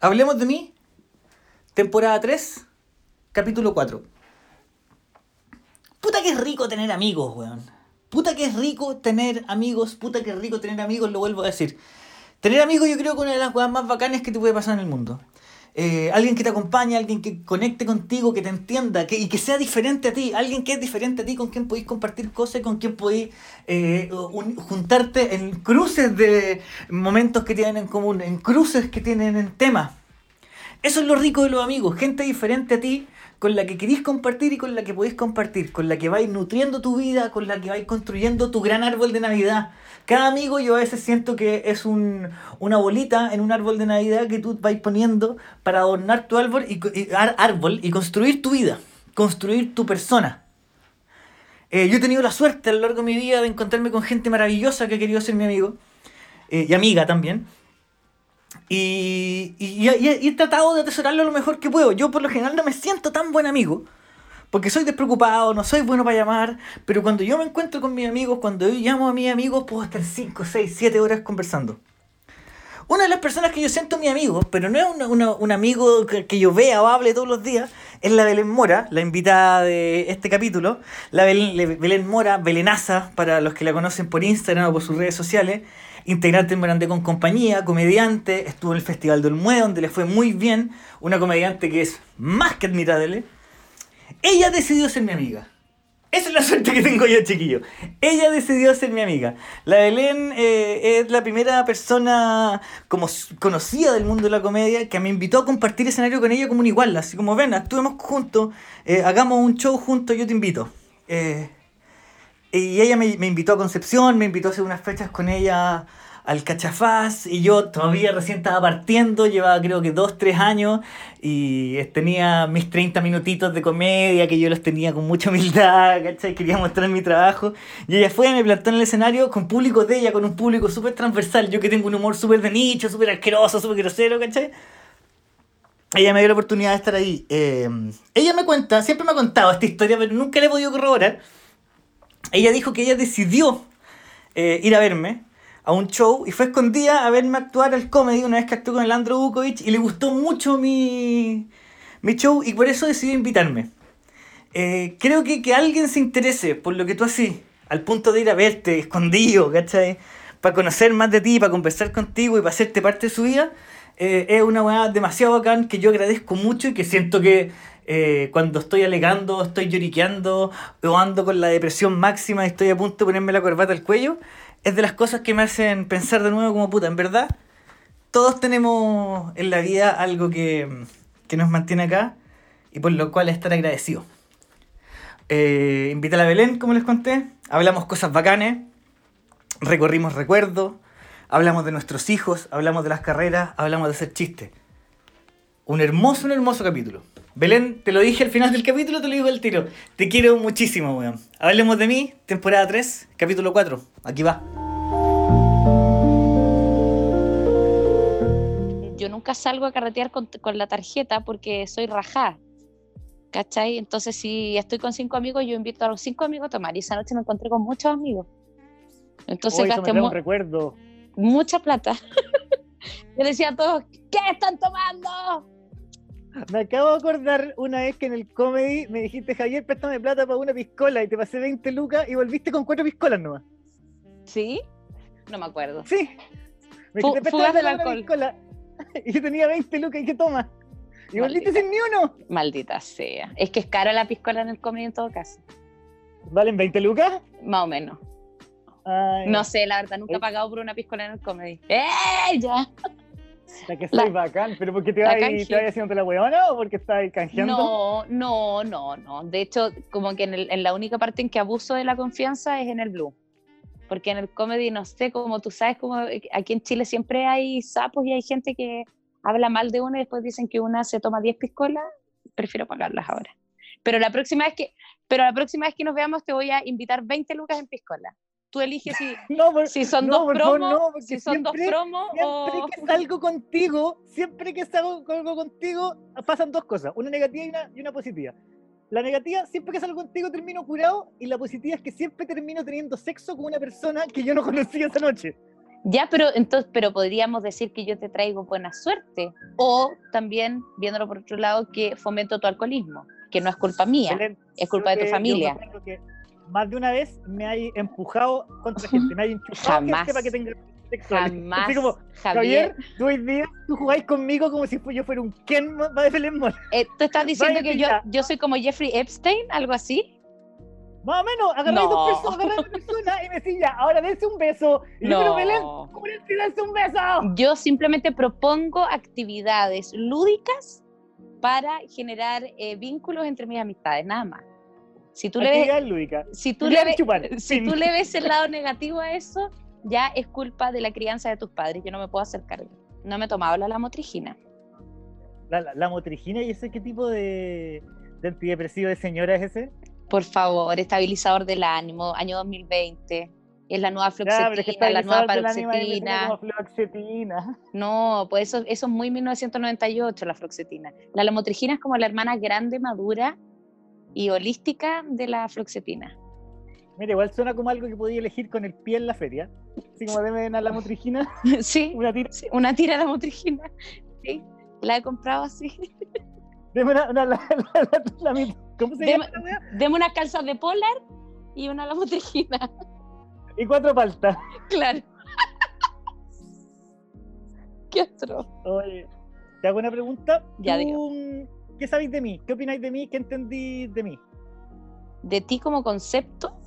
Hablemos de mí, temporada 3, capítulo 4. Puta que es rico tener amigos, weón. Puta que es rico tener amigos, puta que es rico tener amigos, lo vuelvo a decir. Tener amigos yo creo que es una de las cosas más bacanas que te puede pasar en el mundo. Eh, alguien que te acompañe, alguien que conecte contigo, que te entienda que, y que sea diferente a ti, alguien que es diferente a ti, con quien podéis compartir cosas, con quien podéis eh, juntarte en cruces de momentos que tienen en común, en cruces que tienen en temas. Eso es lo rico de los amigos, gente diferente a ti, con la que queréis compartir y con la que podéis compartir, con la que vais nutriendo tu vida, con la que vais construyendo tu gran árbol de Navidad. Cada amigo yo a veces siento que es un, una bolita en un árbol de Navidad que tú vais poniendo para adornar tu árbol y, árbol y construir tu vida, construir tu persona. Eh, yo he tenido la suerte a lo largo de mi vida de encontrarme con gente maravillosa que ha querido ser mi amigo eh, y amiga también. Y, y, he tratado de atesorarlo lo mejor que puedo. Yo por lo general no me siento tan buen amigo, porque soy despreocupado, no soy bueno para llamar, pero cuando yo me encuentro con mis amigos, cuando yo llamo a mis amigos, puedo estar 5, 6, 7 horas conversando. Una de las personas que yo siento mi amigo, pero no es un amigo que, yo vea o hable todos los días, es la Belén Mora, la invitada de este capítulo. La Belén, Belén Mora, Belenaza, para los que la conocen por Instagram o por sus redes sociales integrante en Morandé con compañía, comediante, estuvo en el Festival del Mue, donde le fue muy bien, una comediante que es más que admirable. Ella decidió ser mi amiga. Esa es la suerte que tengo yo, chiquillo. Ella decidió ser mi amiga. La Belén eh, es la primera persona como conocida del mundo de la comedia que me invitó a compartir escenario con ella como un igual. Así como, ven, actuemos juntos, eh, hagamos un show juntos, yo te invito. Eh, y ella me, me, invitó a Concepción, me invitó a hacer unas fechas con ella al Cachafaz y yo todavía recién estaba partiendo, llevaba creo que dos, tres años y tenía mis 30 minutitos de comedia que yo los tenía con mucha humildad, ¿cachai? Quería mostrar mi trabajo y ella fue, me plantó en el escenario con público de ella, con un público súper transversal, yo que tengo un humor súper de nicho, súper asqueroso, súper grosero, ¿cachai? Ella me dio la oportunidad de estar ahí. Eh, ella me cuenta, siempre me ha contado esta historia, pero nunca le he podido corroborar. Ella dijo que ella decidió eh, ir a verme a un show y fue escondida a verme actuar al comedy una vez que actué con el Andro Bukovic y le gustó mucho mi, mi show y por eso decidió invitarme. Eh, creo que que alguien se interese por lo que tú haces, al punto de ir a verte escondido, ¿cachai? Para conocer más de ti, para conversar contigo y para hacerte parte de su vida, eh, es una weá demasiado bacán que yo agradezco mucho y que siento que eh, cuando estoy alegando, estoy lloriqueando o ando con la depresión máxima y estoy a punto de ponerme la corbata al cuello, es de las cosas que me hacen pensar de nuevo como puta, en verdad, todos tenemos en la vida algo que, nos mantiene acá y por lo cual estar agradecido. Eh, a la Belén, como les conté, hablamos cosas bacanes, recorrimos recuerdos, hablamos de nuestros hijos, hablamos de las carreras, hablamos de hacer chistes. Un hermoso, un hermoso capítulo. Belén, te lo dije al final del capítulo, te lo digo al tiro. Te quiero muchísimo, weón. Hablemos de mí, temporada 3, capítulo 4. Aquí va. Yo nunca salgo a carretear con, la tarjeta porque soy rajá. ¿Cachai? Entonces, si estoy con cinco amigos, yo invito a los cinco amigos a tomar. Y esa noche me encontré con muchos amigos. Entonces, gasté recuerdo. mucha plata. yo decía a todos, ¿qué están tomando? Me acabo de acordar una vez que en el comedy me dijiste, Javier, préstame plata para una piscola y te pasé 20 lucas y volviste con cuatro piscolas nomás. ¿Sí? No me acuerdo. Sí. Me dijiste, préstame plata para piscola. Y yo tenía 20 lucas y ¿qué toma? Y volviste sin ni uno. Maldita sea. Es que es cara la piscola en el comedy en todo caso. ¿Valen 20 lucas? Más o menos. no sé, la verdad, nunca he pagado por una piscola en el comedy. ¡Eh! Ya. La que soy bacán, pero ¿por qué te vas haciendo la huevona o porque estás canjeando? No, no, no, no. De hecho, como que en, la única parte en que abuso de la confianza es en el blue. Porque en el comedy, no sé, como tú sabes, como aquí en Chile siempre hay sapos y hay gente que habla mal de una y después dicen que una se toma 10 piscolas, prefiero pagarlas ahora. Pero la próxima vez que, pero la próxima vez que nos veamos te voy a invitar 20 lucas en piscola tú eliges si, si son dos promos, si son dos promos siempre que salgo contigo, siempre que salgo, contigo, pasan dos cosas, una negativa y una, y una, positiva. La negativa, siempre que salgo contigo termino curado, y la positiva es que siempre termino teniendo sexo con una persona que yo no conocía esa noche. Ya, pero entonces, pero podríamos decir que yo te traigo buena suerte. O también, viéndolo por otro lado, que fomento tu alcoholismo, que no es culpa mía, es culpa de tu familia. Más de una vez me hay empujado contra gente, me hay enchufado Jamás. gente para que tenga sexuales. Jamás, Así como, Javier. Javier, tú hoy día tú jugáis conmigo como si yo fuera un Ken de Belén. Eh, ¿Tú estás diciendo que yo, yo soy como Jeffrey Epstein, algo así? Más o menos, agarráis No. dos personas, personas y me decís ya, ahora dense un beso. Y yo, pero Belén, No. ¿cómo dense un beso? Yo simplemente propongo actividades lúdicas para generar eh, vínculos entre mis amistades, nada más. Si tú le ves, si tú Ya le ves, si tú le ves el lado negativo a eso, ya es culpa de la crianza de tus padres. Yo no me puedo hacer cargo. No me he tomado la lamotrigina. La, la, la motrigina y ese qué tipo de, de antidepresivo de señora es ese? Por favor, estabilizador del ánimo, año 2020. Es la nueva Ya, pero es que la nueva paroxetina. como fluoxetina. No, pues eso, eso es muy 1998, la fluoxetina. La lamotrigina es como la hermana grande, madura y holística de la fluoxetina. Mira, igual suena como algo que podía elegir con el pie en la feria. Así como deme la motrigina, sí, una tira, sí, una tira de lamotrigina. Sí, la he comprado así. deme una, una- la, la- la- la ¿cómo se Deme- llama la? Deme unas calzas de polar y una lamotrigina. Y cuatro paltas. claro. Qué otro. Oye, te hago una pregunta. Ya, Tú, ¿Qué sabéis de mí? ¿Qué opináis de mí? ¿Qué entendí de mí? De ti como concepto,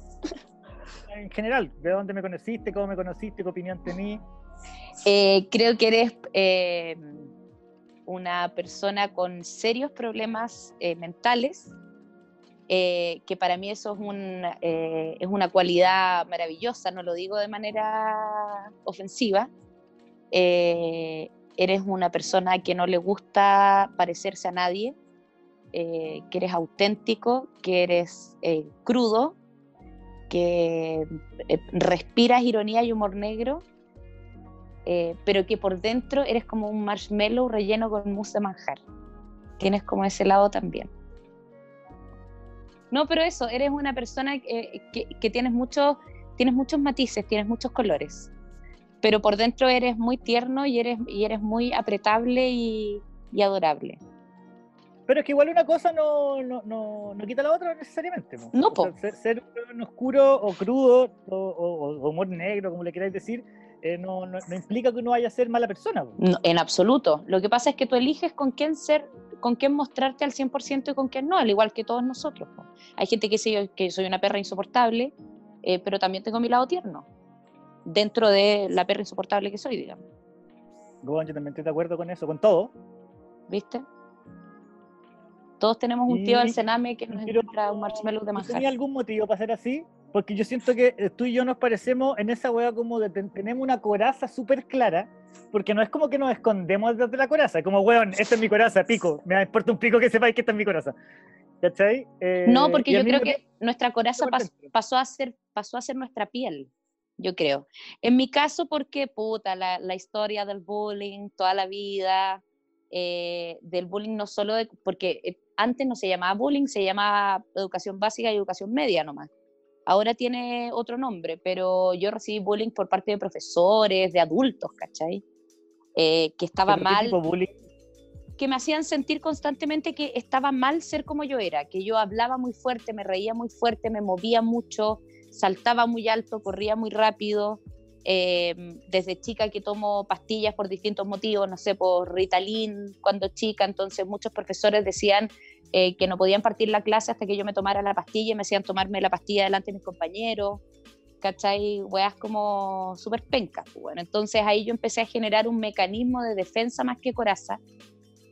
En general, ¿de dónde me conociste? ¿Cómo me conociste? ¿Qué opinión tení? Eh, creo que eres eh, una persona con serios problemas eh, mentales, que para mí eso es, un, es una cualidad maravillosa, no lo digo de manera ofensiva. Eres una persona que no le gusta parecerse a nadie, eh, que eres auténtico, que eres eh, crudo, que eh, respiras ironía y humor negro eh, pero que por dentro eres como un marshmallow relleno con mousse de manjar. Tienes como ese lado también. No, pero eso, eres una persona que, que- tienes, muchos, tienes muchos matices, tienes muchos colores, pero por dentro eres muy tierno y eres, y eres muy apretable y adorable. Pero es que igual una cosa no, no, no, no quita la otra necesariamente. po. No, O sea, po. ser, ser un oscuro o crudo o, o- humor negro, como le queráis decir, eh, no, no, no implica que uno vaya a ser mala persona. po. No, en absoluto. Lo que pasa es que tú eliges con quién ser, con quién mostrarte al 100% y con quién no, al igual que todos nosotros. po. Hay gente que dice yo- que soy una perra insoportable, eh, pero también tengo mi lado tierno, dentro de la perra insoportable que soy, digamos. Bueno, yo también estoy de acuerdo con eso, con todo. ¿Viste? Todos tenemos un tío del Sename que nos encuentra un marshmallow de ¿tú manjar. ¿Tenía algún motivo para ser así? Porque yo siento que eh, tú y yo nos parecemos en esa wea como de ten- tenemos una coraza súper clara, porque no es como que nos escondemos detrás de la coraza, como, weón, esta es mi coraza, pico, me importa un pico que sepáis que esta es mi coraza. ¿Cachai? Eh, No, porque yo creo mismo que nuestra coraza pas- pasó, a ser, pasó a ser nuestra piel, yo creo. En mi caso, porque, puta, la, la historia del bullying, toda la vida, eh, del bullying no solo de, porque eh, antes no se llamaba bullying, se llamaba educación básica y educación media nomás. Ahora tiene otro nombre, pero yo recibí bullying por parte de profesores, de adultos, ¿cachai? Eh, que estaba ¿Pero qué mal tipo de bullying? que me hacían sentir constantemente que estaba mal ser como yo era, que yo hablaba muy fuerte, me reía muy fuerte, me movía mucho, saltaba muy alto, corría muy rápido. Eh, desde chica que tomo pastillas por distintos motivos, no sé, por Ritalin cuando chica, entonces muchos profesores decían eh, que no podían partir la clase hasta que yo me tomara la pastilla y me hacían tomarme la pastilla delante de mis compañeros. ¿cachai? Weas como súper pencas. pues, Bueno, entonces ahí yo empecé a generar un mecanismo de defensa más que coraza,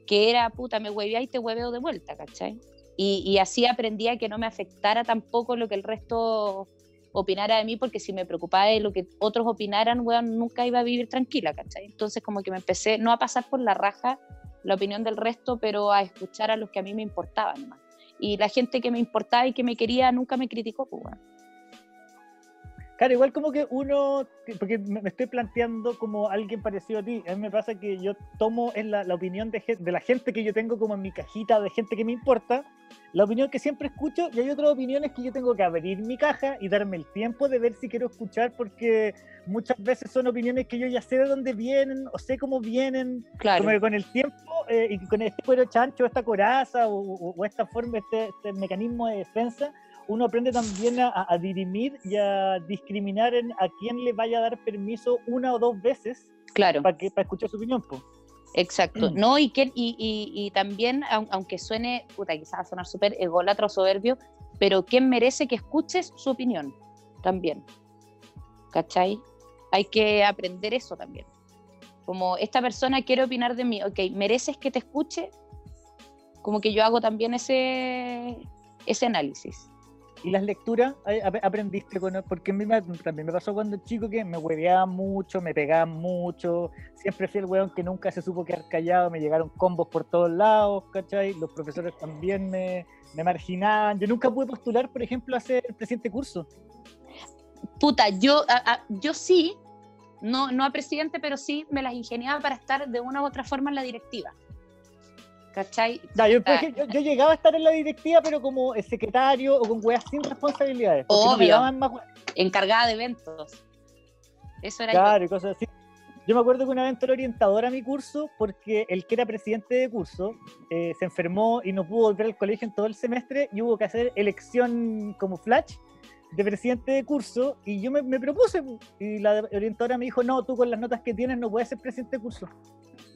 que era, puta, me huevea y te hueveo de vuelta, ¿cachai? Y, y así aprendí a que no me afectara tampoco lo que el resto opinara de mí, porque si me preocupaba de lo que otros opinaran, weón, nunca iba a vivir tranquila, ¿cachai? Entonces como que me empecé, no a pasar por la raja la opinión del resto, pero a escuchar a los que a mí me importaban más. Y la gente que me importaba y que me quería nunca me criticó, pues, weón. Claro, igual como que uno, porque me estoy planteando como alguien parecido a ti, a mí me pasa que yo tomo en la, opinión de, de, la gente que yo tengo como en mi cajita de gente que me importa, la opinión que siempre escucho y hay otras opiniones que yo tengo que abrir mi caja y darme el tiempo de ver si quiero escuchar porque muchas veces son opiniones que yo ya sé de dónde vienen o sé cómo vienen, claro. como que con el tiempo eh, y con este cuero chancho, esta coraza o, esta forma, este, este mecanismo de defensa, uno aprende también a, dirimir y a discriminar en a quién le vaya a dar permiso una o dos veces claro. para, que, para escuchar su opinión. Exacto, mm. no, y, que, y, y, también, aunque suene, puta, quizás va a sonar súper ególatra o soberbio, pero ¿quién merece que escuches su opinión? También, ¿cachai? Hay que aprender eso también. Como esta persona quiere opinar de mí, ok, ¿mereces que te escuche? Como que yo hago también ese, ese análisis. ¿Y las lecturas aprendiste con Porque a mí también me pasó cuando chico que me hueveaban mucho, me pegaban mucho, siempre fui el weón que nunca se supo quedar callado, me llegaron combos por todos lados, ¿cachai? Los profesores también me, me marginaban. Yo nunca pude postular, por ejemplo, a ser presidente curso. Puta, yo, yo sí, no, no a presidente, pero sí me las ingeniaba para estar de una u otra forma en la directiva. ¿Cachai? yo, yo, llegaba a estar en la directiva, pero como secretario o con weas sin responsabilidades. Obvio. Encargada de eventos. Eso era Claro, y cosas así. Yo me acuerdo que una vez entró orientador a mi curso porque el que era presidente de curso eh, se enfermó y no pudo volver al colegio en todo el semestre y hubo que hacer elección como flash de presidente de curso y yo me, me propuse y la orientadora me dijo, no, tú con las notas que tienes no puedes ser presidente de curso.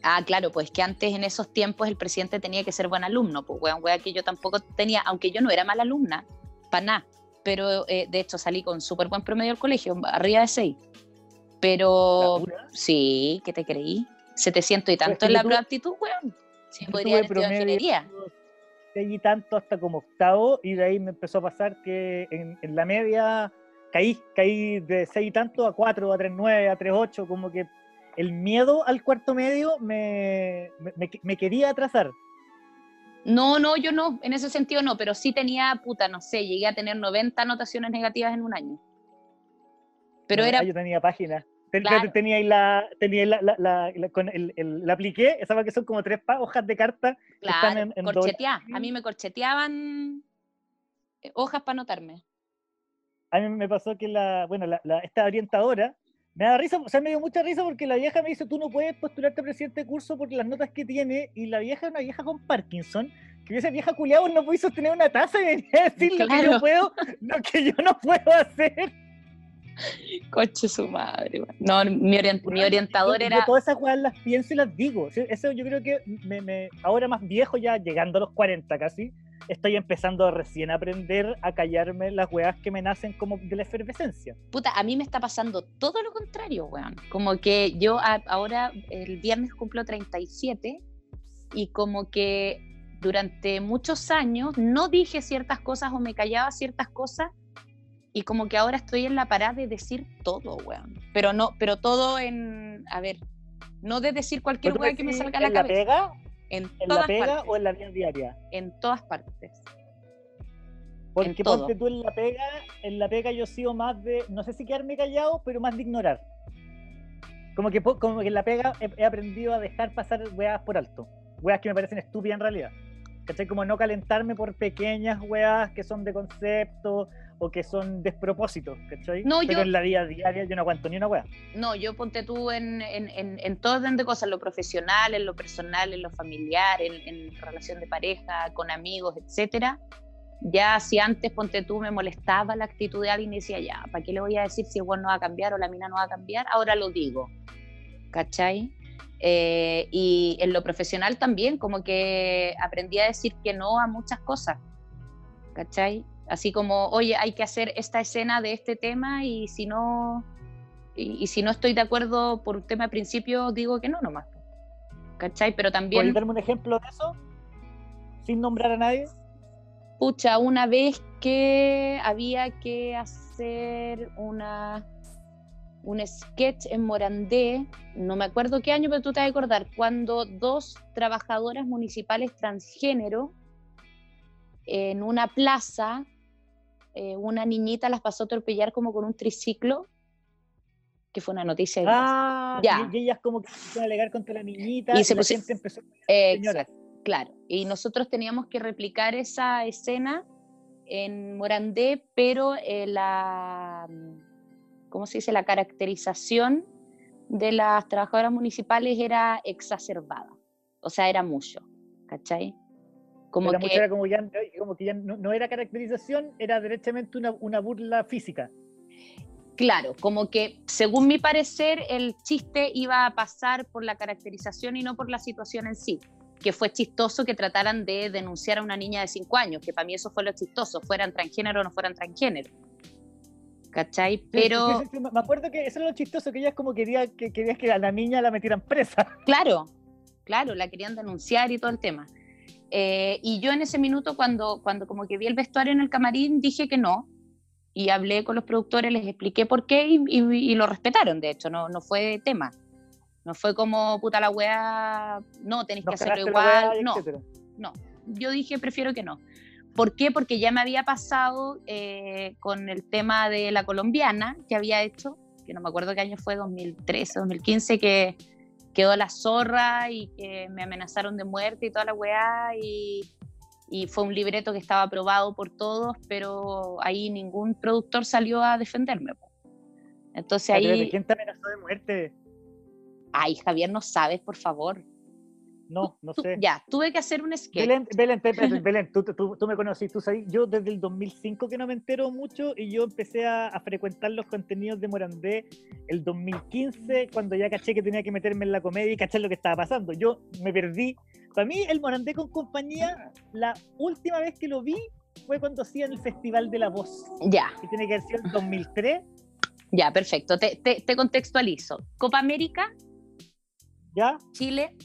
Ah, claro, pues que antes en esos tiempos el presidente tenía que ser buen alumno, pues weón, weón, que yo tampoco tenía, aunque yo no era mala alumna, para nada, pero eh, de hecho salí con súper buen promedio al colegio, arriba de 6. Pero sí, ¿qué te creí? 700 y tanto en la prueba aptitud, weón. Sí, podría haber ingeniería. Seguí tanto hasta como octavo y de ahí me empezó a pasar que en, en la media caí, caí de 6 y tanto a 4, a 3.9, a 3.8, como que el miedo al cuarto medio me, me, quería atrasar. No, no, yo no, en ese sentido no, pero sí tenía, puta, no sé, llegué a tener 90 anotaciones negativas en un año. Pero era... Yo tenía páginas. Tenía la, tenía la, la, la, con el, el, la apliqué, esa que son como tres hojas de carta. Claro, en, A mí me corcheteaban eh, hojas para anotarme. A mí me pasó que la, bueno, la, esta orientadora me da risa, o sea, me dio mucha risa porque la vieja me dice, tú no puedes postularte a presidente de curso por las notas que tiene, y la vieja es una vieja con Parkinson, que esa vieja culiado no puede sostener una taza y venía a decir lo que yo puedo, lo que yo no puedo hacer. Coche su madre. No, mi, orientador era. Yo todas esas cosas las pienso y las digo. Eso yo creo que me, me, ahora más viejo, ya llegando a los 40 casi, estoy empezando a recién aprender a callarme las weas que me nacen como de la efervescencia. Puta, a mí me está pasando todo lo contrario, weón. Como que yo ahora, el viernes cumplo 37 y como que durante muchos años no dije ciertas cosas o me callaba ciertas cosas y como que ahora estoy en la parada de decir todo, weón. Pero no, pero todo en, a ver, no de decir cualquier weón que me salga a la cabeza. Pega? ¿En, la pega o en la vida diaria? En todas partes. Porque ponte tú en la pega, en la pega yo sigo más de, no sé si quedarme callado, pero más de ignorar. Como que, como que en la pega he, aprendido a dejar pasar weas por alto. Weas que me parecen estúpidas en realidad. ¿Cachai? Como no calentarme por pequeñas weas que son de concepto o que son despropósitos, ¿cachai? No, Pero en la vida diaria yo no aguanto ni una wea. No, yo ponte tú en, en, en, en todo orden de cosas, en lo profesional, en lo personal, en lo familiar, en, en relación de pareja, con amigos, etcétera. Ya si antes, ponte tú, me molestaba la actitud de alguien y decía, ya, ¿para qué le voy a decir si el no va a cambiar o la mina no va a cambiar? Ahora lo digo, ¿cachai? Eh, y en lo profesional también, como que aprendí a decir que no a muchas cosas, ¿cachai? Así como, oye, hay que hacer esta escena de este tema y si no, y, si no estoy de acuerdo por un tema de principio, digo que no nomás. ¿Cachai? Pero también... ¿Puedes darme un ejemplo de eso? Sin nombrar a nadie. Pucha, una vez que había que hacer una un sketch en Morandé, no me acuerdo qué año, pero tú te vas a acordar, cuando dos trabajadoras municipales transgénero en una plaza eh, una niñita las pasó a atropellar como con un triciclo, que fue una noticia. Ah, ya. y ellas como que se a alegar contra la niñita y, se la gente empezó a Claro, y nosotros teníamos que replicar esa escena en Morandé, pero eh, la, ¿cómo se dice? La caracterización de las trabajadoras municipales era exacerbada, o sea, era mucho, ¿cachai? Como que, era como, ya, como que ya no, era caracterización, era directamente una, una burla física. Claro, como que según mi parecer el chiste iba a pasar por la caracterización y no por la situación en sí que fue chistoso que trataran de denunciar a una niña de 5 años, que para mí eso fue lo chistoso, fueran transgénero o no fueran transgénero. ¿Cachai? Pero... me acuerdo que eso era lo chistoso, que ellas como quería que, querías que a la niña la metieran presa. Claro, claro, la querían denunciar y todo el tema. Eh, y yo en ese minuto, cuando, cuando como que vi el vestuario en el camarín, dije que no. Y hablé con los productores, les expliqué por qué y, y lo respetaron, de hecho, no, no fue tema. No fue como, puta la weá, no, tenéis que hacerlo igual. no, no, yo dije, prefiero que no. ¿Por qué? Porque ya me había pasado eh, con el tema de la colombiana que había hecho, que no me acuerdo qué año fue, 2013, 2015, que quedó la zorra y que me amenazaron de muerte y toda la weá y, y fue un libreto que estaba aprobado por todos, pero ahí ningún productor salió a defenderme. Entonces ahí... ¿Quién te amenazó de muerte? Ay, Javier, no sabes, por favor. No, no sé. ya, tuve que hacer un sketch. Belén, Belén, Belén tú, tú, tú, me conocí, tú sabes, yo desde el 2005 que no me entero mucho y yo empecé a, a, frecuentar los contenidos de Morandé el 2015 cuando ya caché que tenía que meterme en la comedia y cachar lo que estaba pasando. Yo me perdí. Para mí el Morandé con compañía, la última vez que lo vi fue cuando hacían el Festival de la Voz. Ya. Que tiene que haber sido el 2003. Ya, perfecto. Te, te, te contextualizo. Copa América ¿Ya? Chile.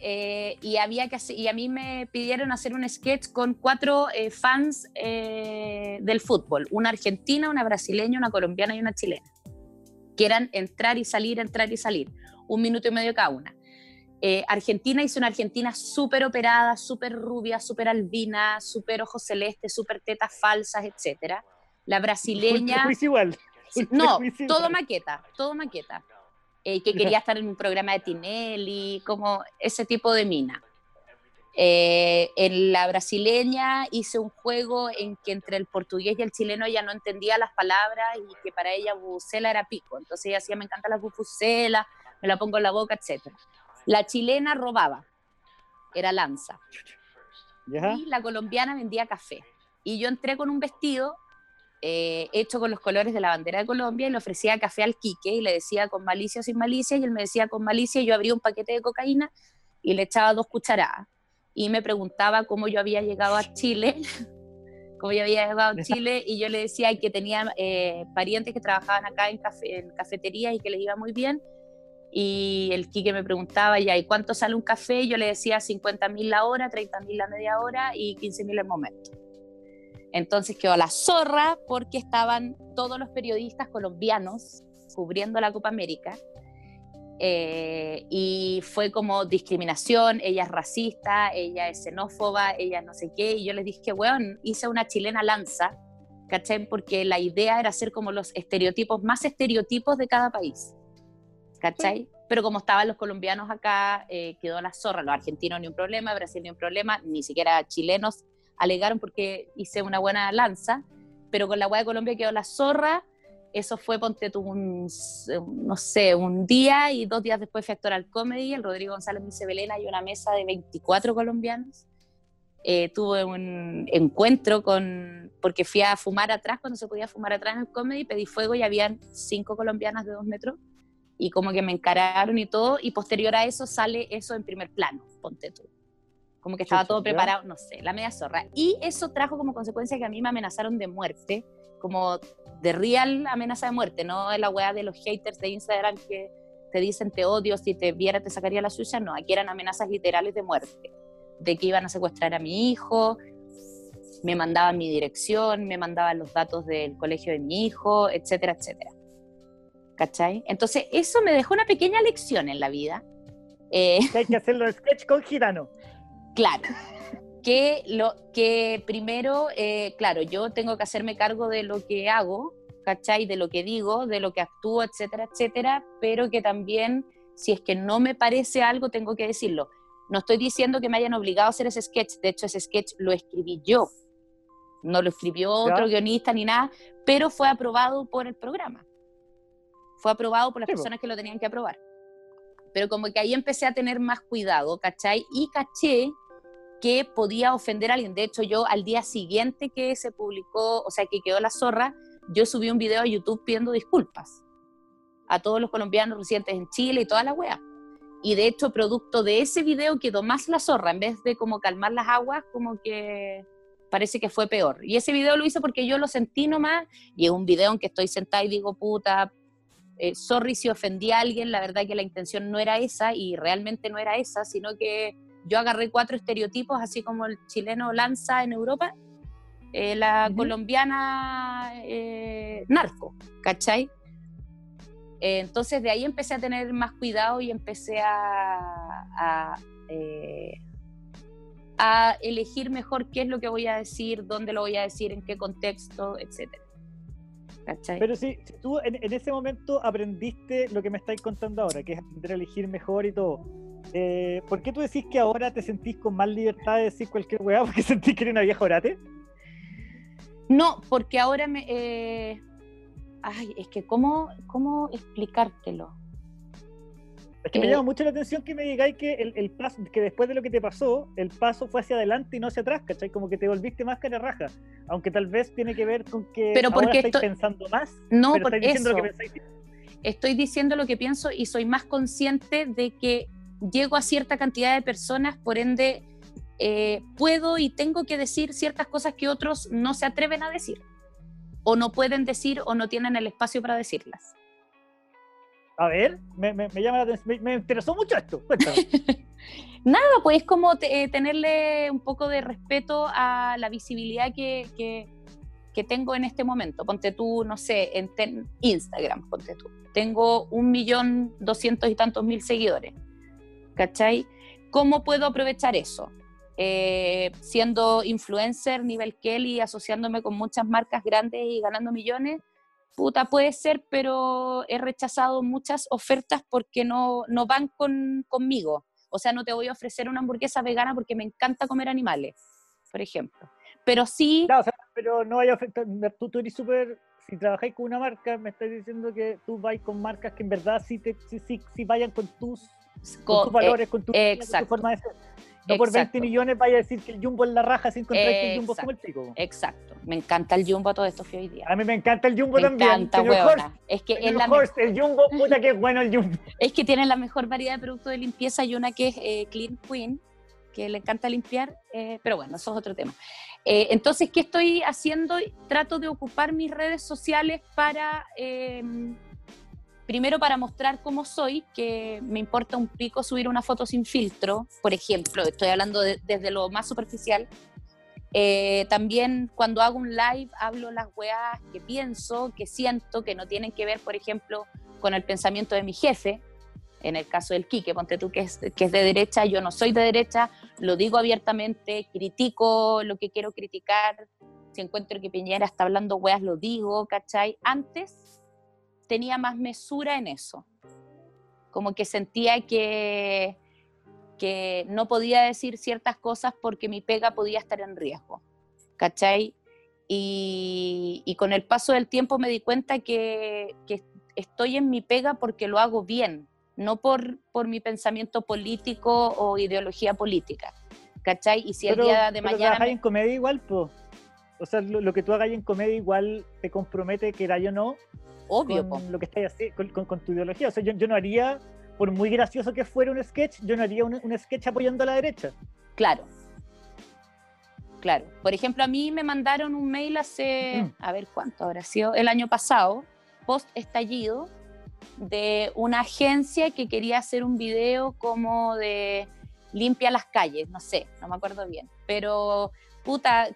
Eh, y, había que y a mí me pidieron hacer un sketch con cuatro eh, fans eh, del fútbol, una argentina, una brasileña, una colombiana y una chilena, que eran entrar y salir, entrar y salir, un minuto y medio cada una. Argentina hizo una Argentina súper operada, súper rubia, súper albina, súper ojos celestes, súper tetas falsas, etc. La brasileña... igual. No, todo maqueta, todo maqueta. Eh, que quería estar en un programa de Tinelli, como ese tipo de mina. Eh, en la brasileña hice un juego en que entre el portugués y el chileno ella no entendía las palabras y que para ella bucela era pico. Entonces ella decía, me encanta la bufusela, me la pongo en la boca, etc. La chilena robaba, era lanza. Y la colombiana vendía café. Y yo entré con un vestido eh, hecho con los colores de la bandera de Colombia y le ofrecía café al Quique y le decía con malicia o sin malicia y él me decía con malicia y yo abría un paquete de cocaína y le echaba dos cucharadas y me preguntaba cómo yo había llegado a Chile, cómo yo había llegado a Chile y yo le decía que tenía eh, parientes que trabajaban acá en, en cafeterías y que les iba muy bien y el Quique me preguntaba ya, ¿y cuánto sale un café? Yo le decía 50 mil la hora, 30 mil la media hora y 15 mil el momento. Entonces quedó la zorra porque estaban todos los periodistas colombianos cubriendo la Copa América. Eh, y fue como discriminación, ella es racista, ella es xenófoba, ella no sé qué, y yo les dije, weón, hice una chilena lanza, ¿cachai? Porque la idea era hacer como los estereotipos, más estereotipos de cada país, ¿cachai? Pero como estaban los colombianos acá, eh, quedó la zorra, los argentinos ni un problema, Brasil ni un problema, ni siquiera chilenos alegaron porque hice una buena lanza, pero con la hueá de Colombia quedó la zorra. Eso fue, ponte tú, un, no sé, un día y dos días después fue al Comedy, el Rodrigo González me dice, Belén, hay una mesa de 24 colombianos. Eh, tuve un encuentro con, porque fui a fumar atrás, cuando se podía fumar atrás en el Comedy, pedí fuego y habían cinco colombianas de dos metros y como que me encararon y todo, y posterior a eso sale eso en primer plano, ponte tú como que estaba todo preparado, no sé, la media zorra. Y eso trajo como consecuencia que a mí me amenazaron de muerte, como de real amenaza de muerte, no la weá de los haters de Instagram que te dicen te odio, si te viera te sacaría la suya, no, aquí eran amenazas literales de muerte, de que iban a secuestrar a mi hijo, me mandaban mi dirección, me mandaban los datos del colegio de mi hijo, etcétera, etcétera. ¿Cachai? Entonces, eso me dejó una pequeña lección en la vida. Eh, hay que hacerlo sketch con Girano. Claro. que, lo, que primero, eh, claro, yo tengo que hacerme cargo de lo que hago, ¿cachai? De lo que digo, de lo que actúo, etcétera, etcétera, pero que también, si es que no me parece algo, tengo que decirlo. No estoy diciendo que me hayan obligado a hacer ese sketch, de hecho ese sketch lo escribí yo, no lo escribió otro guionista ni nada, pero fue aprobado por el programa. Fue aprobado por las personas que lo tenían que aprobar. Pero como que ahí empecé a tener más cuidado, ¿cachai? Y caché que podía ofender a alguien. De hecho, yo al día siguiente que se publicó, o sea, que quedó la zorra, yo subí un video a YouTube pidiendo disculpas a todos los colombianos residentes en Chile y toda la wea. Y de hecho, producto de ese video quedó más la zorra, en vez de como calmar las aguas, como que parece que fue peor. Y ese video lo hice porque yo lo sentí nomás, y es un video en que estoy sentada y digo, puta, eh, sorry si ofendí a alguien, la verdad que la intención no era esa, y realmente no era esa, sino que yo agarré cuatro estereotipos, así como el chileno lanza en Europa, eh, la colombiana eh, narco, ¿cachai? Eh, entonces de ahí empecé a tener más cuidado y empecé a, a, elegir mejor qué es lo que voy a decir, dónde lo voy a decir, en qué contexto, etc. ¿Cachai? Pero si, tú en, en, ese momento aprendiste lo que me estáis contando ahora, que es aprender a elegir mejor y todo, eh, ¿por qué tú decís que ahora te sentís con más libertad de decir cualquier weá porque sentís que eres una vieja orate? No, porque ahora me... Eh, ay, es que ¿cómo, cómo explicártelo? Es que me eh, llama mucho la atención que me digáis que el, paso, que después de lo que te pasó, el paso fue hacia adelante y no hacia atrás, ¿cachai? Como que te volviste más cara raja. Aunque tal vez tiene que ver con que pero porque ahora estáis pensando más. No, porque diciendo lo que pensáis. Estoy diciendo lo que pienso y soy más consciente de que llego a cierta cantidad de personas, por ende eh, puedo y tengo que decir ciertas cosas que otros no se atreven a decir, o no pueden decir o no tienen el espacio para decirlas. A ver, me, llama la atención, me, interesó mucho esto. Nada, pues como eh, tenerle un poco de respeto a la visibilidad que, que, tengo en este momento. Ponte tú, no sé, en Instagram, ponte tú. Tengo un millón doscientos y tantos mil seguidores ¿cachai? ¿Cómo puedo aprovechar eso? Eh, siendo influencer nivel Kelly, asociándome con muchas marcas grandes y ganando millones, puta puede ser, pero he rechazado muchas ofertas porque no, no van con, conmigo. O sea, no te voy a ofrecer una hamburguesa vegana porque me encanta comer animales, por ejemplo. Pero sí... No, pero no vaya a tú, tú eres súper... Si trabajáis con una marca, me estás diciendo que tú vais con marcas que en verdad sí, te, sí, sí, sí vayan con tus con, tus valores, con, tu, forma de ser. No por 20 millones vaya a decir que el Jumbo es la raja sin encontrar que el Jumbo es como el pico. Exacto. Me encanta el Jumbo todo esto que hoy día. A mí me encanta el Jumbo también. Me encanta, huevona. Es que el, el Jumbo, puta que es bueno el Jumbo. Es que tiene la mejor variedad de productos de limpieza y una que es eh, Clean Queen, que le encanta limpiar, eh, pero bueno, eso es otro tema. Eh, entonces, ¿qué estoy haciendo? Trato de ocupar mis redes sociales para primero para mostrar cómo soy, que me importa un pico subir una foto sin filtro, por ejemplo, estoy hablando desde lo más superficial. Eh, también cuando hago un live hablo las weas que pienso, que siento, que no tienen que ver, por ejemplo, con el pensamiento de mi jefe. En el caso del Quique, ponte tú que es, que es de derecha, yo no soy de derecha, lo digo abiertamente, critico lo que quiero criticar. Si encuentro que Piñera está hablando weas, lo digo, ¿cachai? Antes tenía más mesura en eso. Como que sentía que, que no podía decir ciertas cosas porque mi pega podía estar en riesgo. ¿Cachai? Y, con el paso del tiempo me di cuenta que, estoy en mi pega porque lo hago bien, no por, por mi pensamiento político o ideología política. ¿Cachai? Y si el día de mañana. Me... en comedia igual, pues. O sea, lo, que tú hagas en comedia igual te compromete, que era yo no, Obvio. Con lo que estás haciendo, con, tu ideología. O sea, yo, yo, no haría, por muy gracioso que fuera un sketch, yo no haría un, un, sketch apoyando a la derecha. Claro. Claro. Por ejemplo, a mí me mandaron un mail hace, mm. a ver cuánto habrá sido, el año pasado, post estallido, de una agencia que quería hacer un video como de limpia las calles, no sé, no me acuerdo bien, pero puta,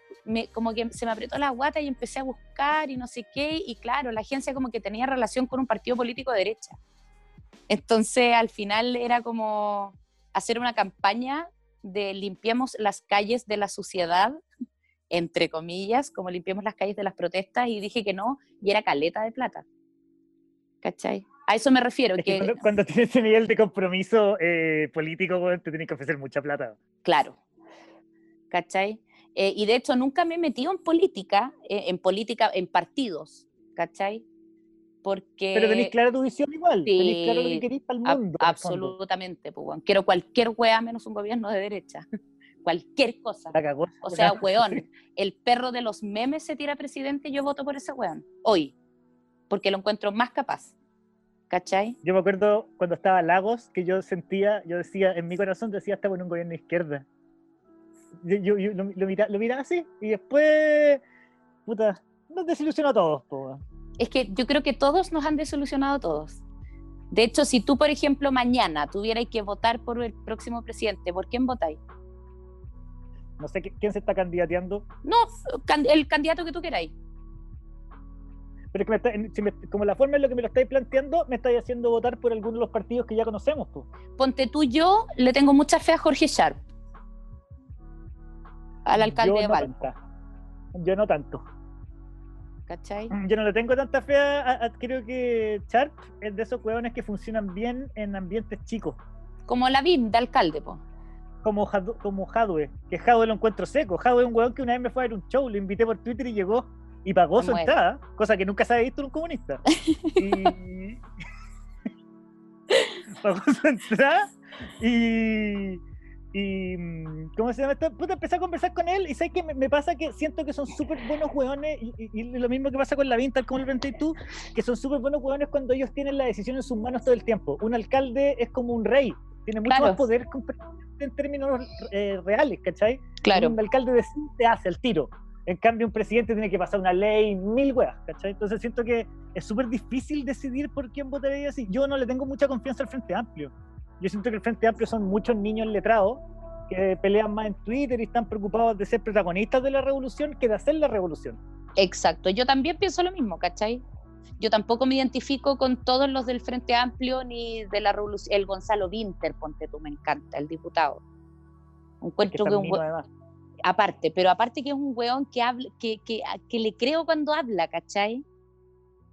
como que se me apretó la guata y empecé a buscar y no sé qué, y claro, la agencia como que tenía relación con un partido político de derecha. Entonces al final era como hacer una campaña de limpiemos las calles de la suciedad, entre comillas, como limpiemos las calles de las protestas, y dije que no, y era caleta de plata. ¿Cachai? A eso me refiero. que, cuando, tienes ese nivel de compromiso eh, político, te tienes que ofrecer mucha plata. Claro. ¿Cachai? Eh, y de hecho nunca me he metido en política, eh, en política, en partidos, ¿cachai? Porque... Pero tenéis clara tu visión igual, tenéis claro lo que queréis para el mundo. absolutamente, pues, quiero cualquier wea menos un gobierno de derecha. cualquier cosa. O sea, weón, el perro de los memes se tira presidente y yo voto por ese weón, hoy, porque lo encuentro más capaz. ¿Cachai? Yo me acuerdo cuando estaba Lagos, que yo sentía, yo decía, en mi corazón decía, estaba en un gobierno de izquierda yo, lo, lo, miraba así y después, puta, nos desilusionó a todos. Es que yo creo que todos nos han desilusionado a todos. De hecho, si tú, por ejemplo, mañana tuvierais que votar por el próximo presidente, ¿por quién votáis? No sé quién se está candidateando. No, el candidato que tú queráis. Pero es que como la forma en la que me lo estáis planteando, me estáis haciendo votar por alguno de los partidos que ya conocemos. Ponte tú, yo le tengo mucha fe a Jorge Sharp al alcalde de Valpo. yo no tanto. ¿Cachai? Yo no le tengo tanta fe a, creo que Sharp es de esos hueones que funcionan bien en ambientes chicos. Como la BIM de alcalde, po. Como, como Jadwe, que Jadwe lo encuentro seco. Jadwe es un hueón que una vez me fue a ver un show, lo invité por Twitter y llegó y pagó su entrada, cosa que nunca se había visto en un comunista. y... pagó su entrada y y, mm, ¿cómo se llama esto? Puta, empecé a conversar con él y sabes que me, pasa que siento que son súper buenos hueones y, lo mismo que pasa con la Vinta, como el y tú, que son súper buenos hueones cuando ellos tienen la decisión en sus manos todo el tiempo. Un alcalde es como un rey, tiene mucho más poder en términos eh, reales, ¿cachai? Claro. Un alcalde de te hace el tiro. En cambio, un presidente tiene que pasar una ley, mil huevas, ¿cachai? Entonces siento que es súper difícil decidir por quién votaría así. Yo no le tengo mucha confianza al Frente Amplio. Yo siento que el Frente Amplio son muchos niños letrados que pelean más en Twitter y están preocupados de ser protagonistas de la revolución que de hacer la revolución. Exacto, yo también pienso lo mismo, ¿cachai? Yo tampoco me identifico con todos los del Frente Amplio ni de la revolución. El Gonzalo Winter, ponte tú, me encanta, el diputado. Encuentro que, un Aparte, pero aparte que es un weón que, habla, que, le creo cuando habla, ¿cachai?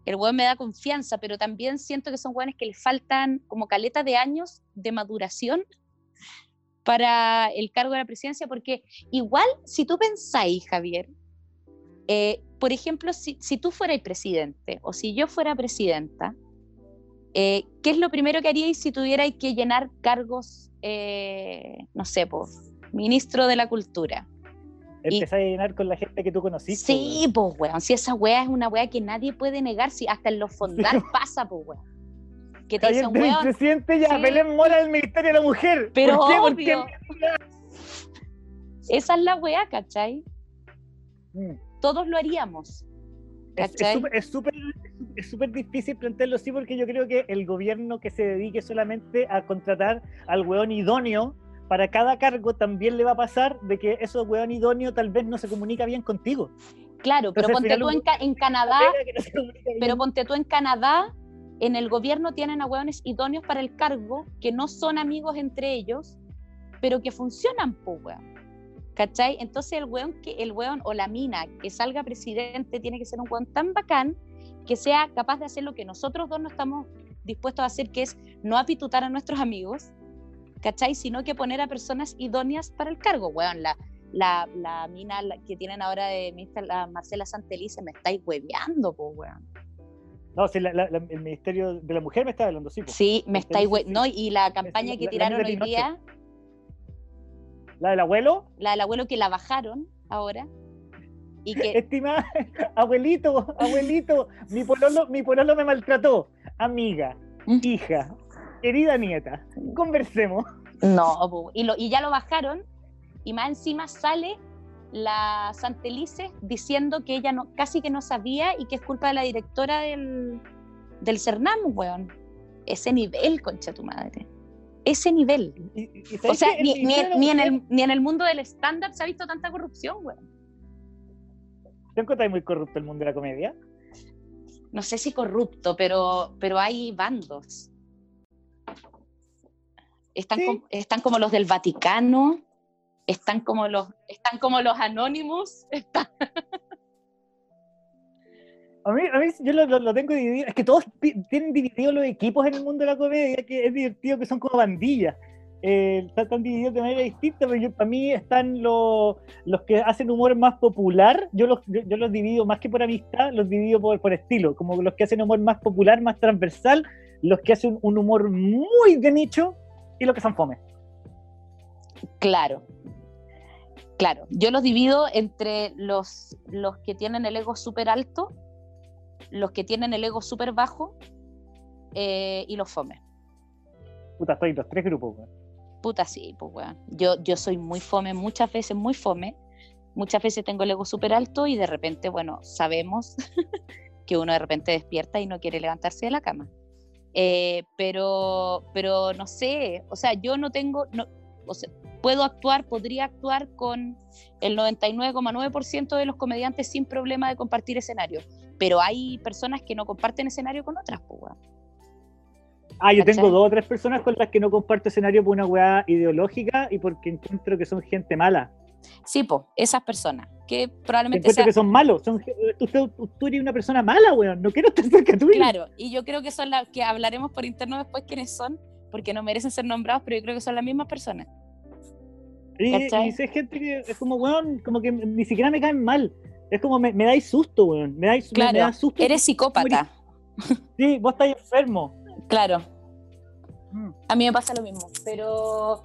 el weón me da confianza, pero también siento que son weones que le faltan como caleta de años de maduración para el cargo de la presidencia, porque igual si tú pensáis, Javier, eh, por ejemplo, si, si, tú fueras presidente o si yo fuera presidenta, eh, ¿qué es lo primero que haríais si tuvierais que llenar cargos, eh, no sé, por ministro de la Cultura? Empezar a llenar con la gente que tú conociste. Sí, pues, weón. Si esa weá es una weá que nadie puede negar, si hasta en los fondar pasa, pues, weón. Que te dicen, weón. presidente ya, sí. Belén Mora del Ministerio de la Mujer. Pero obvio. Esa es la weá, ¿cachai? Mm. Todos lo haríamos. ¿cachai? Es súper es súper difícil plantearlo así porque yo creo que el gobierno que se dedique solamente a contratar al weón idóneo para cada cargo también le va a pasar de que esos weón idóneo tal vez no se comunica bien contigo. Claro, pero ponte tú en, Canadá, pero ponte tú en Canadá, en el gobierno tienen a hueones idóneos para el cargo que no son amigos entre ellos, pero que funcionan, pues, weón. ¿Cachai? Entonces el weón, que, el weón o la mina que salga presidente tiene que ser un weón tan bacán que sea capaz de hacer lo que nosotros dos no estamos dispuestos a hacer, que es no apitutar a nuestros amigos, ¿cachai? Sino que poner a personas idóneas para el cargo, weón. La, la, la mina que tienen ahora de ministra, la Marcela Santelice, me estáis hueveando, pues, weón. No, sí, el Ministerio de la Mujer me está hablando, sí. Sí, me estáis hueveando. No, y la campaña que tiraron hoy día. ¿La del abuelo? La del abuelo que la bajaron ahora. Y que... Estimada, abuelito, abuelito, mi pololo, mi pololo me maltrató. Amiga, ¿Mm? hija, querida nieta, conversemos. No, y, lo, y ya lo bajaron y más encima sale la Santelice diciendo que ella no, casi que no sabía y que es culpa de la directora del, del Cernam, weón. Ese nivel, concha tu madre. Ese nivel. o sea, ni, ni, en el, ni en el mundo del stand-up se ha visto tanta corrupción, weón. ¿Te encuentras muy corrupto el mundo de la comedia? No sé si corrupto, pero, pero hay bandos. Están, están como los del Vaticano, están como los, están como los anónimos. A mí, a mí yo lo, tengo dividido. Es que todos tienen divididos los equipos en el mundo de la comedia, que es divertido, que son como bandillas. Eh, están, divididos de manera distinta, pero para mí están los, los que hacen humor más popular. Yo los, yo, los divido más que por amistad, los divido por, por estilo. Como los que hacen humor más popular, más transversal, los que hacen un humor muy de nicho y los que son fome. Claro, claro. Yo los divido entre los, los que tienen el ego súper alto los que tienen el ego súper bajo eh, y los fome. Puta, estoy los tres grupos, Puta, sí, pues weón. Yo, yo soy muy fome, muchas veces muy fome. Muchas veces tengo el ego súper alto y de repente, bueno, sabemos que uno de repente despierta y no quiere levantarse de la cama. Eh, pero, pero no sé, o sea, yo no tengo, no, o sea, puedo actuar, podría actuar con el 99,9% de los comediantes sin problema de compartir escenario, pero hay personas que no comparten escenario con otras, pues, Ah, yo tengo dos o tres personas con las que no comparto escenario por una weá ideológica y porque encuentro que son gente mala. Sí, pues, esas personas, que probablemente que son malos, son, tú, tú, eres una persona mala, weón, no quiero estar cerca tuyo. Claro, y yo creo que son las que hablaremos por interno después quiénes son, porque no merecen ser nombrados, pero yo creo que son las mismas personas. Y, y sé gente que es como, weón, como que ni siquiera me caen mal. Es como, me, me dais susto, weón. Me dais, claro, susto. Eres psicópata. Sí, vos estás enfermo. Claro. Mm. A mí me pasa lo mismo, pero,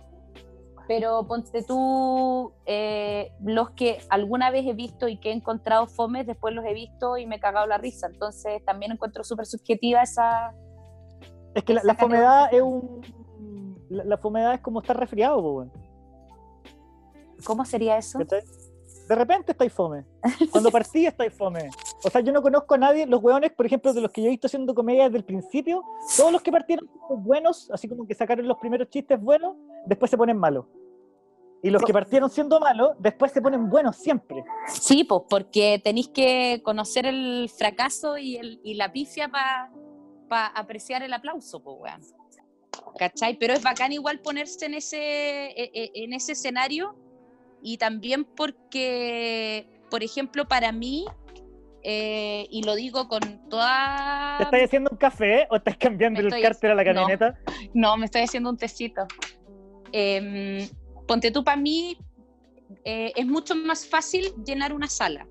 pero ponte tú, eh, los que alguna vez he visto y que he encontrado fomes, después los he visto y me he cagado la risa. Entonces también encuentro súper subjetiva esa... Es que la, la fomedad es un... La, la, fomedad es como estar resfriado, weón. ¿Cómo sería eso? De repente estáis fome. Cuando partí estáis fome. O sea, yo no conozco a nadie, los hueones, por ejemplo, de los que yo he visto haciendo comedia desde el principio, todos los que partieron buenos, así como que sacaron los primeros chistes buenos, después se ponen malos. Y los que partieron siendo malos, después se ponen buenos siempre. Sí, pues porque tenéis que conocer el fracaso y, el, y la pifia para apreciar el aplauso, pues, weón. ¿Cachai? Pero es bacán igual ponerse en ese, e, e, en ese escenario y también porque, por ejemplo, para mí, eh, y lo digo con toda... ¿Te estás haciendo un café o estás cambiando el cárter a la camioneta? No, me estoy haciendo un tecito. Em, ponte tú, para mí eh, es mucho más fácil llenar una sala.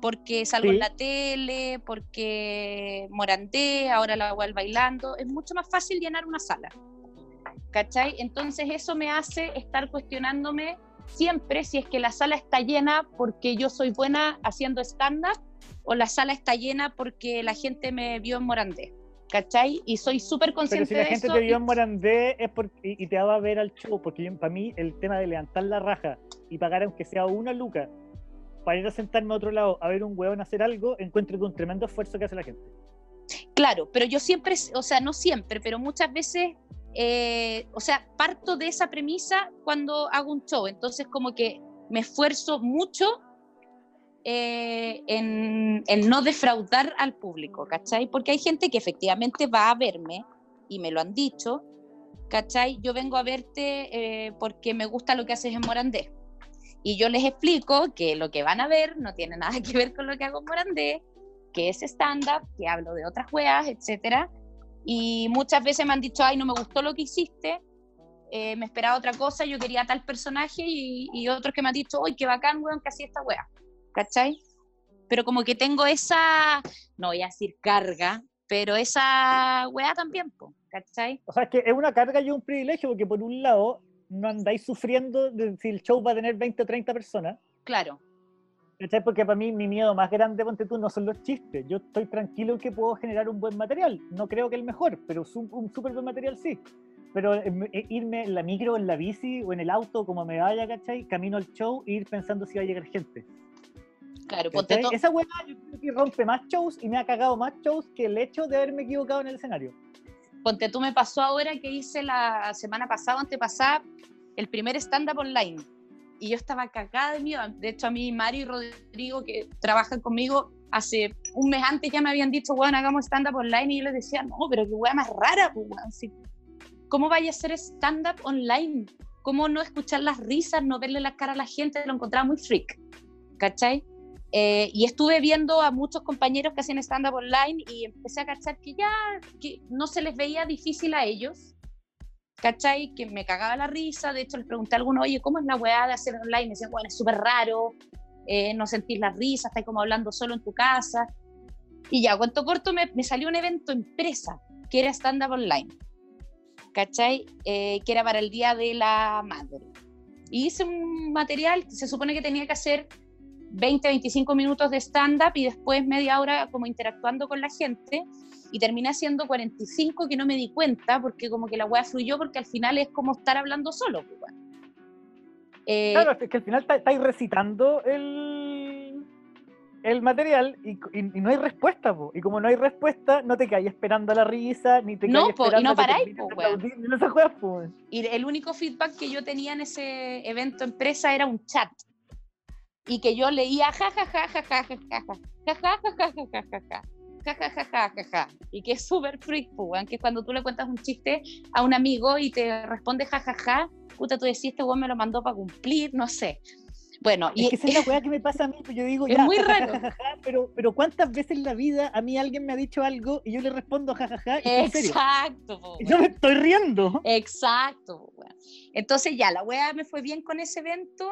Porque salgo en la tele, porque Morandé, ahora la voy bailando. Es mucho más fácil llenar una sala. ¿cachai? Entonces eso me hace estar cuestionándome siempre si es que la sala está llena porque yo soy buena haciendo stand-up o la sala está llena porque la gente me vio en Morandé. ¿Cachai? Y soy súper consciente Pero si la gente te vio en Morandé es porque, y te va a ver al show, porque para mí el tema de levantar la raja y pagar aunque sea una luca para ir a sentarme a otro lado a ver un hueón hacer algo, encuentro que un tremendo esfuerzo que hace la gente. Claro, pero yo siempre, o sea, no siempre, pero muchas veces eh, o sea, parto de esa premisa cuando hago un show, entonces como que me esfuerzo mucho eh, en, no defraudar al público, ¿cachai? Porque hay gente que efectivamente va a verme y me lo han dicho, ¿cachai? Yo vengo a verte eh, porque me gusta lo que haces en Morandé. Y yo les explico que lo que van a ver no tiene nada que ver con lo que hago en Morandé, que es stand-up, que hablo de otras weas, etcétera y muchas veces me han dicho, ay, no me gustó lo que hiciste, eh, me esperaba otra cosa, yo quería tal personaje, y, otros que me han dicho, ay, qué bacán, weón, que así esta wea, ¿cachai? Pero como que tengo esa, no voy a decir carga, pero esa wea también, ¿cachai? O sea, es que es una carga y un privilegio, porque por un lado, no andáis sufriendo de si el show va a tener 20 o 30 personas. Claro. Porque para mí mi miedo más grande, ponte tú, no son los chistes. Yo estoy tranquilo que puedo generar un buen material. No creo que el mejor, pero un, súper buen material sí. Pero eh, eh, irme en la micro, en la bici o en el auto, como me vaya, ¿cachai? Camino al show e ir pensando si va a llegar gente. Claro, ponte Esa weá yo creo que rompe más shows y me ha cagado más shows que el hecho de haberme equivocado en el escenario. Ponte tú, me pasó ahora que hice la semana pasada, antepasada, el primer stand-up online y yo estaba cagada de miedo. De hecho, a mí, Mario y Rodrigo, que trabajan conmigo, hace un mes antes ya me habían dicho, bueno, hagamos stand-up online, y yo les decía, no, pero qué weá más rara, pues, ¿Cómo vaya a hacer stand-up online? cómo no escuchar las risas, no verle la cara a la gente, lo encontraba muy freak, ¿cachai? Eh, y estuve viendo a muchos compañeros que hacían stand-up online y empecé a cachar que ya que no se les veía difícil a ellos, ¿cachai? Que me cagaba la risa, de hecho les pregunté a alguno, oye, ¿cómo es la weá de hacer online? Me decían, bueno, es súper raro, eh, no sentís la risa, estás como hablando solo en tu casa. Y ya, cuento corto, me, me salió un evento empresa, que era stand-up online, ¿cachai? Eh, que era para el Día de la Madre. Y hice un material, se supone que tenía que hacer 20, 25 minutos de stand-up y después media hora como interactuando con la gente y terminé haciendo 45 que no me di cuenta porque como que la weá fluyó porque al final es como estar hablando solo. Pues, eh, claro, es que al final estáis recitando el, el material y, no hay respuesta, y como no hay respuesta, no te caes esperando la risa, ni te no, esperando y no paráis, Y el único feedback que yo tenía en ese evento empresa era un chat y que yo leía ja ja ja ja ja ja ja ja ja ja ja ja ja ja ja y que es súper freak, que cuando tú le cuentas un chiste a un amigo y te responde ja ja ja, puta, tú decís, este weón me lo mandó para cumplir, no sé. Bueno, es y que esa es la weá que me pasa a mí, pues yo digo, es muy raro. pero, pero ¿cuántas veces en la vida a mí alguien me ha dicho algo y yo le respondo jajaja? Exacto. yo me estoy riendo. Exacto. Entonces ya, la weá me fue bien con ese evento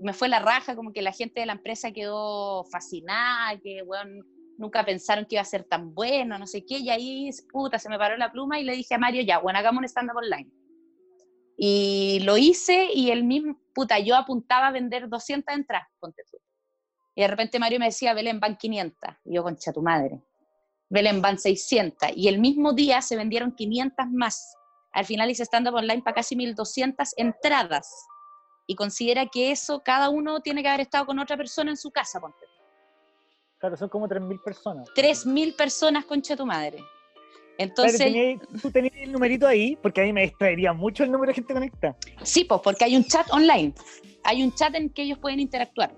me fue la raja, como que la gente de la empresa quedó fascinada, que, bueno, nunca pensaron que iba a ser tan bueno, no sé qué, y ahí, puta, se me paró la pluma y le dije a Mario, ya, bueno, hagamos un stand-up online. Y lo hice y el mismo, puta, yo apuntaba a vender 200 entradas, ponte tú. Y de repente Mario me decía, Belén, van 500. Y yo, concha tu madre. Belén, van 600. Y el mismo día se vendieron 500 más. Al final hice stand-up online para casi 1200 entradas y considera que eso cada uno tiene que haber estado con otra persona en su casa, ponte. Claro, son como 3.000 personas. 3.000 personas, concha tu madre. Entonces. tú tenías el numerito ahí, porque a mí me extraería mucho el número de gente conectada. Sí, pues, porque hay un chat online. Hay un chat en que ellos pueden interactuar.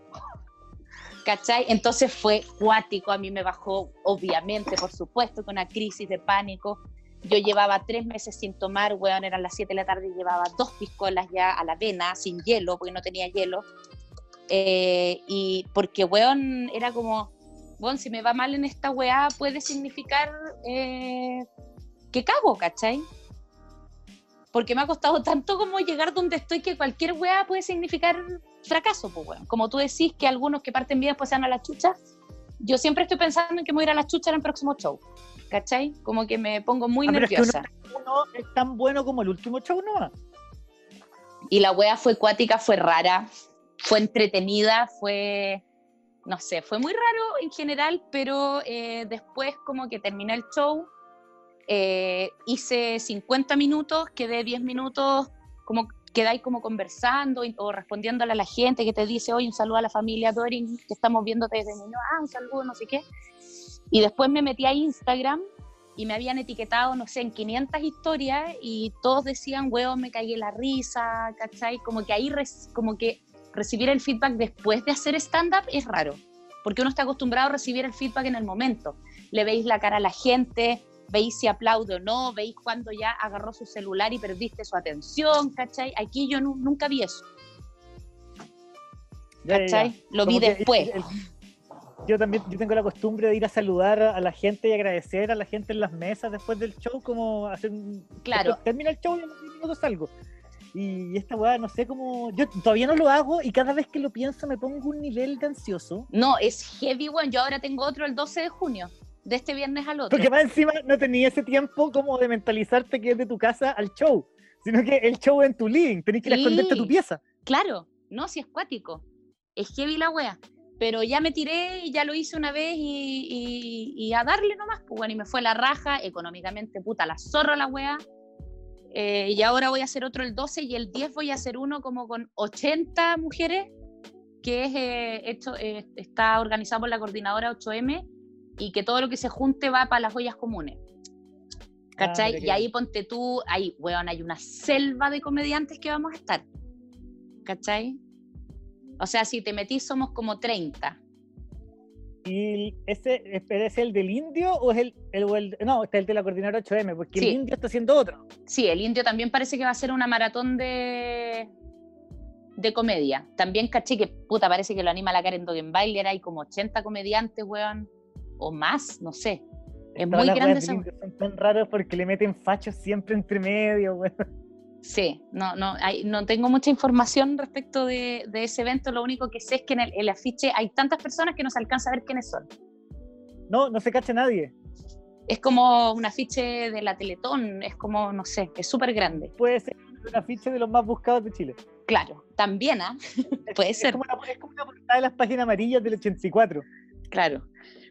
¿Cachai? Entonces fue cuático, a mí me bajó, obviamente, por supuesto, con una crisis de pánico. Yo llevaba tres meses sin tomar, weón, eran las 7 de la tarde y llevaba dos piscolas ya a la vena, sin hielo, porque no tenía hielo. Eh, y porque, weón, era como, weón, si me va mal en esta weá, puede significar eh, que cago, ¿cachai? Porque me ha costado tanto como llegar donde estoy que cualquier weá puede significar fracaso, pues, weón. Como tú decís que algunos que parten bien después se van a la chucha, yo siempre estoy pensando en que me voy a ir a la chucha en el próximo show. ¿cachai? Como que me pongo muy ah, nerviosa. Pero es, uno, es tan bueno como el último show, ¿no? Y la wea fue acuática, fue rara, fue entretenida, fue, no sé, fue muy raro en general, pero eh, después como que terminé el show, eh, hice 50 minutos, quedé 10 minutos, como quedáis como conversando o respondiéndole a la gente que te dice, hoy un saludo a la familia Dorin, que estamos viéndote desde niño, ah, un saludo, no sé qué. Y después me metí a Instagram y me habían etiquetado, no sé, en 500 historias y todos decían, huevo, me caí la risa, ¿cachai? Como que ahí, como que recibir el feedback después de hacer stand-up es raro, porque uno está acostumbrado a recibir el feedback en el momento. Le veis la cara a la gente, veis si aplaude o no, veis cuando ya agarró su celular y perdiste su atención, ¿cachai? Aquí yo nunca vi eso. ¿Cachai? Lo vi después yo también yo tengo la costumbre de ir a saludar a la gente y agradecer a la gente en las mesas después del show, como hacer un... Claro. termina el show y en minutos salgo. Y esta weá, no sé cómo. Yo todavía no lo hago y cada vez que lo pienso me pongo un nivel de ansioso. No, es heavy, weón. Yo ahora tengo otro el 12 de junio, de este viernes al otro. Porque más encima no tenía ese tiempo como de mentalizarte que es de tu casa al show, sino que el show es en tu living, tenés que ir a esconderte a tu pieza. Claro, no, si es cuático. Es heavy la wea pero ya me tiré y ya lo hice una vez y, a darle nomás, pues bueno, y me fue la raja, económicamente, puta, la zorra la wea. Eh, y ahora voy a hacer otro el 12 y el 10 voy a hacer uno como con 80 mujeres, que es eh, esto, eh, está organizado por la coordinadora 8M y que todo lo que se junte va para las joyas comunes. Ah, ¿Cachai? y ahí ponte tú, ahí, weón, hay una selva de comediantes que vamos a estar. ¿Cachai? O sea, si te metís somos como 30. ¿Y ese es el del indio o es el, el, no, este es el de la coordinadora 8M? Porque el indio está haciendo otro. Sí, el indio también parece que va a ser una maratón de, de comedia. También caché que, puta, parece que lo anima la Karen Dogenbailer, hay como 80 comediantes, weón, o más, no sé. Es muy grande esa... Son tan raros porque le meten fachos siempre entre medio, weón. Sí, no, no, hay, no tengo mucha información respecto de, de, ese evento, lo único que sé es que en el, afiche hay tantas personas que no se alcanza a ver quiénes son. No, no se cacha nadie. Es como un afiche de la Teletón, es como, no sé, es súper grande. Puede ser un afiche de los más buscados de Chile. Claro, también, ¿ah? Puede ser. Es como, una, es como una portada de las páginas amarillas del 84. Claro,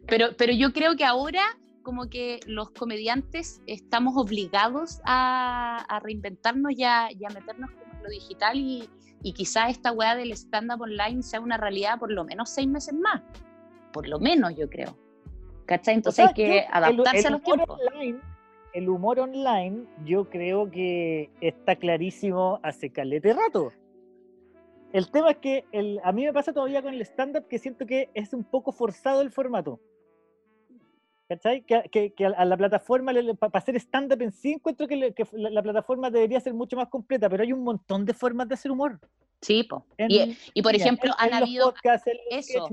pero, pero yo creo que ahora como que los comediantes estamos obligados a, reinventarnos y a, meternos en lo digital y, y quizá esta weá del stand-up online sea una realidad por lo menos seis meses más. Por lo menos, yo creo. ¿Cachai? Entonces hay que adaptarse a los tiempos. el humor online, yo creo que está clarísimo hace calete rato. El tema es que el, a mí me pasa todavía con el stand-up que siento que es un poco forzado el formato. ¿Cachai? Que, a la plataforma, para hacer stand-up en sí, encuentro que, la, plataforma debería ser mucho más completa, pero hay un montón de formas de hacer humor. Sí, po. y, por ejemplo, han habido eso.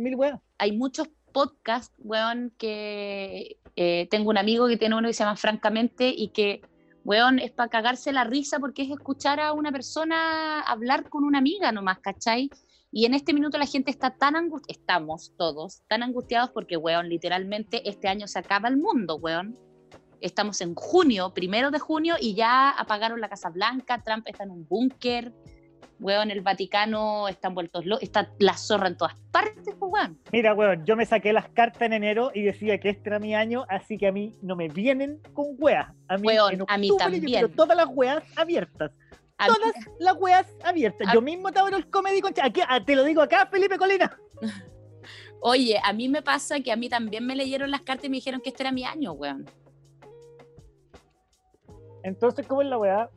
hay muchos podcasts, weón, que eh, tengo un amigo que tiene uno que se llama Francamente y que, weón, es para cagarse la risa porque es escuchar a una persona hablar con una amiga nomás, ¿cachai? Y en este minuto la gente está tan angustiada, estamos todos tan angustiados porque, weón, literalmente este año se acaba el mundo, weón. Estamos en junio, primero de junio, y ya apagaron la Casa Blanca, Trump está en un búnker, weón, el Vaticano están vueltos locos, está la zorra en todas partes, pues, weón. Mira, weón, yo me saqué las cartas en enero y decía que este era mi año, así que a mí no me vienen con weas. A mí, weón, a mí también. todas las weas abiertas todas las weas abiertas. Yo mismo te abro el comedy con aquí, ah, te lo digo acá, Felipe Colina. Oye, a mí me pasa que a mí también me leyeron las cartas y me dijeron que este era mi año, weón. Entonces, ¿cómo es la weá?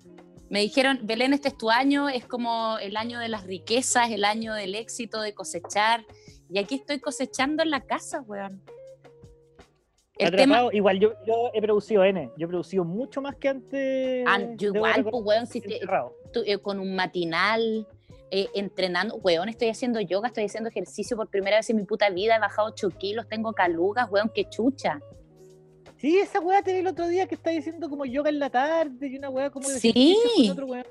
Me dijeron, Belén, este es tu año, es como el año de las riquezas, el año del éxito, de cosechar. Y aquí estoy cosechando en la casa, weón. Igual yo, yo, he producido N, yo he producido mucho más que antes. Ah, igual, pues, weón, si te, eh, con un matinal, eh, entrenando, weón, estoy haciendo yoga, estoy haciendo ejercicio por primera vez en mi puta vida, he bajado 8 kilos, tengo calugas, weón, qué chucha. Sí, esa weá te vi el otro día que está diciendo como yoga en la tarde y una weá como de Sí. Otro weón.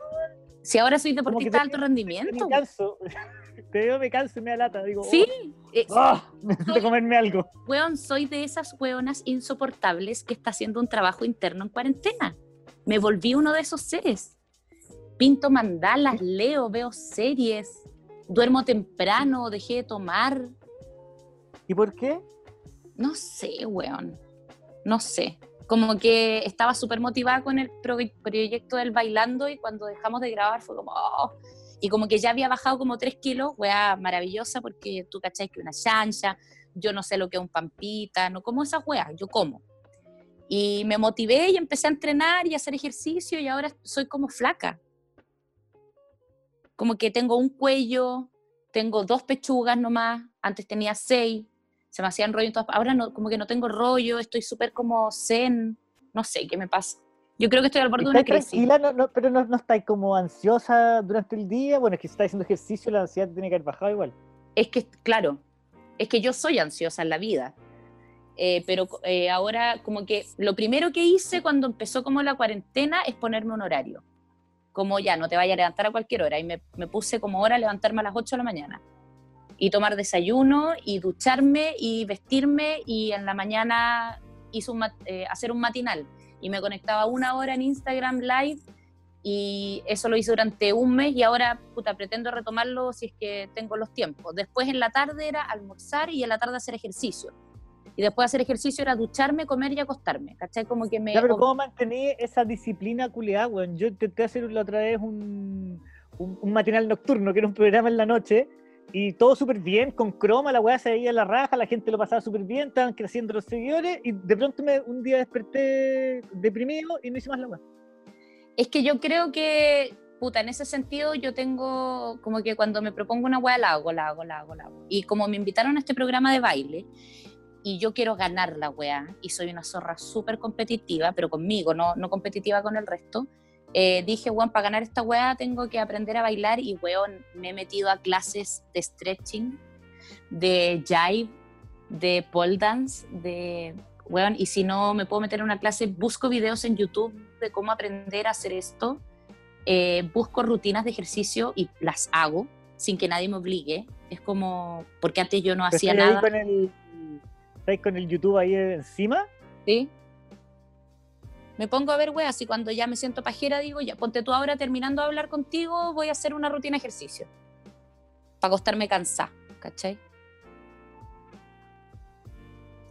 Si ahora soy deportista de alto rendimiento. te veo, me canso y me alata. Digo, sí. Oh, eh, ¡ah! necesito comerme algo. Weón, soy de esas weonas insoportables que está haciendo un trabajo interno en cuarentena. Me volví uno de esos seres. Pinto mandalas, leo, veo series, duermo temprano, dejé de tomar. ¿Y por qué? No sé, weón. No sé. Como que estaba súper motivada con el proyecto del bailando y cuando dejamos de grabar fue como, oh, y como que ya había bajado como tres kilos, wea maravillosa, porque tú cacháis que una chancha, yo no sé lo que es un pampita, no como esas weas, yo como. Y me motivé y empecé a entrenar y a hacer ejercicio y ahora soy como flaca. Como que tengo un cuello, tengo dos pechugas nomás, antes tenía seis, se me hacían rollo todas, ahora no, como que no tengo rollo, estoy súper como zen, no sé qué me pasa. Yo creo que estoy al borde de una crisis. Tranquila, no, pero no, no estáis como ansiosa durante el día. Bueno, es que si estás haciendo ejercicio, la ansiedad tiene que haber bajado igual. Es que, claro, es que yo soy ansiosa en la vida. Eh, pero eh, ahora como que lo primero que hice cuando empezó como la cuarentena es ponerme un horario. Como ya, no te vayas a levantar a cualquier hora. Y me, me puse como hora a levantarme a las 8 de la mañana. Y tomar desayuno y ducharme y vestirme y en la mañana hice un, eh, hacer un matinal y me conectaba una hora en Instagram Live y eso lo hice durante un mes y ahora puta, pretendo retomarlo si es que tengo los tiempos. Después en la tarde era almorzar y en la tarde hacer ejercicio. Y después de hacer ejercicio era ducharme, comer y acostarme, ¿cachai? Como que me... Ya, pero ¿cómo mantener esa disciplina culiada, weón? Yo intenté hacer la otra vez un, un, un matinal nocturno, que era un programa en la noche, y todo súper bien, con croma, la weá se veía en la raja, la gente lo pasaba súper bien, estaban creciendo los seguidores y de pronto me, un día desperté deprimido y no hice más la weá. Es que yo creo que, puta, en ese sentido yo tengo como que cuando me propongo una weá la hago, la hago, la hago, la hago. Y como me invitaron a este programa de baile, y yo quiero ganar la weá, y soy una zorra súper competitiva, pero conmigo, no, no competitiva con el resto, eh, dije, weón, para ganar esta weá tengo que aprender a bailar y, weón, me he metido a clases de stretching, de jive, de pole dance, de, weón, y si no me puedo meter en una clase, busco videos en YouTube de cómo aprender a hacer esto, eh, busco rutinas de ejercicio y las hago sin que nadie me obligue. Es como, porque antes yo no hacía nada. Con el, ¿Estáis con el YouTube ahí encima? Sí me pongo a ver weas y cuando ya me siento pajera digo, ya ponte tú ahora terminando de hablar contigo, voy a hacer una rutina de ejercicio. Para acostarme cansada, ¿cachai?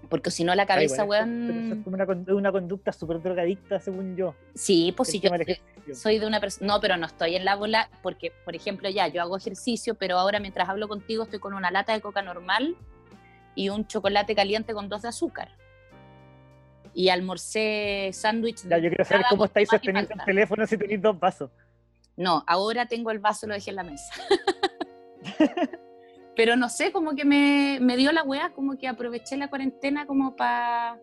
Porque si no la cabeza, weón... es como una, conducta súper drogadicta, según yo. Sí, pues si yo soy de una persona... No, pero no estoy en la bola porque, por ejemplo, ya, yo hago ejercicio, pero ahora mientras hablo contigo estoy con una lata de coca normal y un chocolate caliente con dos de azúcar y almorcé sándwich. Ya, yo quiero saber cómo estáis sosteniendo el teléfono si tenéis dos vasos. No, ahora tengo el vaso, lo dejé en la mesa. Pero no sé, como que me, me dio la weá, como que aproveché la cuarentena como para,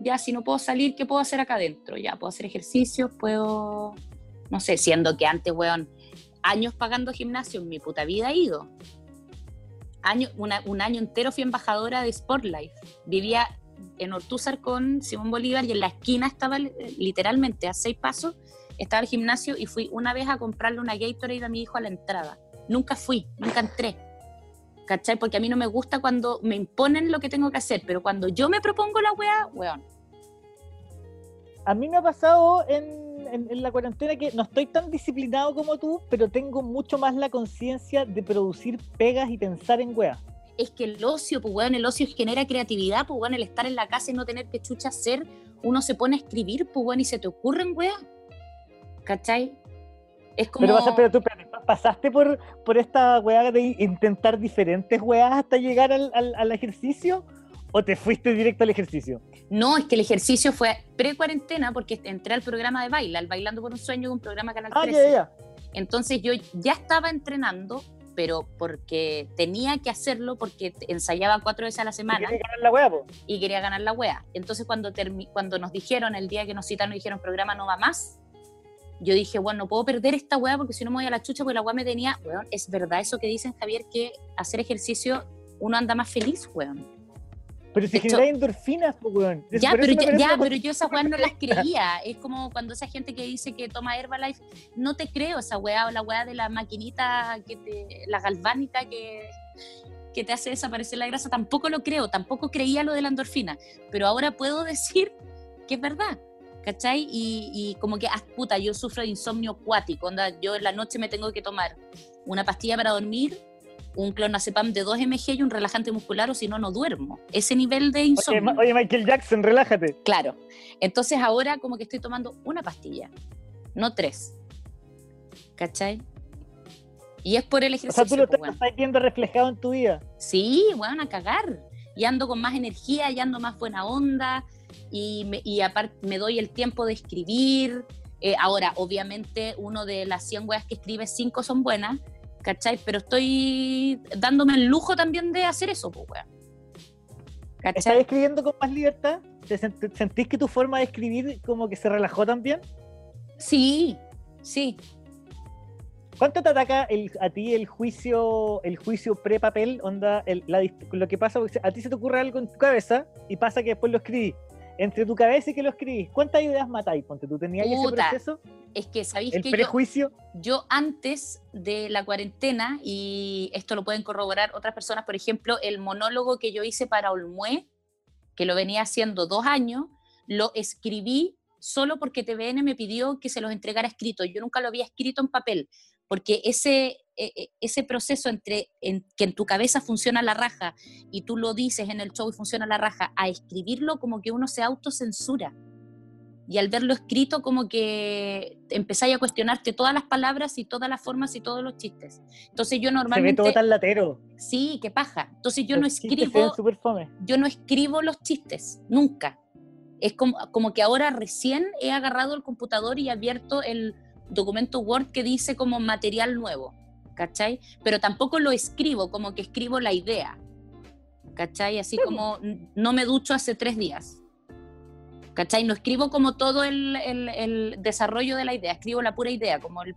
ya, si no puedo salir, ¿qué puedo hacer acá adentro? Ya, puedo hacer ejercicios, puedo, no sé, siendo que antes, weón, años pagando gimnasio, en mi puta vida he ido. Año, un año entero fui embajadora de Sportlife. Vivía en Ortúzar con Simón Bolívar y en la esquina estaba literalmente a seis pasos, estaba el gimnasio y fui una vez a comprarle una Gatorade a mi hijo a la entrada. Nunca fui, nunca entré. ¿Cachai? Porque a mí no me gusta cuando me imponen lo que tengo que hacer, pero cuando yo me propongo la weá, weón. A mí me ha pasado en, en, la cuarentena que no estoy tan disciplinado como tú, pero tengo mucho más la conciencia de producir pegas y pensar en weá es que el ocio, pues weón, el ocio genera creatividad, pues weón, el estar en la casa y no tener que chucha hacer, uno se pone a escribir, pues weón, y se te ocurren, weón. ¿Cachai? Es como... Pero, pero tú pasaste por, por esta weá de intentar diferentes weas hasta llegar al, al, ejercicio o te fuiste directo al ejercicio? No, es que el ejercicio fue pre-cuarentena porque entré al programa de baila, al Bailando por un Sueño, un programa Canal 13. Ah, Entonces yo ya estaba entrenando, pero porque tenía que hacerlo porque ensayaba cuatro veces a la semana. Y quería ganar la wea, Y quería ganar la wea. Entonces cuando, cuando nos dijeron, el día que nos citaron, nos dijeron, programa no va más, yo dije, bueno, no puedo perder esta wea porque si no me voy a la chucha, porque la wea me tenía, weón, es verdad eso que dicen, Javier, que hacer ejercicio uno anda más feliz, weón. Pero si genera endorfinas, pues, weón. Ya, pero, ya, pero yo esas weas no las creía. Es como cuando esa gente que dice que toma Herbalife, no te creo esa wea, o la wea de la maquinita, que te, la galvánica que, que te hace desaparecer la grasa, tampoco lo creo, tampoco creía lo de la endorfina. Pero ahora puedo decir que es verdad. ¿Cachai? Y, y como que, ah, puta, yo sufro de insomnio acuático. Onda, yo en la noche me tengo que tomar una pastilla para dormir un clonazepam de 2 mg y un relajante muscular o si no, no duermo. Ese nivel de insomnio. Oye, Michael Jackson, relájate. Claro. Entonces ahora como que estoy tomando una pastilla, no tres. ¿Cachai? Y es por el ejercicio. O sea, tú lo pues, estás viendo reflejado en tu vida. Sí, bueno, a cagar. Y ando con más energía, y ando más buena onda, y, y aparte me doy el tiempo de escribir. Eh, ahora, obviamente, uno de las 100 weas que escribe, 5 son buenas, ¿cachai? Pero estoy dándome el lujo también de hacer eso, pues, weón. ¿Estás escribiendo con más libertad? ¿Te ¿Sentís que tu forma de escribir como que se relajó también? Sí, sí. ¿Cuánto te ataca a ti el juicio el juicio pre-papel? Onda, lo que pasa, a ti se te ocurre algo en tu cabeza y pasa que después lo escribís entre tu cabeza y que lo escribís, ¿cuántas ideas matáis? Ponte, ¿tú tenías ese proceso? Es que sabéis ¿El que prejuicio? Yo, antes de la cuarentena, y esto lo pueden corroborar otras personas, por ejemplo, el monólogo que yo hice para Olmué, que lo venía haciendo dos años, lo escribí solo porque TVN me pidió que se los entregara escrito. Yo nunca lo había escrito en papel, porque ese, ese proceso entre que en tu cabeza funciona la raja y tú lo dices en el show y funciona la raja, a escribirlo como que uno se autocensura. Y al verlo escrito como que empezáis a cuestionarte todas las palabras y todas las formas y todos los chistes. Entonces yo normalmente... Se ve todo tan latero. Sí, qué paja. Entonces yo no escribo... Yo no escribo los chistes, nunca. Es como, como que ahora recién he agarrado el computador y abierto el documento Word que dice como material nuevo ¿cachai? Pero tampoco lo escribo, como que escribo la idea. ¿cachai? Así como no me ducho hace tres días. ¿Cachai? No escribo como todo el, el, desarrollo de la idea, escribo la pura idea, como el,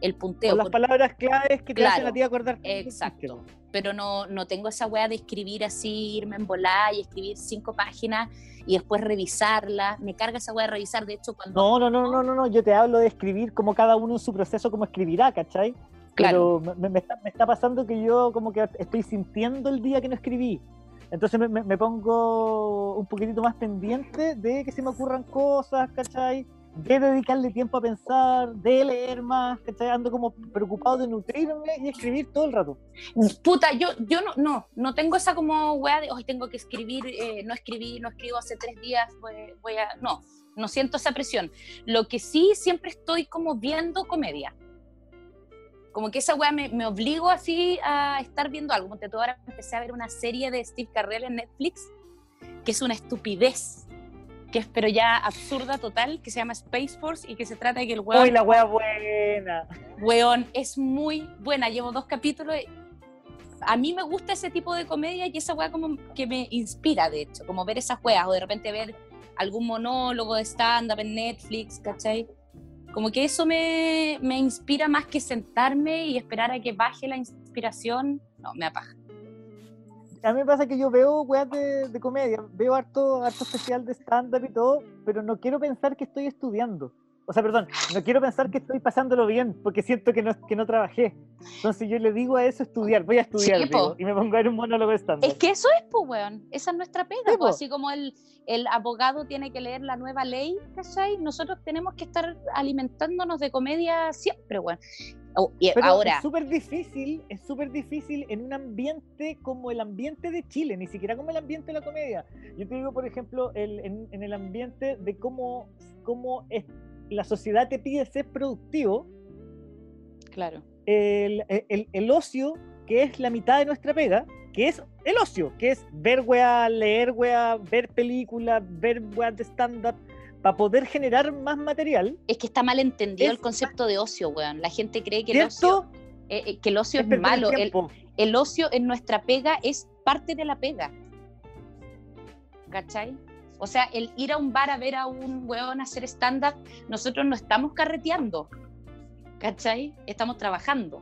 el punteo. las palabras claves que te hacen a ti acordar. Exacto. Pero no, no tengo esa weá de escribir así, irme en volar y escribir cinco páginas y después revisarla. Me carga esa weá de revisar. De hecho, cuando. No, no, no, no, no, no. Yo te hablo de escribir como cada uno en su proceso, como escribirá, ¿cachai? Claro. Pero me, me, está, me está pasando que yo como que estoy sintiendo el día que no escribí. Entonces me, me, pongo un poquitito más pendiente de que se me ocurran cosas, ¿cachai? De dedicarle tiempo a pensar, de leer más, ¿cachai? Ando como preocupado de nutrirme y escribir todo el rato. Puta, yo, yo no, no, no tengo esa como weá de hoy tengo que escribir, eh, no escribí, no escribo hace tres días, voy, voy a. No, no siento esa presión. Lo que sí siempre estoy como viendo comedia como que esa weá me, me obligo así a estar viendo algo. Como ahora empecé a ver una serie de Steve Carrell en Netflix, que es una estupidez, que es pero ya absurda total, que se llama Space Force y que se trata de que el weón... ¡Uy, la weá buena! Weón, es muy buena. Llevo dos capítulos. A mí me gusta ese tipo de comedia y esa weá como que me inspira, de hecho, como ver esas weas o de repente ver algún monólogo de stand-up en Netflix, ¿cachai? Como que eso me, me, inspira más que sentarme y esperar a que baje la inspiración. No, me apaga. A mí me pasa que yo veo weas de, de comedia, veo harto, harto especial de stand-up y todo, pero no quiero pensar que estoy estudiando. O sea, perdón, no quiero pensar que estoy pasándolo bien, porque siento que no, que no trabajé. Entonces yo le digo a eso estudiar, voy a estudiar, y me pongo a ver un monólogo de stand Es que eso es, pues, weón. Esa es nuestra pega, pues, así como el, el abogado tiene que leer la nueva ley, ¿cachai? Nosotros tenemos que estar alimentándonos de comedia siempre, weón. Oh, y Pero ahora... Es súper difícil, es súper difícil en un ambiente como el ambiente de Chile, ni siquiera como el ambiente de la comedia. Yo te digo, por ejemplo, el, en, en, el ambiente de cómo, cómo es la sociedad te pide ser productivo, claro. El, el, el, ocio, que es la mitad de nuestra pega, que es el ocio, que es ver weá, leer weá, ver películas, ver weá de stand-up, para poder generar más material. Es que está mal entendido el concepto de ocio, weón. La gente cree que el ocio, eh, eh, que el ocio es, malo. El, el, ocio en nuestra pega es parte de la pega. ¿Cachai? O sea, el ir a un bar a ver a un weón hacer stand-up, nosotros no estamos carreteando, ¿cachai? Estamos trabajando.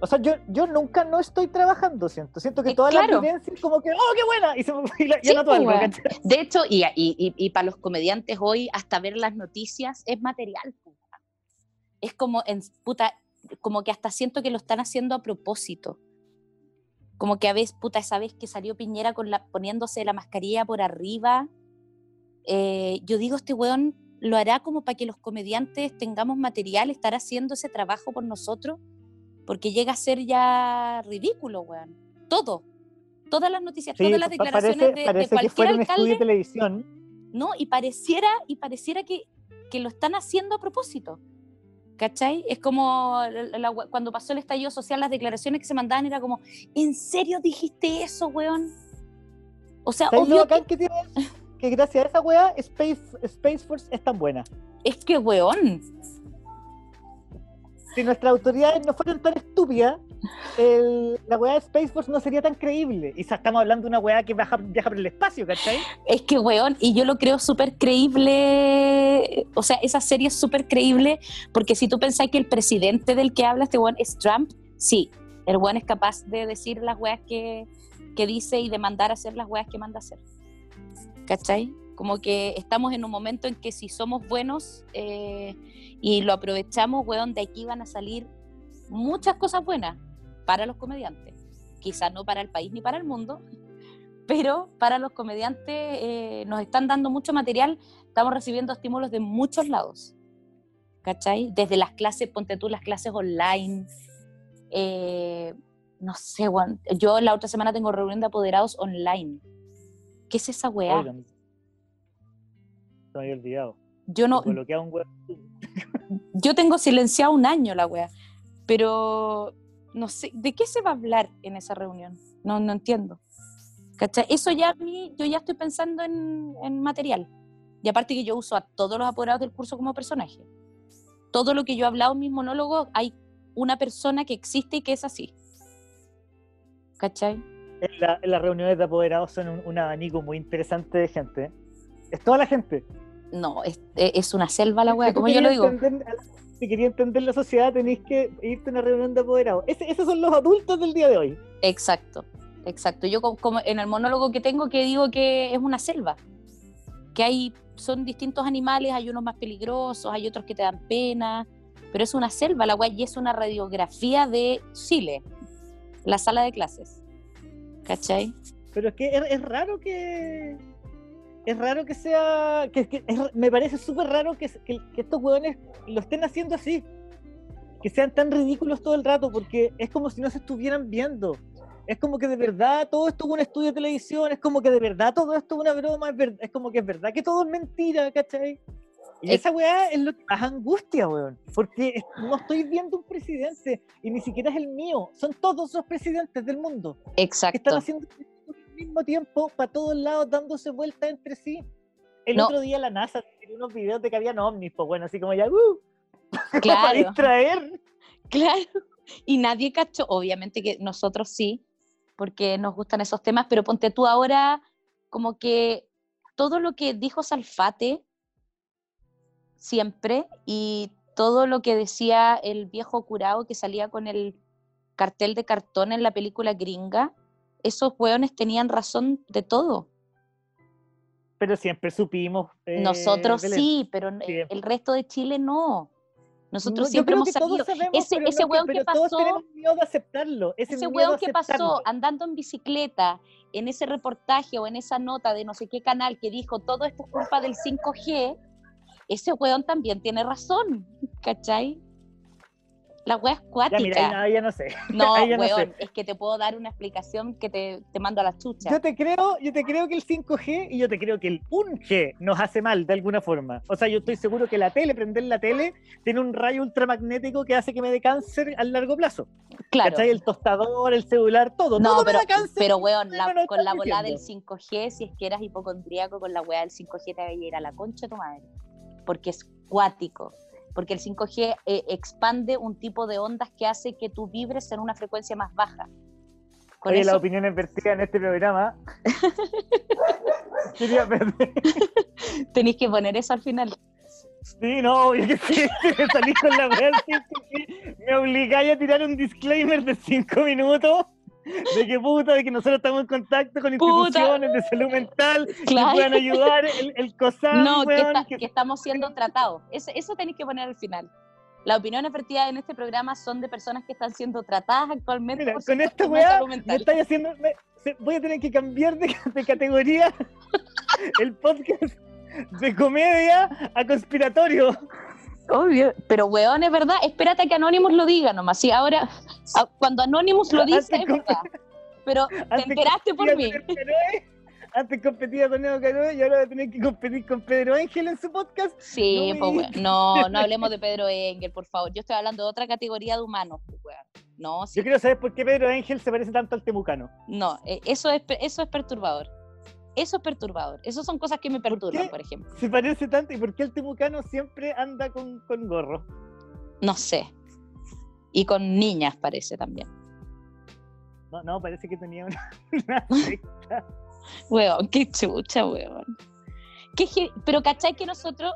O sea, yo, yo nunca no estoy trabajando, siento. Siento que toda la vivencia es como que, ¡oh, qué buena! Y se me algo, De hecho, y, y, y, para los comediantes hoy, hasta ver las noticias es material. Puta. Es como, en, puta, como que hasta siento que lo están haciendo a propósito. Como que a veces, puta, esa vez que salió Piñera con la, poniéndose la mascarilla por arriba eh, yo digo, este weón lo hará como para que los comediantes tengamos material, estar haciendo ese trabajo por nosotros, porque llega a ser ya ridículo, weón. Todo, todas las noticias, todas las declaraciones de, cualquier alcalde. De televisión. No, y pareciera, y pareciera que, que lo están haciendo a propósito. ¿Cachai? Es como cuando pasó el estallido social, las declaraciones que se mandaban era como, ¿en serio dijiste eso, weón? O sea, obvio que que gracias a esa weá Space, Space Force es tan buena. Es que weón. Si nuestras autoridades no fueran tan estúpidas, la weá de Space Force no sería tan creíble. Y estamos hablando de una weá que viaja, viaja por el espacio, ¿cachai? Es que weón, y yo lo creo súper creíble. O sea, esa serie es súper creíble porque si tú pensás que el presidente del que habla este weón es Trump, sí, el weón es capaz de decir las weas que, que dice y de mandar a hacer las weas que manda a hacer. ¿Cachai? Como que estamos en un momento en que si somos buenos eh, y lo aprovechamos, weón, de aquí van a salir muchas cosas buenas para los comediantes. Quizás no para el país ni para el mundo, pero para los comediantes eh, nos están dando mucho material, estamos recibiendo estímulos de muchos lados, ¿cachai? Desde las clases, ponte tú las clases online, eh, no sé, yo la otra semana tengo reunión de apoderados online ¿Qué es esa weá? Se me había olvidado. Yo no. yo tengo silenciado un año la weá. Pero no sé, ¿de qué se va a hablar en esa reunión? No, no entiendo. ¿Cachai? Eso ya a mí, yo ya estoy pensando en, en material. Y aparte que yo uso a todos los apoderados del curso como personaje. Todo lo que yo he hablado en mis monólogos, hay una persona que existe y que es así. ¿Cachai? En, la, en las reuniones de apoderados son un, abanico muy interesante de gente. Es toda la gente. No, es, es una selva la weá, como yo lo digo. si quería entender la sociedad, tenéis que irte a una reunión de apoderados. esos son los adultos del día de hoy. Exacto, exacto. Yo como en el monólogo que tengo que digo que es una selva, que hay son distintos animales, hay unos más peligrosos, hay otros que te dan pena, pero es una selva la weá y es una radiografía de Chile, la sala de clases. ¿Cachai? Pero es que es, raro que. Es raro que sea. Que, me parece súper raro que, estos hueones lo estén haciendo así. Que sean tan ridículos todo el rato, porque es como si no se estuvieran viendo es como que de verdad todo esto es un estudio de televisión, es como que de verdad todo esto es una broma, es, como que es verdad que todo es mentira, ¿cachai? Y esa weá es lo que más angustia, weón. Porque no estoy viendo un presidente y ni siquiera es el mío. Son todos los presidentes del mundo. Exacto. Que están haciendo al mismo tiempo para todos lados dándose vueltas entre sí. El otro día la NASA tiene unos videos de que habían ovnis, pues bueno, así como ya, uh, claro. para distraer. Claro. Y nadie cachó, obviamente que nosotros sí, porque nos gustan esos temas, pero ponte tú ahora como que todo lo que dijo Salfate siempre y todo lo que decía el viejo curado que salía con el cartel de cartón en la película gringa, esos hueones tenían razón de todo. Pero siempre supimos. Eh, Nosotros sí, pero el resto de Chile no. Nosotros siempre hemos sabido. ese, ese weón que, pasó. Todos miedo de aceptarlo. Ese, ese weón que pasó andando en bicicleta en ese reportaje o en esa nota de no sé qué canal que dijo todo esto es culpa del 5G, ese weón también tiene razón, ¿cachai? La wea es cuática. Ya, mira, ya no sé. No, weón, es que te puedo dar una explicación que te, te, mando a la chucha. Yo te creo, yo te creo que el 5G y yo te creo que el 1G nos hace mal de alguna forma. O sea, yo estoy seguro que la tele, prender la tele, tiene un rayo ultramagnético que hace que me dé cáncer a largo plazo. Claro. ¿Cachai? El tostador, el celular, todo. No, todo pero, me da cáncer, pero weón, con la bola del 5G, si es que eras hipocondríaco con la weá del 5G, te voy a ir a la concha de tu madre. Porque es cuático porque el 5G eh, expande un tipo de ondas que hace que tú vibres en una frecuencia más baja. Con Oye, la opinión vertida en este programa. Tenéis que poner eso al final. Sí, no, yo que sí, salí con la verdad, me obligáis a tirar un disclaimer de 5 minutos de que puta, de que nosotros estamos en contacto con instituciones de salud mental que puedan ayudar, el, el COSAM, No, que, estamos siendo tratados. Eso, eso tenéis que poner al final. Las opiniones vertidas en este programa son de personas que están siendo tratadas actualmente. Mira, con esta weá me estáis haciendo. voy a tener que cambiar de, de categoría el podcast de comedia a conspiratorio. Obvio, pero weón, es verdad, espérate a que Anonymous lo diga nomás. Sí, ahora, cuando Anonymous lo dice, es verdad. Pero te enteraste por mí. antes competía con Neo Canoe y ahora va a tener que competir con Pedro Ángel en su podcast. Sí, no, pues, no, no hablemos de Pedro Ángel, por favor. Yo estoy hablando de otra categoría de humanos, pues, weón. No, sí. Yo quiero saber por qué Pedro Ángel se parece tanto al temucano. No, eh, eso es, eso es perturbador. Eso es perturbador. Esas son cosas que me perturban, por, ejemplo. Se parece tanto y por qué el temucano siempre anda con, gorro. No sé. Y con niñas parece también. No, no, parece que tenía una, secta. Weón, qué chucha, weón. pero ¿cachai que nosotros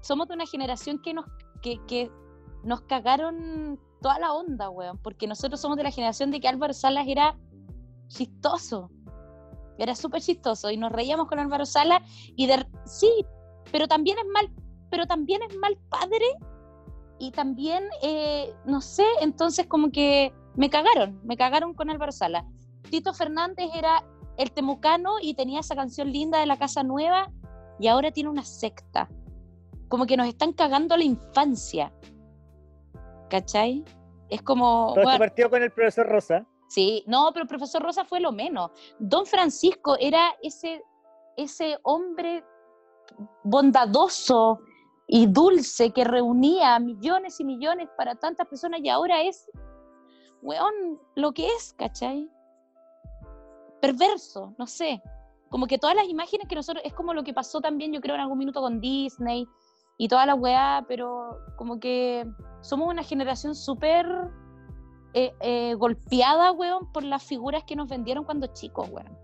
somos de una generación que nos, que, que nos cagaron toda la onda, weón? Porque nosotros somos de la generación de que Álvaro Salas era chistoso era súper chistoso y nos reíamos con Álvaro Sala y de sí, pero también es mal, pero también es mal padre y también, eh, no sé, entonces como que me cagaron, me cagaron con Álvaro Sala. Tito Fernández era el temucano y tenía esa canción linda de la Casa Nueva y ahora tiene una secta. Como que nos están cagando la infancia. ¿Cachai? Es como... Todo partió con el profesor Rosa. Sí, no, pero el profesor Rosa fue lo menos. Don Francisco era ese, ese hombre bondadoso y dulce que reunía millones y millones para tantas personas y ahora es, weón, lo que es, ¿cachai? Perverso, no sé. Como que todas las imágenes que nosotros, es como lo que pasó también, yo creo, en algún minuto con Disney y toda la weá, pero como que somos una generación súper eh, eh, golpeada, weón, por las figuras que nos vendieron cuando chicos, weón.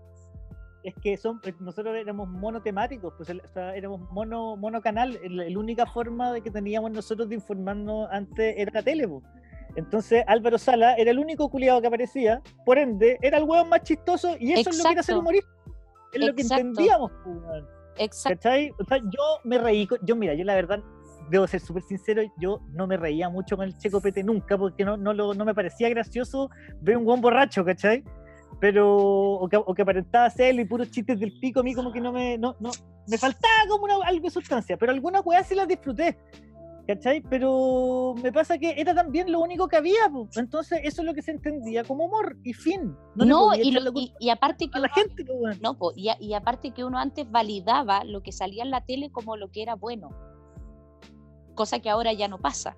Es que son, eh, nosotros éramos monotemáticos, pues éramos mono, monocanal. La, única forma de que teníamos nosotros de informarnos antes era la tele, pues. Entonces Álvaro Sala era el único culiado que aparecía, por ende, era el weón más chistoso y eso es lo que era ser humorista. Es lo que entendíamos, pues, Exacto. O sea, yo me reí, yo mira, yo la verdad debo ser súper sincero, yo no me reía mucho con el Checo Pete nunca, porque no, no, lo, no me parecía gracioso ver un buen borracho, ¿cachai? Pero, o que, o que aparentaba ser y puros chistes del pico, a mí como que no me, no, no, me faltaba como una, algo de sustancia, pero algunas weas sí las disfruté, ¿cachai? Pero me pasa que era también lo único que había, entonces eso es lo que se entendía como humor y fin. No, y, y, aparte que la gente, no, y, y aparte que uno antes validaba lo que salía en la tele como lo que era bueno cosa que ahora ya no pasa.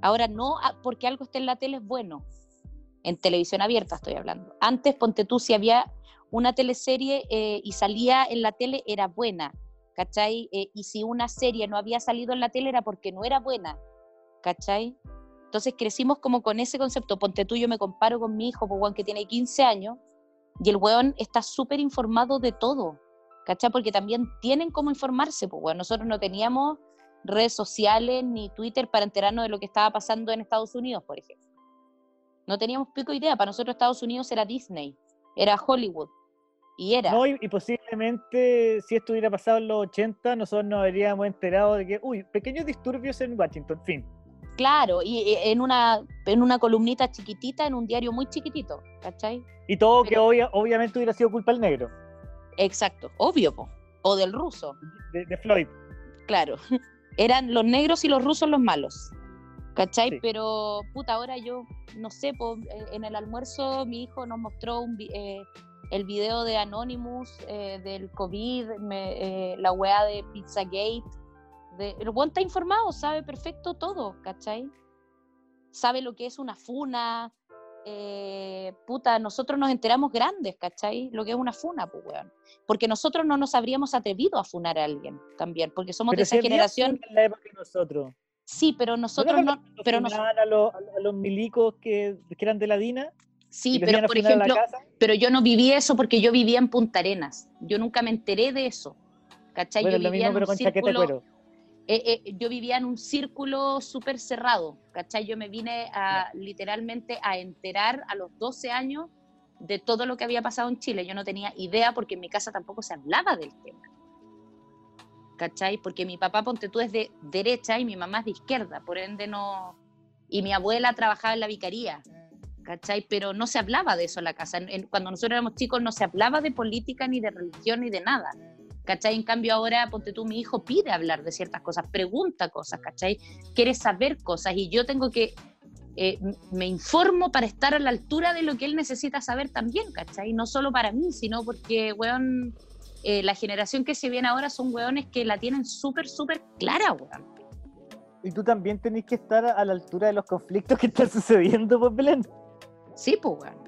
Ahora no, ah, porque algo esté en la tele es bueno. En televisión abierta estoy hablando. Antes, ponte tú, si había una teleserie eh, y salía en la tele, era buena, ¿cachai? Eh, y si una serie no había salido en la tele era porque no era buena, ¿cachai? Entonces crecimos como con ese concepto. Ponte tú, yo me comparo con mi hijo, pues, que tiene 15 años, y el weón está súper informado de todo, ¿cachai? Porque también tienen cómo informarse, pues, nosotros no teníamos redes sociales ni Twitter para enterarnos de lo que estaba pasando en Estados Unidos, por ejemplo. No teníamos pico idea, para nosotros Estados Unidos era Disney, era Hollywood. Y era. No, y, posiblemente si esto hubiera pasado en los 80, nosotros nos habríamos enterado de que, uy, pequeños disturbios en Washington, fin. Claro, y en una, en una columnita chiquitita, en un diario muy chiquitito, ¿cachai? Y todo que obviamente hubiera sido culpa del negro. Exacto, obvio, o del ruso. de Floyd. Claro. eran los negros y los rusos los malos. ¿Cachai? Pero, puta, ahora yo, no sé, eh, en el almuerzo mi hijo nos mostró un, eh, el video de Anonymous, eh, del COVID, la weá de Pizzagate. De, el buen está informado, sabe perfecto todo, ¿cachai? Sabe lo que es una funa, puta, nosotros nos enteramos grandes, ¿cachai? Lo que es una funa, pues, weón. Porque nosotros no nos habríamos atrevido a funar a alguien también, porque somos de esa generación. En la época que nosotros. Sí, pero nosotros no. pero nos... a, los, a, los milicos que, que, eran de la DINA. Sí, pero por ejemplo, pero yo no viví eso porque yo vivía en Punta Arenas. Yo nunca me enteré de eso. ¿Cachai? yo vivía en un círculo, eh, eh, yo vivía en un círculo súper cerrado, ¿cachai? Yo me vine a, literalmente a enterar a los 12 años de todo lo que había pasado en Chile. Yo no tenía idea porque en mi casa tampoco se hablaba del tema. ¿Cachai? Porque mi papá, ponte tú, es de derecha y mi mamá es de izquierda, por ende no... Y mi abuela trabajaba en la vicaría, ¿cachai? Pero no se hablaba de eso en la casa. cuando nosotros éramos chicos no se hablaba de política, ni de religión, ni de nada. ¿Cachai? En cambio ahora, ponte tú, mi hijo pide hablar de ciertas cosas, pregunta cosas, ¿cachai? Quiere saber cosas y yo tengo que, eh, me informo para estar a la altura de lo que él necesita saber también, ¿cachai? No solo para mí, sino porque, weón, eh, la generación que se viene ahora son weones que la tienen súper, súper clara, weón. Y tú también tenés que estar a la altura de los conflictos que están sucediendo, pues, Belén. Sí, pues, weón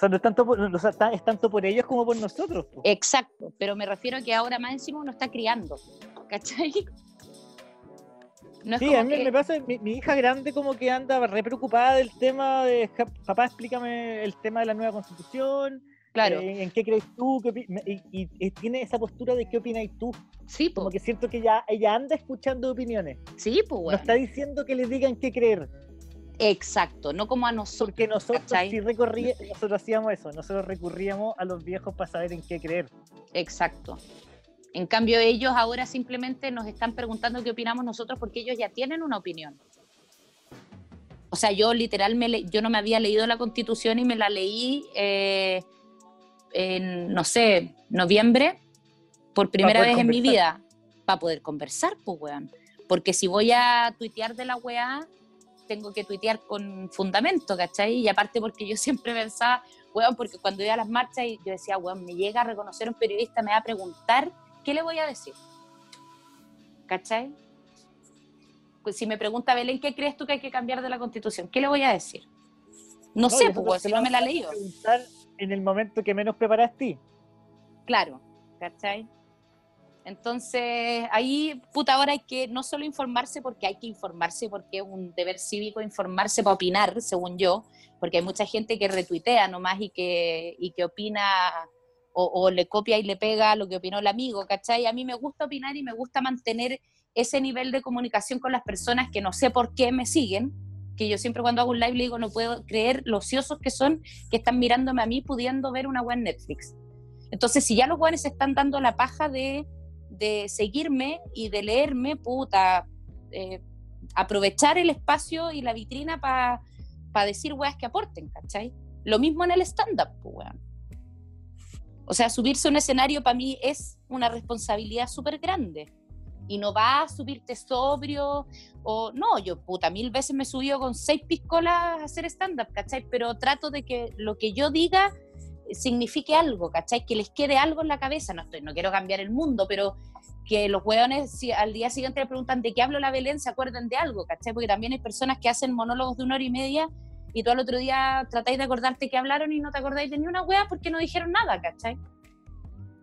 sea, no es tanto por, es tanto por ellos como por nosotros. Exacto, pero me refiero a que ahora más encima uno está criando, ¿cachai? sí, a mí me pasa, mi, hija grande como que anda re preocupada del tema de, papá, explícame el tema de la nueva constitución, claro. Eh, en qué crees tú, y, tiene esa postura de qué opinas tú. Sí, pues. Como que siento que ya, ella anda escuchando opiniones. Sí, pues. No está diciendo que le digan qué creer. Exacto, no como a nosotros. Porque nosotros sí recorríamos, nosotros hacíamos eso, nosotros recurríamos a los viejos para saber en qué creer. Exacto. En cambio, ellos ahora simplemente nos están preguntando qué opinamos nosotros porque ellos ya tienen una opinión. O sea, yo literalmente, yo no me había leído la constitución y me la leí eh, en, no sé, noviembre, por primera vez en mi vida, para poder conversar, pues, weón. Porque si voy a tuitear de la weá, tengo que tuitear con fundamento, ¿cachai? Y aparte porque yo siempre pensaba, weón, porque cuando iba a las marchas yo decía, weón, me llega a reconocer un periodista, me va a preguntar, ¿qué le voy a decir? ¿Cachai? Pues si me pregunta Belén, ¿qué crees tú que hay que cambiar de la constitución? ¿Qué le voy a decir? No, sé, pues, si no me la he leído. En el momento que menos preparaste. Claro, ¿cachai? Entonces, ahí, puta, ahora hay que no solo informarse porque hay que informarse, porque es un deber cívico informarse para opinar, según yo, porque hay mucha gente que retuitea nomás y que, y que opina o, le copia y le pega lo que opinó el amigo, ¿cachai? A mí me gusta opinar y me gusta mantener ese nivel de comunicación con las personas que no sé por qué me siguen, que yo siempre cuando hago un live le digo, no puedo creer lo ociosos que son que están mirándome a mí pudiendo ver una web Netflix. Entonces, si ya los buenos están dando la paja de, de seguirme y de leerme, puta, eh, aprovechar el espacio y la vitrina para pa decir weas que aporten, ¿cachai? Lo mismo en el stand-up, pues, weón. O sea, subirse a un escenario para mí es una responsabilidad súper grande y no va a subirte sobrio o no, yo puta mil veces me subió con seis piscolas a hacer stand-up, ¿cachai? Pero trato de que lo que yo diga signifique algo, ¿cachai? Que les quede algo en la cabeza, no, estoy, no quiero cambiar el mundo, pero que los hueones si al día siguiente le preguntan de qué hablo la Belén, se acuerden de algo, ¿cachai? Porque también hay personas que hacen monólogos de una hora y media y tú al otro día tratáis de acordarte que hablaron y no te acordáis de ni una hueá porque no dijeron nada, ¿cachai?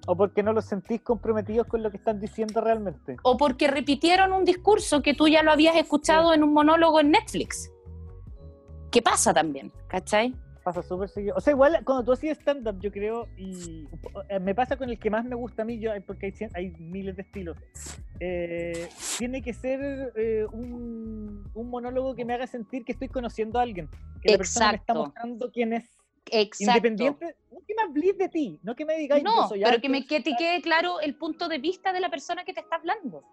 O porque no los sentís comprometidos con lo que están diciendo realmente. O porque repitieron un discurso que tú ya lo habías escuchado en un monólogo en Netflix. ¿Qué pasa también? ¿Cachai? Pasa súper seguido. O sea, igual cuando tú hacías stand-up, yo creo, y eh, me pasa con el que más me gusta a mí, yo, porque hay, hay miles de estilos. Eh, tiene que ser eh, un, un, monólogo que me haga sentir que estoy conociendo a alguien. Que la persona me está mostrando quién es Exacto. Independiente, no que me hables de ti, no que me digáis No, pero que me que te quede claro el punto de vista de la persona que te está hablando.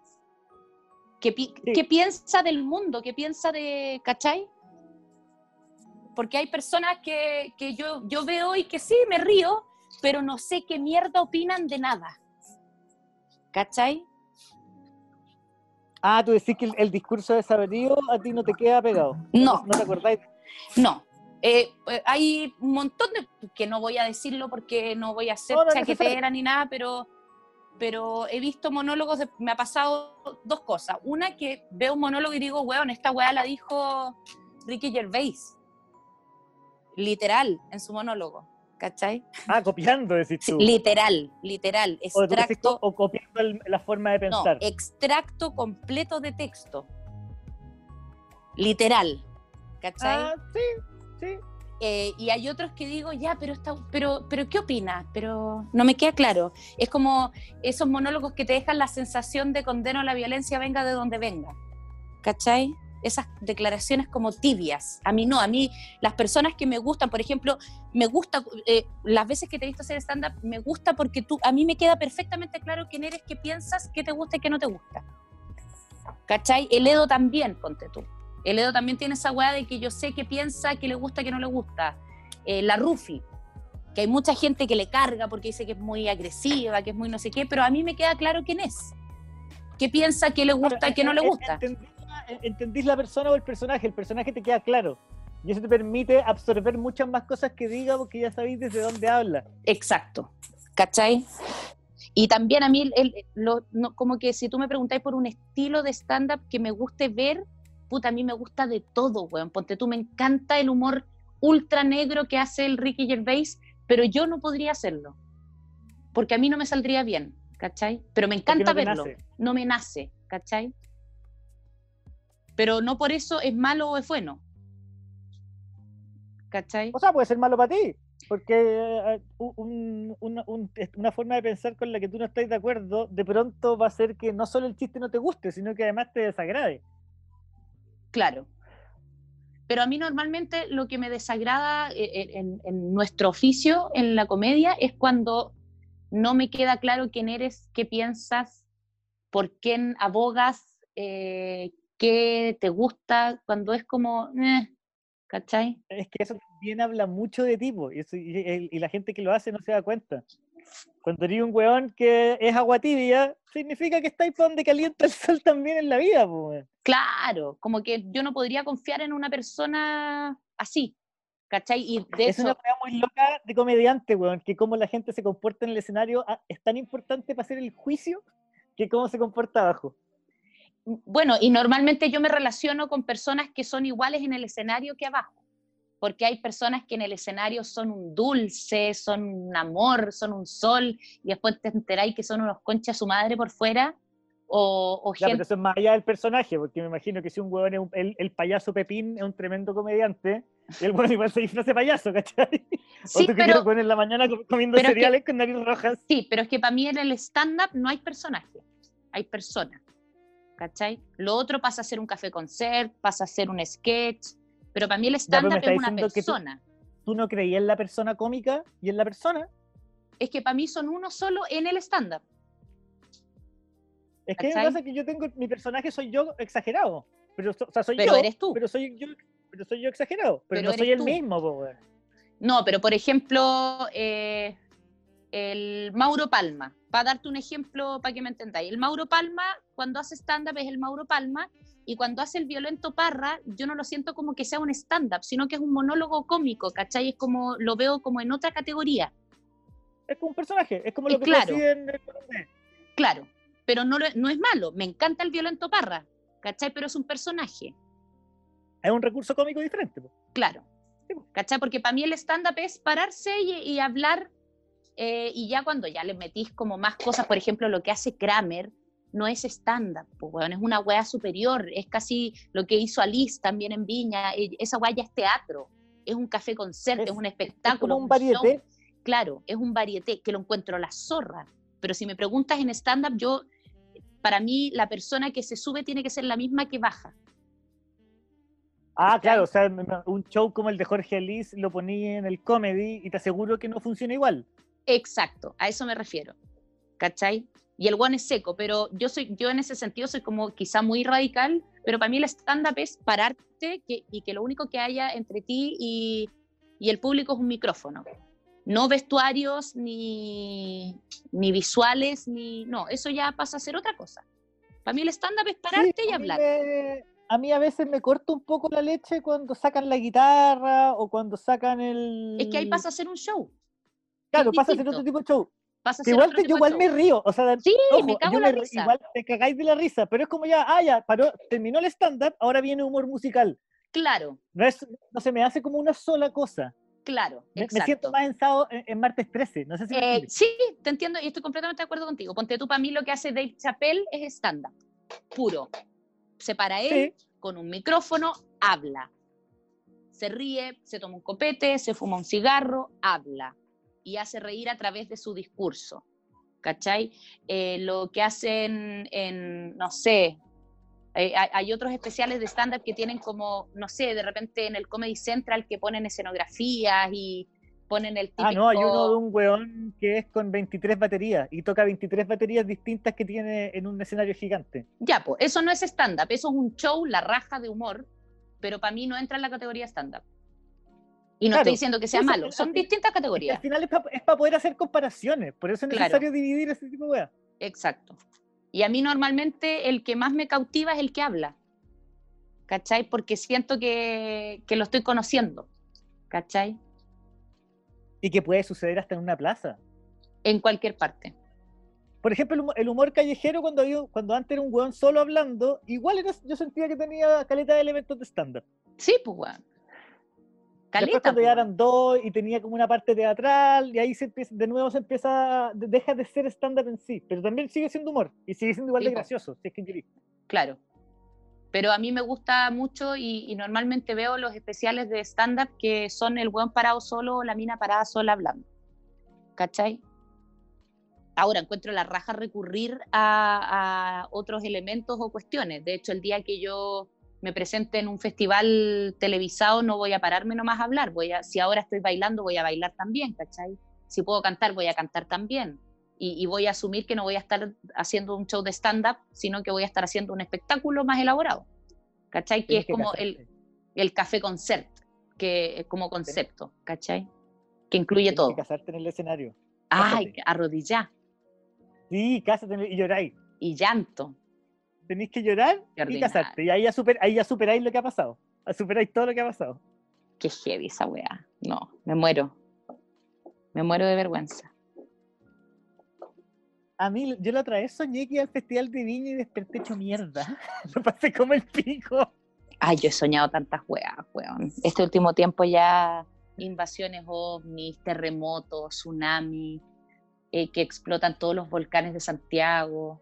¿Qué, ¿Qué, piensa del mundo? ¿Qué piensa de, cachai? Porque hay personas que, que, yo, yo veo y que sí, me río, pero no sé qué mierda opinan de nada. ¿Cachai? Ah, tú decís que el, discurso de Saberío a ti no te queda pegado. No. ¿No te acordáis? No, eh, eh, hay un montón de, que no voy a decirlo porque no voy a ser chaquetera ni nada, pero, pero he visto monólogos, me ha pasado dos cosas. Una, que veo un monólogo y digo, weón, esta weá la dijo Ricky Gervais. Literal, en su monólogo. ¿Cachai? Ah, copiando, decís tú. literal, literal. Extracto. O, copiando la forma de pensar. No, extracto completo de texto. Literal. ¿Cachai? Ah, sí, eh, y hay otros que digo, ya, pero, está, pero, pero ¿qué opina? Pero no me queda claro. Es como esos monólogos que te dejan la sensación de condeno a la violencia venga de donde venga. ¿Cachai? Esas declaraciones como tibias. A mí no, a mí las personas que me gustan, por ejemplo, me gusta, eh, las veces que te he visto hacer stand-up, me gusta porque tú, a mí me queda perfectamente claro quién eres, qué piensas, qué te gusta y qué no te gusta. ¿Cachai? El Edo también, ponte tú. El Edo también tiene esa weá de que yo sé qué piensa, qué le gusta, qué no le gusta. Eh, la Rufi, que hay mucha gente que le carga porque dice que es muy agresiva, que es muy no sé qué, pero a mí me queda claro quién es. ¿Qué piensa, qué le gusta y qué no le gusta? Entendís la persona o el personaje, el personaje te queda claro. Y eso te permite absorber muchas más cosas que diga porque ya sabéis desde dónde habla. Exacto. ¿Cachai? Y también a mí, el, como que si tú me preguntáis por un estilo de stand-up que me guste ver, puta, a mí me gusta de todo, weón. Ponte tú, me encanta el humor ultra negro que hace el Ricky Gervais, pero yo no podría hacerlo. Porque a mí no me saldría bien, ¿cachai? Pero me encanta verlo. No me nace, ¿cachai? Pero no por eso es malo o es bueno. ¿Cachai? O sea, puede ser malo para ti. Porque eh, una forma de pensar con la que tú no estás de acuerdo, de pronto va a ser que no solo el chiste no te guste, sino que además te desagrade. Claro. Pero a mí normalmente lo que me desagrada eh, eh, en, nuestro oficio, en la comedia, es cuando no me queda claro quién eres, qué piensas, por quién abogas, eh, qué te gusta, cuando es como, ¿cachai? Es que eso también habla mucho de tipo y, y, la gente que lo hace no se da cuenta. Cuando eres un weón que es agua tibia, significa que estáis donde calienta el sol también en la vida, pues. Claro, como que yo no podría confiar en una persona así, ¿cachai? Y de es una cosa muy loca de comediante, weón, que cómo la gente se comporta en el escenario ah, es tan importante para hacer el juicio que cómo se comporta abajo. Bueno, y normalmente yo me relaciono con personas que son iguales en el escenario que abajo. porque hay personas que en el escenario son un dulce, son un amor, son un sol, y después te enteráis que son unos conchas su madre por fuera, o, o gente... pero eso es más allá del personaje, porque me imagino que si un huevón es el, el, payaso Pepín es un tremendo comediante, y el huevón igual se disfraza de payaso, ¿cachai? Sí, o tú pero, que en la mañana comiendo cereales con nariz rojas. Sí, pero es que para mí en el stand-up no hay personaje, hay persona, ¿cachai? Lo otro pasa a ser un café concert, pasa a ser un sketch, pero para mí el stand-up es una persona. Tú, ¿Tú no creías en la persona cómica y en la persona? Es que para mí son uno solo en el stand-up. Es que pasa que yo tengo, mi personaje soy yo exagerado. Pero, o sea, soy pero yo. eres tú. Pero soy yo, pero soy yo exagerado. Pero, no soy el mismo, po, No, pero por ejemplo, eh, el Mauro Palma. Para darte un ejemplo para que me entendáis. El Mauro Palma, cuando hace stand-up, es el Mauro Palma. Y cuando hace el violento Parra, yo no lo siento como que sea un stand-up, sino que es un monólogo cómico, ¿cachai? Es como, lo veo como en otra categoría. Es como un personaje, es como lo que claro, en el Claro, pero no, no es malo. Me encanta el violento Parra, ¿cachai? Pero es un personaje. Es un recurso cómico diferente. Claro, ¿cachai? Porque para mí el stand-up es pararse y, hablar, eh, y ya cuando ya le metís como más cosas, por ejemplo, lo que hace Kramer, no es stand-up, pues, es una wea superior, es casi lo que hizo Alice también en Viña, e, esa wea ya es teatro, es un café concierto, es, es, un espectáculo. Es un, varieté. Claro, es un varieté que lo encuentro la zorra, pero si me preguntas en stand-up, yo para mí la persona que se sube tiene que ser la misma que baja. Ah, claro, o sea, un show como el de Jorge Alice lo ponía en el comedy y te aseguro que no funciona igual. Exacto, a eso me refiero. ¿Cachai? Y el one es seco, pero yo soy, yo en ese sentido soy como quizá muy radical, pero para mí el stand-up es pararte y que lo único que haya entre ti y, y el público es un micrófono no vestuarios, ni, ni visuales, ni... No, eso ya pasa a ser otra cosa. Para mí el stand-up es pararte y hablar. a mí a veces me corta un poco la leche cuando sacan la guitarra o cuando sacan el... Es que ahí pasa a ser un show. Claro, pasa a ser otro tipo de show. igual yo igual me río, o sea, sí, me cago la risa. igual te cagáis de la risa, pero es como ya, ah, ya, paró, terminó el stand-up, ahora viene humor musical. Claro. No, es, no se me hace como una sola cosa. Claro, me, me siento más ensado en, martes 13, no sé si eh, Sí, te entiendo y estoy completamente de acuerdo contigo. Ponte tú, para mí lo que hace Dave Chappelle es estándar, puro. Se para él con un micrófono, habla. Se ríe, se toma un copete, se fuma un cigarro, habla. Y hace reír a través de su discurso. ¿Cachai? Eh, lo que hacen en, no sé, eh, hay, otros especiales de stand-up que tienen como, no sé, de repente en el Comedy Central que ponen escenografías y ponen el típico... Ah, no, hay uno de un weón que es con 23 baterías y toca 23 baterías distintas que tiene en un escenario gigante. Ya, pues eso no es stand-up, eso es un show, la raja de humor, pero para mí no entra en la categoría stand-up. Y no estoy diciendo que sea malo, son distintas categorías. Al final es para poder hacer comparaciones, por eso es necesario dividir ese tipo de weas. Exacto. Y a mí normalmente el que más me cautiva es el que habla, ¿cachai? Porque siento que, lo estoy conociendo, ¿cachai? Y que puede suceder hasta en una plaza. En cualquier parte. Por ejemplo, el humor callejero, cuando, había, cuando antes era un weón solo hablando, igual yo sentía que tenía caleta de elementos de estándar. Sí, pues weón. Después cuando ya eran dos y tenía como una parte teatral y ahí se empieza, de nuevo se empieza, deja de ser estándar en sí, pero también sigue siendo humor y sigue siendo igual de gracioso, si es que Claro. Pero a mí me gusta mucho y, normalmente veo los especiales de stand-up que son el buen parado solo o la mina parada sola hablando. ¿Cachai? Ahora encuentro la raja recurrir a, a otros elementos o cuestiones. De hecho, el día que yo me presente en un festival televisado, no voy a pararme nomás a hablar. Voy a, si ahora estoy bailando, voy a bailar también, ¿cachai? Si puedo cantar, voy a cantar también. Y, voy a asumir que no voy a estar haciendo un show de stand-up, sino que voy a estar haciendo un espectáculo más elaborado. ¿Cachai? Que es como el, el, café concert, que es como concepto, ¿cachai? Que incluye todo. Que casarte en el escenario. Ay, arrodillar. Sí, cásate y lloráis. Y llanto tenéis que llorar y casarte. Y ahí ya, super, ahí ya superáis lo que ha pasado. Superáis todo lo que ha pasado. Qué heavy esa weá. No, me muero. Me muero de vergüenza. A mí, yo la otra vez soñé que iba al Festival de Viña y desperté hecho mierda. Lo pasé como el pico. Ay, yo he soñado tantas weas, weón. Este último tiempo ya invasiones ovnis, terremotos, tsunamis, eh, que explotan todos los volcanes de Santiago.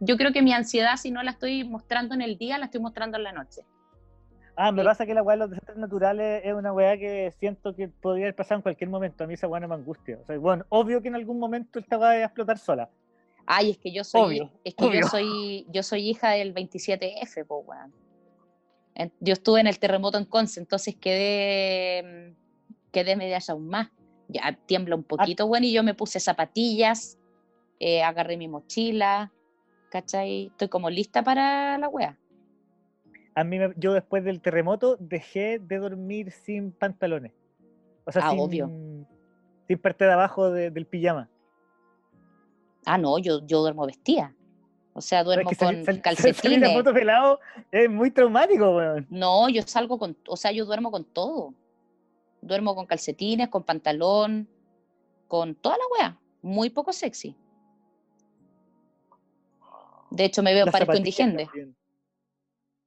Yo creo que mi ansiedad, si no la estoy mostrando en el día, la estoy mostrando en la noche. Ah, me pasa que la weá de los desastres naturales es una weá que siento que podría haber pasado en cualquier momento. A mí esa weá no me angustia. O sea, bueno, obvio que en algún momento esta weá va a explotar sola. Ay, es que yo soy, es que yo soy, yo soy hija del 27F, po, weón. Yo estuve en el terremoto en Conce, entonces quedé, quedé media aún más. Ya tiembla un ah. poquito, bueno, y yo me puse zapatillas, eh, agarré mi mochila, ¿cachai? Estoy como lista para la wea. A mí, yo después del terremoto dejé de dormir sin pantalones. O sea, ah, sin, obvio. sin parte de abajo del pijama. Ah, no, yo, yo duermo vestida. O sea, duermo con calcetines. foto pelado es muy traumático, weón. No, yo salgo con, o sea, yo duermo con todo. Duermo con calcetines, con pantalón, con toda la wea. Muy poco sexy. De hecho, me veo parezco indigente.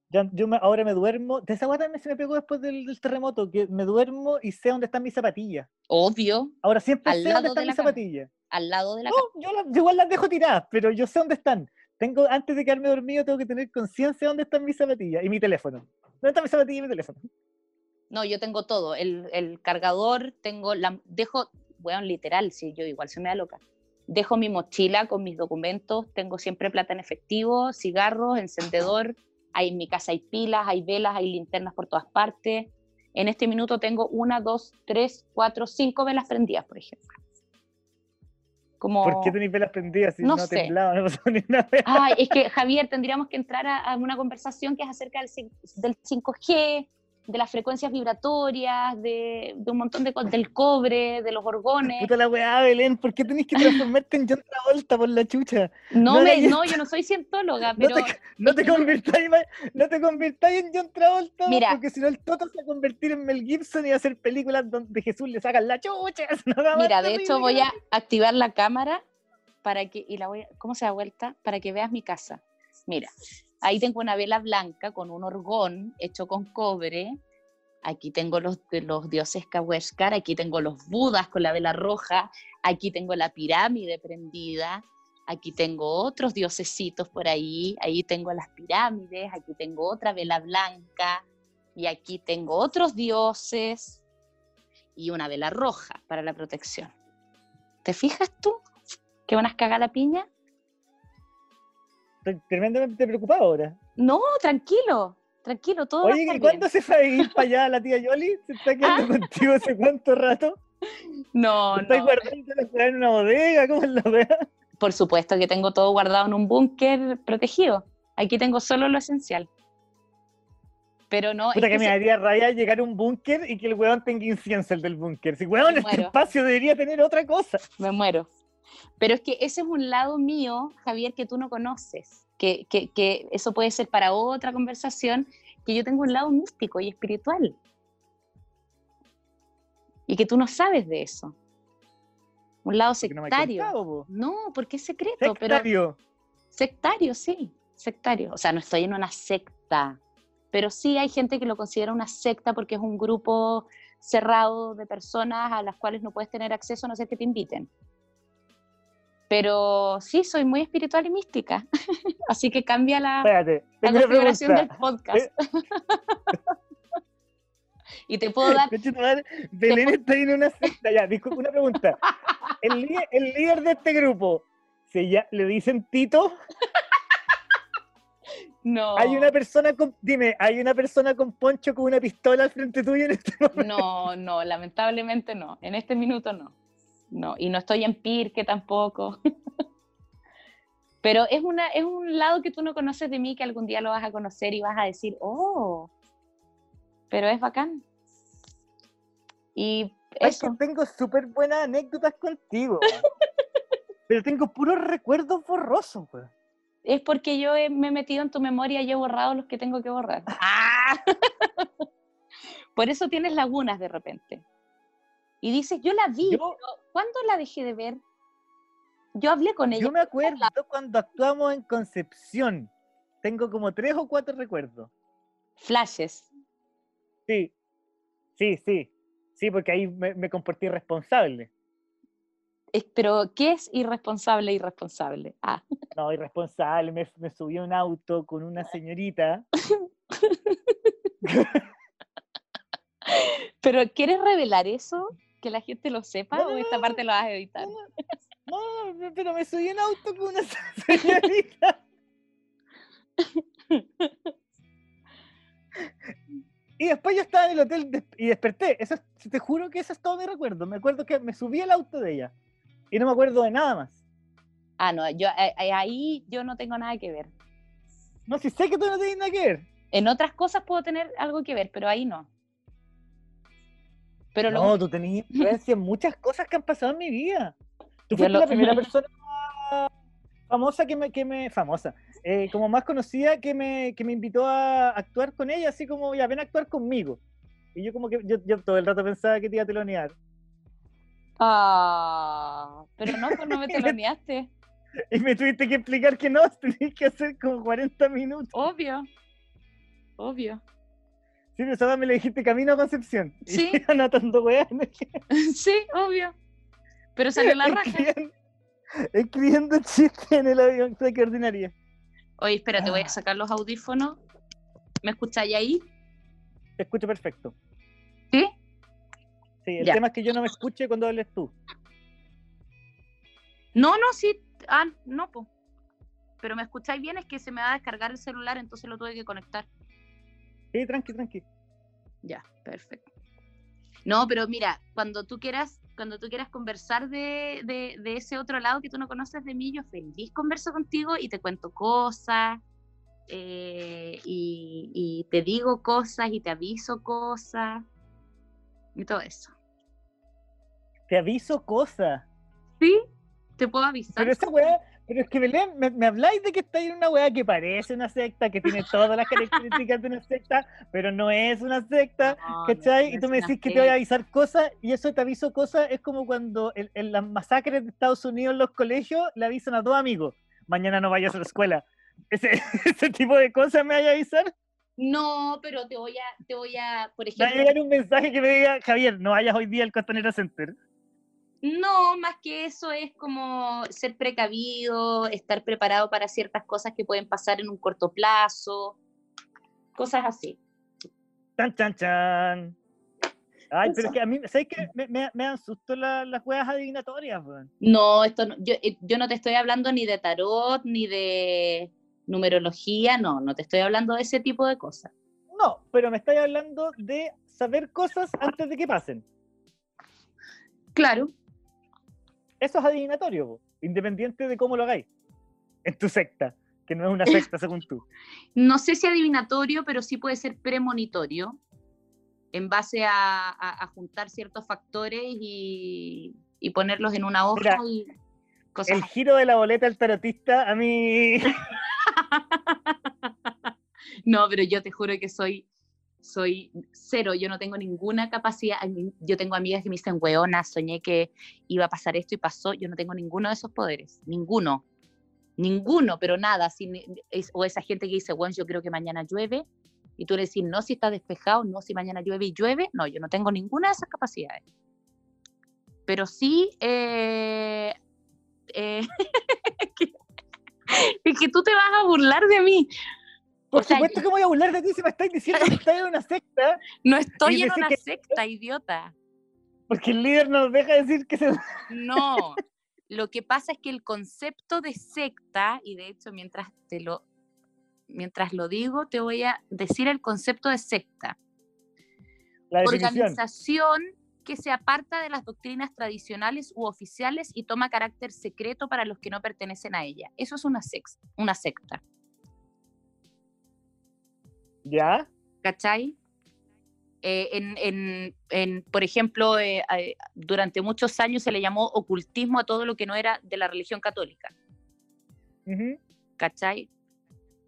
yo ahora me duermo. De esa guata se me pegó después del, terremoto, que me duermo y sé dónde están mis zapatillas. Obvio. Ahora siempre sé dónde están mis zapatillas. Al lado de la no, yo, yo, igual las dejo tiradas, pero yo sé dónde están tengo, antes de quedarme dormido, tengo que tener conciencia de dónde están mis zapatillas y mi teléfono. ¿Dónde están mis zapatillas y mi teléfono? No, yo tengo todo. El, el cargador, tengo la. Dejo, bueno, literal, si yo igual se me da loca. Dejo mi mochila con mis documentos, tengo siempre plata en efectivo, cigarros, encendedor. Hay, en mi casa hay pilas, hay velas, hay linternas por todas partes. En este minuto tengo una, dos, tres, cuatro, cinco velas prendidas, por ejemplo. ¿Por qué tenéis velas prendidas si no, no temblaba, no pasó ni nada? Ay, es que Javier, tendríamos que entrar a, una conversación que es acerca del, del 5G, de las frecuencias vibratorias, de, de un montón de cosas, del cobre, de los orgones. Puta la weá, Belén, ¿por qué tenés que transformarte en John Travolta por la chucha? No, me, no yo no soy cientóloga, pero... No te, convirtáis, no te convirtáis en John Travolta, Mira, porque si no el Toto se va a convertir en Mel Gibson y va a hacer películas donde Jesús le saca la chucha. Mira, de hecho voy a activar la cámara para que, y la voy a, ¿cómo se da vuelta? Para que veas mi casa. Mira, Ahí tengo una vela blanca con un orgón hecho con cobre. Aquí tengo los, los dioses Kaweshkar, aquí tengo los budas con la vela roja, aquí tengo la pirámide prendida, aquí tengo otros diosesitos por ahí, ahí tengo las pirámides, aquí tengo otra vela blanca y aquí tengo otros dioses y una vela roja para la protección. ¿Te fijas tú? ¿Qué van a cagar la piña? Estoy tremendamente preocupado ahora. No, tranquilo, tranquilo, todo. Oye, ¿y cuándo se fue a ir para allá la tía Yoli? ¿Se está quedando ah. contigo hace cuánto rato? No, no. ¿Estás guardando en una bodega? ¿Cómo es la verdad? Por supuesto que tengo todo guardado en un búnker protegido. Aquí tengo solo lo esencial. Pero no. Puta que, me haría raya llegar a un búnker y que el weón tenga incienso el del búnker. Si weón, este espacio debería tener otra cosa. Me muero. Pero es que ese es un lado mío, Javier, que tú no conoces, que, que, eso puede ser para otra conversación, que yo tengo un lado místico y espiritual. Y que tú no sabes de eso. Un lado sectario. No, porque es secreto. Sectario. sectario, sí. Sectario. O sea, no estoy en una secta. Pero sí hay gente que lo considera una secta porque es un grupo cerrado de personas a las cuales no puedes tener acceso a no ser que te inviten. Pero sí, soy muy espiritual y mística. Así que cambia la, configuración del podcast. Eh. y te puedo dar. Belén está en una secta. Ya, disculpa, una pregunta. El, líder de este grupo, ¿se ya, ¿le dicen Tito? No. Hay una persona con, dime, hay una persona con poncho con una pistola al frente tuyo en este momento. No, no, lamentablemente no. En este minuto no no, y no estoy en Pirque tampoco. Pero es, una, es un lado que tú no conoces de mí que algún día lo vas a conocer y vas a decir, oh, pero es bacán. Y es que tengo súper buenas anécdotas contigo. pero tengo puros recuerdos borrosos, Es porque yo me he metido en tu memoria y he borrado los que tengo que borrar. ¡Ah! Por eso tienes lagunas de repente. Y dices, yo la vi, ¿cuándo la dejé de ver? Yo hablé con ella. Yo me acuerdo cuando actuamos en Concepción. Tengo como tres o cuatro recuerdos. Flashes. Sí, sí, sí. Sí, porque ahí me, me comporté irresponsable. pero, ¿qué es irresponsable, irresponsable? Ah. No, irresponsable. Me, me subí a un auto con una señorita. pero, ¿quieres revelar eso? ¿Que la gente lo sepa o esta parte lo vas a editar? No, no, pero me subí en auto con una señorita. Y después yo estaba en el hotel y desperté. Eso, te juro que eso es todo mi recuerdo. Me acuerdo que me subí al auto de ella. Y no me acuerdo de nada más. Ah, no, yo eh, eh, ahí yo no tengo nada que ver. No, si sé que tú no tienes nada que ver. En otras cosas puedo tener algo que ver, pero ahí no. Pero no, tú tenías influencia en muchas cosas que han pasado en mi vida. Tú fuiste la primera persona famosa que me, que me famosa, eh, como más conocida que me, que me invitó a actuar con ella, así como, ya ven a actuar conmigo. Y yo como que, yo, yo todo el rato pensaba que te iba a telonear. Ah, pero no, pues no me teloneaste. y me tuviste que explicar que no, tenías que hacer como 40 minutos. Obvio, obvio. Sí, pero me le dijiste camino a Concepción. Sí. Y anotando weá. sí, obvio. Pero salió la raja escribiendo chistes en el avión, qué ordinaria. Oye, espérate, voy a ah. sacar los audífonos. ¿Me escucháis ahí? Te escucho perfecto. ¿Sí? Sí, el tema es que yo no me escuche cuando hables tú. No, no, sí. Ah, no, pues. Pero me escucháis bien, es que se me va a descargar el celular, entonces lo tuve que conectar. Sí, tranqui, tranqui. Ya, perfecto. No, pero mira, cuando tú quieras cuando tú quieras conversar de, de, ese otro lado que tú no conoces de mí, yo feliz converso contigo y te cuento cosas eh, y, y, te digo cosas y te aviso cosas y todo eso. ¿Te aviso cosas? Sí, te puedo avisar. Pero esa weá, pero es que Belén, me, habláis de que está en una weá que parece una secta, que tiene todas las características de una secta, pero no es una secta, ¿cachai? y tú me decís que te voy a avisar cosas, y eso te aviso cosas, es como cuando en, las masacres de Estados Unidos en los colegios le avisan a dos amigos, mañana no vayas a la escuela. Ese, ese tipo de cosas me vaya a avisar. No, pero te voy a, te voy a, por ejemplo. Va a llegar un mensaje que me diga, Javier, no vayas hoy día al Costanera Center. No, más que eso es como ser precavido, estar preparado para ciertas cosas que pueden pasar en un corto plazo, cosas así. Chan, chan, chan. Ay, pero es que a mí, ¿sabes qué? Me, me, dan susto las juegas adivinatorias, No, esto yo, eh, yo no te estoy hablando ni de tarot, ni de numerología, no, no te estoy hablando de ese tipo de cosas. No, pero me estoy hablando de saber cosas antes de que pasen. Claro eso es adivinatorio, independiente de cómo lo hagáis en tu secta, que no es una secta según tú. No sé si adivinatorio, pero sí puede ser premonitorio, en base a, juntar ciertos factores y, ponerlos en una hoja y cosas. El giro de la boleta del tarotista a mí. no, pero yo te juro que soy soy cero, yo no tengo ninguna capacidad, yo tengo amigas que me dicen, weona, soñé que iba a pasar esto y pasó, yo no tengo ninguno de esos poderes, ninguno, ninguno, pero nada, o esa gente que dice, bueno, yo creo que mañana llueve, y tú le decís, no, si está despejado, no, si mañana llueve y llueve, no, yo no tengo ninguna de esas capacidades. Pero sí, eh, eh, es que tú te vas a burlar de mí, por supuesto que voy a burlar de ti si me estáis diciendo que estás en una secta. No estoy en una secta, idiota. Porque el líder nos deja decir que se... No, lo que pasa es que el concepto de secta, y de hecho mientras te lo, mientras lo digo, te voy a decir el concepto de secta. La Organización que se aparta de las doctrinas tradicionales u oficiales y toma carácter secreto para los que no pertenecen a ella. Eso es una, sex, una secta. ¿Ya? ¿Cachai? Eh, en, por ejemplo, eh, durante muchos años se le llamó ocultismo a todo lo que no era de la religión católica. ¿Cachai?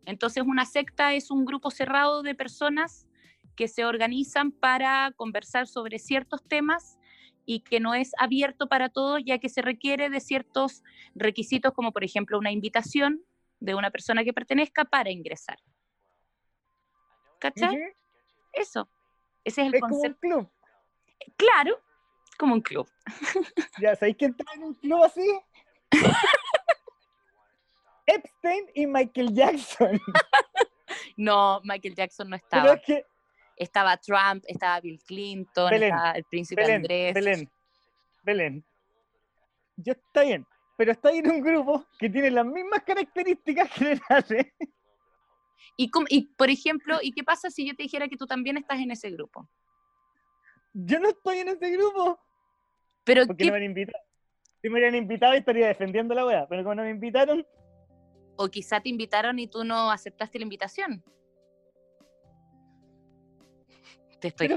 Entonces una secta es un grupo cerrado de personas que se organizan para conversar sobre ciertos temas y que no es abierto para todos, ya que se requiere de ciertos requisitos, como por ejemplo una invitación de una persona que pertenezca para ingresar. ¿Cachai? Eso. Ese es el es concepto. Como un club. Claro, como un club. Ya, ¿sabéis quién está en un club así? Epstein y Michael Jackson. No, Michael Jackson no estaba. es que, Estaba Trump, estaba Bill Clinton, Belén, estaba el príncipe Belén, Andrés. Belén, Belén. Yo está bien, pero está en un grupo que tiene las mismas características generales. Y, cómo- y, por ejemplo, ¿y qué pasa si yo te dijera que tú también estás en ese grupo? Yo no estoy en ese grupo. Pero Porque qué- no me han invitado. Si me hubieran invitado estaría defendiendo la wea, pero como no me invitaron, o quizá te invitaron y tú no aceptaste la invitación. Te estoy,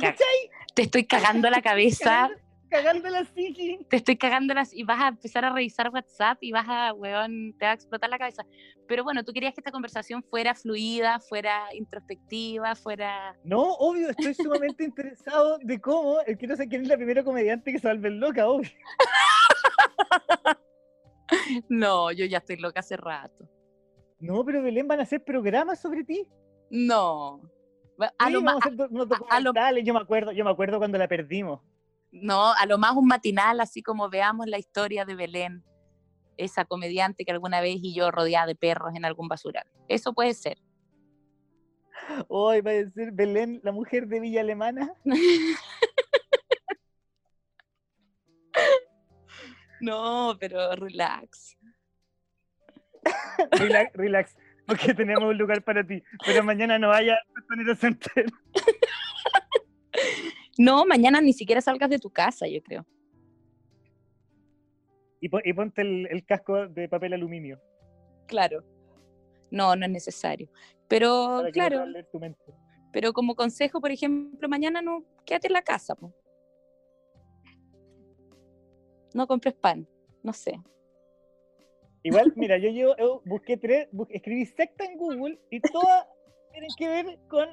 te estoy cagando la cabeza, Cagando, te estoy cagando las y vas a empezar a revisar WhatsApp y vas a, weón, te va a explotar la cabeza. Pero bueno, tú querías que esta conversación fuera fluida, fuera introspectiva, fuera... No, obvio, estoy sumamente interesado de cómo, el que no sé quién es la primera comediante que se vuelve loca, obvio. No, yo ya estoy loca hace rato. No, pero Belén van a hacer programas sobre ti. No. A Sí, lo a lo- yo me acuerdo, yo me acuerdo cuando la perdimos. No, a lo más un matinal, así como veamos la historia de Belén, esa comediante que alguna vez y yo rodeada de perros en algún basural. Eso puede ser. Hoy va a ser Belén, la mujer de Villa Alemana. No, pero relax. Relax, relax, porque tenemos un lugar para ti. Pero mañana no vaya a Costanera Center. No, mañana ni siquiera salgas de tu casa, yo creo. Y, pon- y ponte el, el casco de papel aluminio. Claro. No, no es necesario. Pero, para que no claro, tu mente. pero como consejo, por ejemplo, mañana no, quédate en la casa, po. No compres pan, no sé. Igual, mira, yo, yo busqué tres, escribí secta en Google y todas tienen que ver con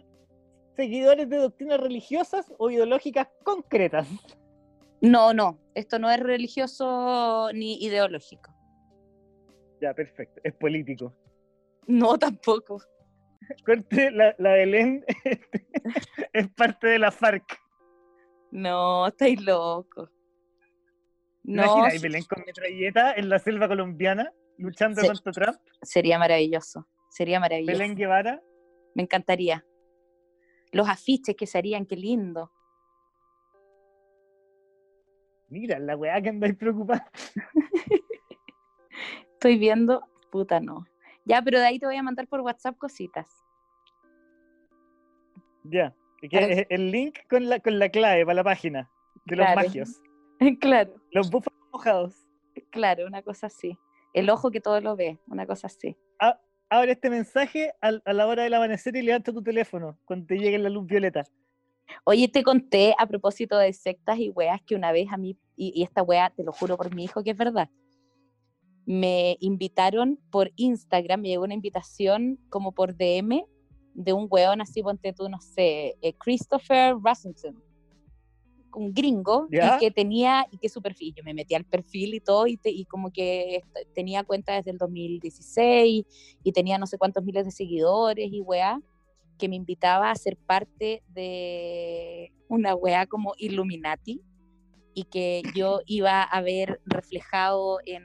seguidores de doctrinas religiosas o ideológicas concretas. No, no, esto no es religioso ni ideológico. Ya, perfecto. Es político. No, tampoco. Corte, la, la Belén es parte de la FARC. No, estáis loco. No, Imagina, sí- Belén con metralleta en la selva colombiana luchando contra Trump. sería maravilloso. Sería maravilloso. Belén Guevara. Me encantaría. Los afiches que se harían, qué lindo. Mira, la weá que andáis preocupada. Estoy viendo, puta no. Ya, pero de ahí te voy a mandar por WhatsApp cositas. Ya. que el link con la, con la clave para la página de los magios. claro, Los búfalos mojados. claro, una cosa así. El ojo que todo lo ve, una cosa así. Abre este mensaje a la hora del amanecer y levanta tu teléfono cuando te llegue la luz violeta. Oye, te conté a propósito de sectas y weas que una vez a mí, y, y esta wea, te lo juro por mi hijo que es verdad, me invitaron por Instagram, me llegó una invitación como por DM de un weón así, ponte tú, no sé, eh, Christopher Rasmussen, un gringo, ¿Ya? y que tenía, y que su perfil, yo me metí al perfil y todo, y, te- y como que tenía cuenta desde el 2016, y tenía no sé cuántos miles de seguidores y weá, que me invitaba a ser parte de una weá como Illuminati, y que yo iba a ver reflejado en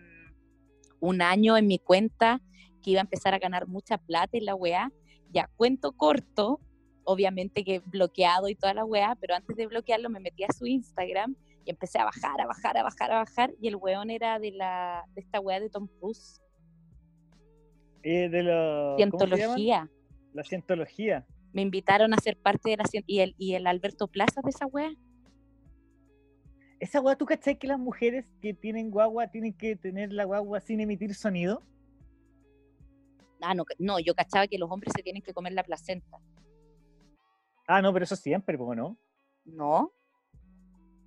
un año en mi cuenta, que iba a empezar a ganar mucha plata en la weá. Ya, cuento corto, obviamente que bloqueado y toda la weá, pero antes de bloquearlo me metí a su Instagram y empecé a bajar, a bajar, a bajar, a bajar, y el weón era de, la, de esta weá de Tom Cruise, Eh, de los. ¿cómo se llaman? cientología. La cientología. Me invitaron a ser parte de la y el, y el Alberto Plaza de esa weá. Esa guagua, ¿tú cachai que las mujeres que tienen guagua tienen que tener la guagua sin emitir sonido? Ah, no, no, yo cachaba que los hombres se tienen que comer la placenta. Ah, no, pero eso siempre, ¿cómo no? No,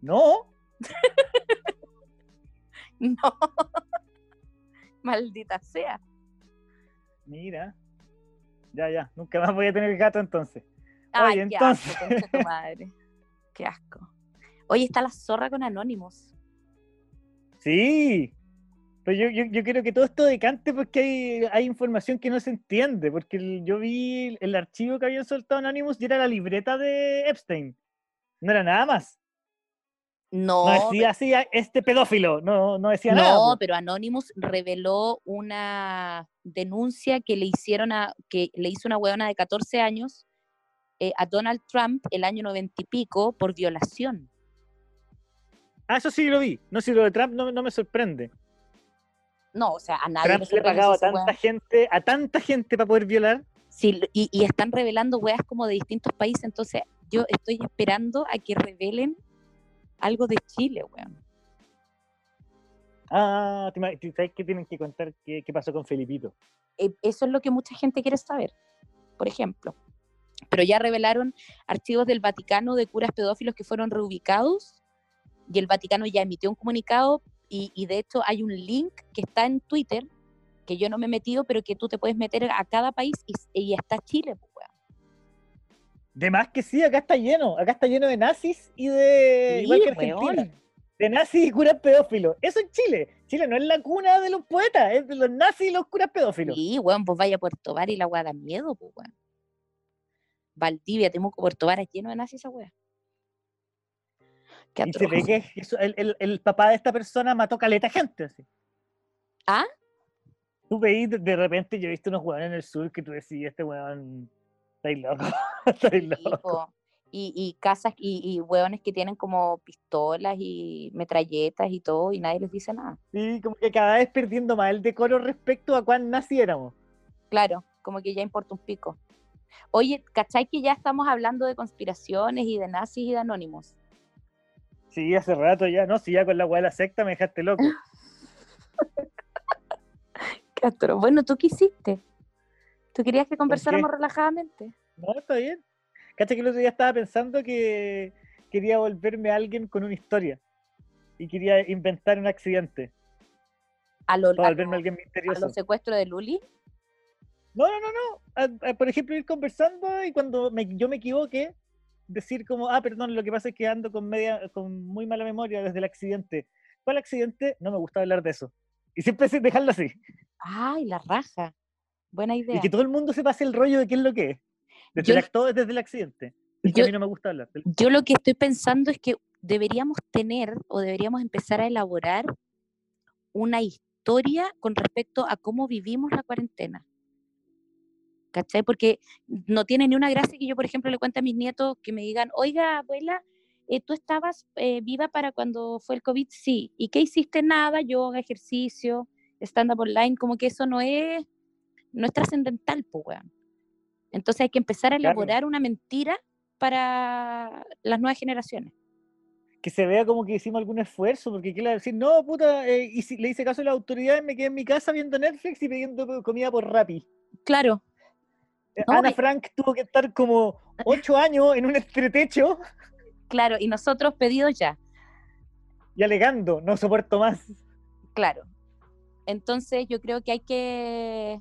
No, no. Maldita sea. mira. Ya, ya, nunca más voy a tener gato entonces. Ay, Oye, qué entonces- asco, concha tu madre. Qué asco. Oye, está la zorra con Anonymous. Sí, Pero yo, yo, yo, quiero que todo esto decante porque hay, hay información que no se entiende, porque yo vi el archivo que habían soltado Anonymous y era la libreta de Epstein. No era nada más. No. No decía así, este pedófilo, no, no decía nada. No, pero Anonymous reveló una denuncia que le hicieron a, que le hizo una huevona de 14 años eh, a Donald Trump el año 90 y pico por violación. Ah, eso sí lo vi. No, si lo de Trump no, no me sorprende. No, o sea, a nadie Trump le pagaba a tanta gente, a tanta gente para poder violar. Sí, y, y están revelando weas como de distintos países, entonces yo estoy esperando a que revelen algo de Chile, weón. Ah, ¿sabes qué tienen que contar qué, qué pasó con Felipito? Eh, eso es lo que mucha gente quiere saber, por ejemplo. Pero ya revelaron archivos del Vaticano de curas pedófilos que fueron reubicados y el Vaticano ya emitió un comunicado y, y, de hecho hay un link que está en Twitter que yo no me he metido, pero que tú te puedes meter a cada país y, y está Chile, pues, weón. De más que sí, acá está lleno, acá está lleno de nazis y de Sí, igual que Argentina. weón. De nazis y curas pedófilos. Eso en Chile. Chile no es la cuna de los poetas, es de los nazis y los curas pedófilos. Sí, weón, pues vaya a Puerto Vara y la weá da miedo, pues, weón. Valdivia, Temuco, Puerto Vara, lleno de nazis esa weá. Qué Y se ve que eso- el, el- el papá de esta persona mató caleta gente. Así. ¿Ah? Tú veís, de, repente yo he visto unos hueones en el sur que tú decís, este hueón, estáis loco, estáis. Y, y casas y, y hueones que tienen como pistolas y metralletas y todo y nadie les dice nada. Sí, como que cada vez perdiendo más el decoro respecto a cuán nazi éramos. Claro, como que ya importa un pico. Oye, ¿cachai que ya estamos hablando de conspiraciones y de nazis y de anónimos? Sí, hace rato ya, ¿no? Si ya con la hueá de la secta me dejaste loco. Atroz. Bueno, ¿tú qué hiciste? ¿Tú querías que conversáramos relajadamente? No, está bien. Cacha que el otro día estaba pensando que quería volverme a alguien con una historia. Y quería inventar un accidente. ¿A, lo, Para a, volverme lo- alguien a misterioso. los secuestros de Luli? No, no, no, no. A- a- por ejemplo, ir conversando y cuando me- yo me equivoque, decir como, ah, perdón, lo que pasa es que ando con media, con muy mala memoria desde el accidente. ¿Cuál accidente? No me gusta hablar de eso. Y siempre dejarlo así. Ay, la raja. Buena idea. Y que todo el mundo se pase el rollo de qué es lo que es. Desde Yo- el acto- desde el accidente. Y que yo- a mí no me gusta hablar. Yo lo que estoy pensando es que deberíamos tener o deberíamos empezar a elaborar una historia con respecto a cómo vivimos la cuarentena. ¿Cachai? Porque no tiene ni una gracia que yo, por ejemplo, le cuente a mis nietos que me digan, oiga, abuela, eh, ¿tú estabas eh, viva para cuando fue el COVID? Sí. ¿Y qué hiciste? Nada, yoga, ejercicio, stand-up online, como que eso no es, no es trascendental, pues, weón. Entonces hay que empezar a Claro. elaborar una mentira para las nuevas generaciones. Que se vea como que hicimos algún esfuerzo, porque quiere decir, no, puta, eh, y si le hice caso a las autoridades, me quedé en mi casa viendo Netflix y pidiendo comida por Rappi. Claro, No, Ana y- Frank tuvo que estar como ocho años en un entretecho claro, y nosotros pedidos ya, y alegando, no soporto más. claro. Entonces yo creo que hay que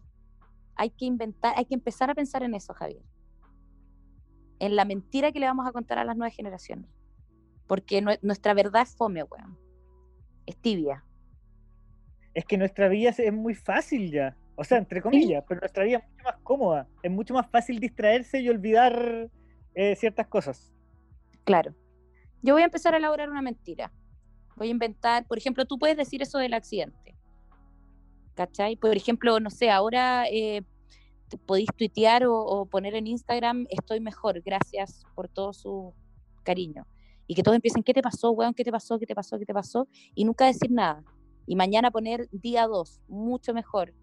hay que inventar, hay que empezar a pensar en eso, Javier. En la mentira que le vamos a contar a las nuevas generaciones. Porque nue- nuestra verdad es fome, weón. Es tibia. Es que nuestra vida es muy fácil ya. O sea, entre comillas, pero nuestra vida es mucho más cómoda. Es mucho más fácil distraerse y olvidar eh, ciertas cosas. Claro. Yo voy a empezar a elaborar una mentira. Voy a inventar, por ejemplo, tú puedes decir eso del accidente. ¿Cachai? Por ejemplo, no sé, ahora eh, podéis tuitear o, o poner en Instagram, estoy mejor, gracias por todo su cariño. Y que todos empiecen, ¿qué te pasó, weón? ¿Qué te pasó? ¿Qué te pasó? ¿Qué te pasó? Y nunca decir nada. Y mañana poner día 2, mucho mejor.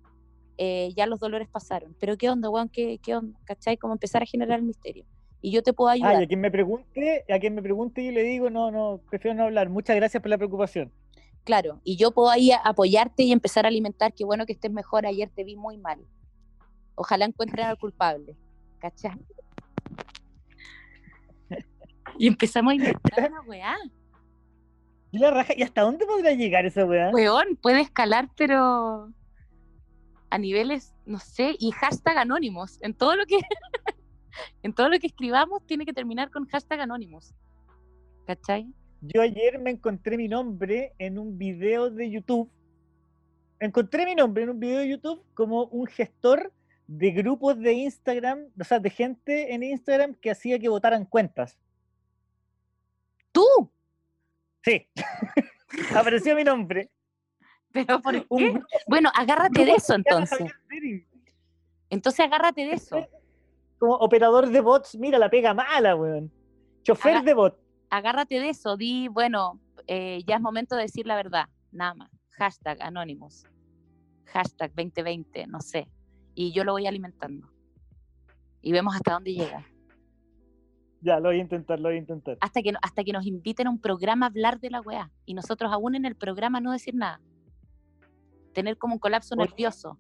Eh, ya los dolores pasaron. Pero ¿qué onda, weón? ¿Qué, ¿Qué onda? ¿Cachai? Como empezar a generar el misterio. Y yo te puedo Ah, y ayudar. a quien me pregunte, a quien me pregunte yo le digo, no, no, prefiero no hablar. Muchas gracias por la preocupación. Claro, y yo puedo ahí a- apoyarte y empezar a alimentar, qué bueno que estés mejor, ayer te vi muy mal. Ojalá encuentren al culpable, ¿cachai? Y empezamos a inventar una weá. Y la raja, ¿y hasta dónde podrá llegar esa weá? Weón, puede escalar, pero a niveles, no sé, y hashtag anónimos. En todo lo que en todo lo que escribamos tiene que terminar con hashtag anónimos. ¿Cachai? Yo ayer me encontré mi nombre en un video de YouTube encontré mi nombre en un video de YouTube como un gestor de grupos de Instagram, o sea, de gente en Instagram que hacía que votaran cuentas. ¿Tú? Sí. Apareció mi nombre. ¿Pero por qué? Bueno, agárrate de eso entonces. Entonces agárrate de eso. Como operador de bots, mira la pega mala, weón. Chofer de bot. Agárrate de eso, di, bueno, eh, ya es momento de decir la verdad, nada más. Hashtag Anonymous. Hashtag 2020, no sé. Y yo lo voy alimentando. Y vemos hasta dónde llega. Ya, lo voy a intentar, lo voy a intentar. Hasta que, hasta que nos inviten a un programa a hablar de la weá. Y nosotros aún en el programa no decir nada. Tener como un colapso nervioso.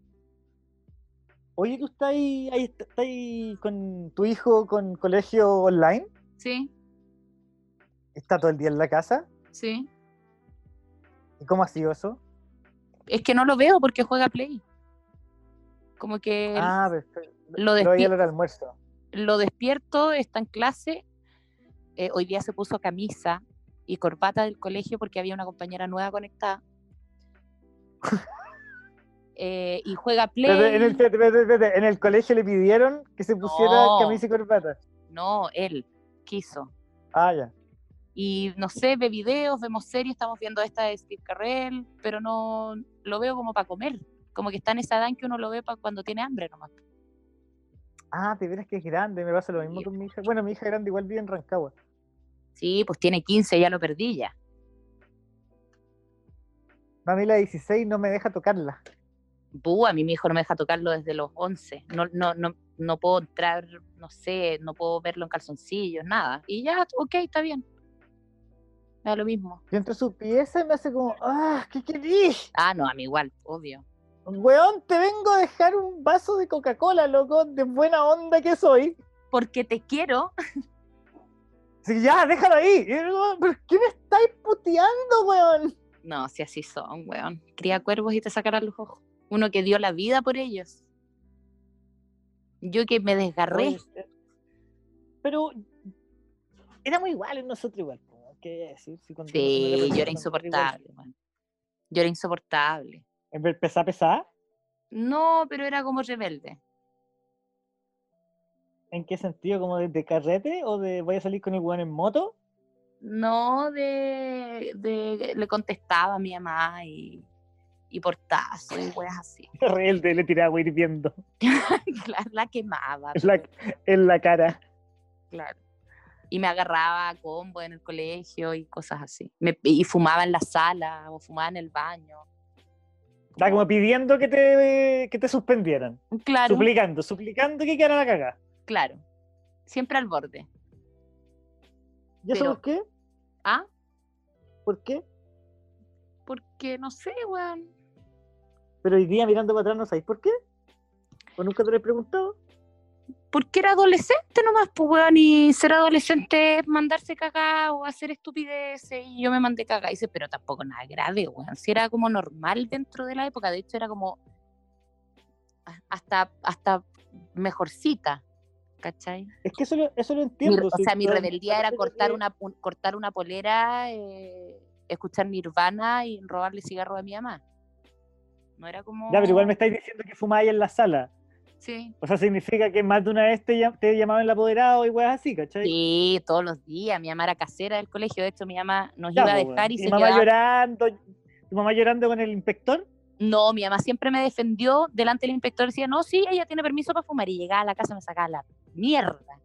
Oye, ¿tú estás ahí, estás ahí con tu hijo con colegio online? Sí. ¿Está todo el día en la casa? Sí. ¿Y cómo ha sido eso? Es que no lo veo porque juega Play. Como que ah, lo, despierto, almuerzo. lo despierto, está en clase. Eh, hoy día se puso camisa y corbata del colegio porque había una compañera nueva conectada. Eh, y juega Play. En el, en el, colegio le pidieron que se pusiera camisa y corbata. No, él quiso. Ah, ya. Y no sé, ve videos, vemos series, estamos viendo esta de Steve Carrell, pero no lo veo como para comer. Como que está en esa edad en que uno lo ve para cuando tiene hambre nomás. Ah, te verás que es grande, me pasa lo mismo con mi hija. Bueno, mi hija grande igual vive en Rancagua. Sí, pues tiene 15, ya lo perdí ya. Mami, la 16 no me deja tocarla. Buh, a mí mi hijo no me deja tocarlo desde los 11. No, no, no, no puedo entrar, no sé, no puedo verlo en calzoncillos, nada. Y ya, ok, está bien. Me da lo mismo. Y entre su pieza me hace como, ah, ¿qué querís? Ah, no, a mí igual, obvio. Weón, te vengo a dejar un vaso de Coca-Cola, loco, de buena onda que soy. Porque te quiero. Sí, ya, déjalo ahí. ¿Por qué me estáis puteando, weón? No, si así son, weón. Cría cuervos y te sacarán los ojos. Uno que dio la vida por ellos. Yo que me desgarré. pero éramos iguales nosotros igual. ¿Qué decir? sí, yo era insoportable. Yo era insoportable. ¿Pesá, pesá? No, pero era como rebelde. ¿En qué sentido? ¿Como de, carrete o de voy a salir con el weón en moto? No, de, de, le contestaba a mi mamá y, y portazo y weas así. Rebelde, le tiraba hirviendo. la, la quemaba. En la, en la cara. Claro y me agarraba a combo en el colegio y cosas así. y fumaba en la sala o fumaba en el baño. Está como pidiendo que te, que te suspendieran. Claro. Suplicando, suplicando que quedara la cagada. Claro. Siempre al borde. ¿Y eso por qué? ¿Ah? ¿Por qué? Porque no sé, weón. Pero hoy día mirando para atrás no sabéis por qué. ¿O nunca te lo he preguntado? porque era adolescente nomás, pues weón, y ser adolescente es mandarse cagar o hacer estupideces, y yo me mandé cagar, y dice, pero tampoco nada grave, weón, si era como normal dentro de la época, de hecho era como hasta, hasta mejorcita, ¿cachai? Es que eso lo, eso lo entiendo. o sea, mi rebeldía era cortar una, cortar una polera, eh, escuchar Nirvana y robarle cigarro a mi mamá. No era como... Ya, pero igual me estáis diciendo que fumáis en la sala. O sea, significa que más de una vez te, te llamaban el apoderado y weas así, ¿cachai? Sí, todos los días. Mi mamá era casera del colegio. De hecho, mi mamá nos iba a dejar y, se mamá llorando? ¿Tu mamá llorando con el inspector? No, mi mamá siempre me defendió delante del inspector. Decía, no, sí, ella tiene permiso para fumar. Y llegaba a la casa y me sacaba la mierda.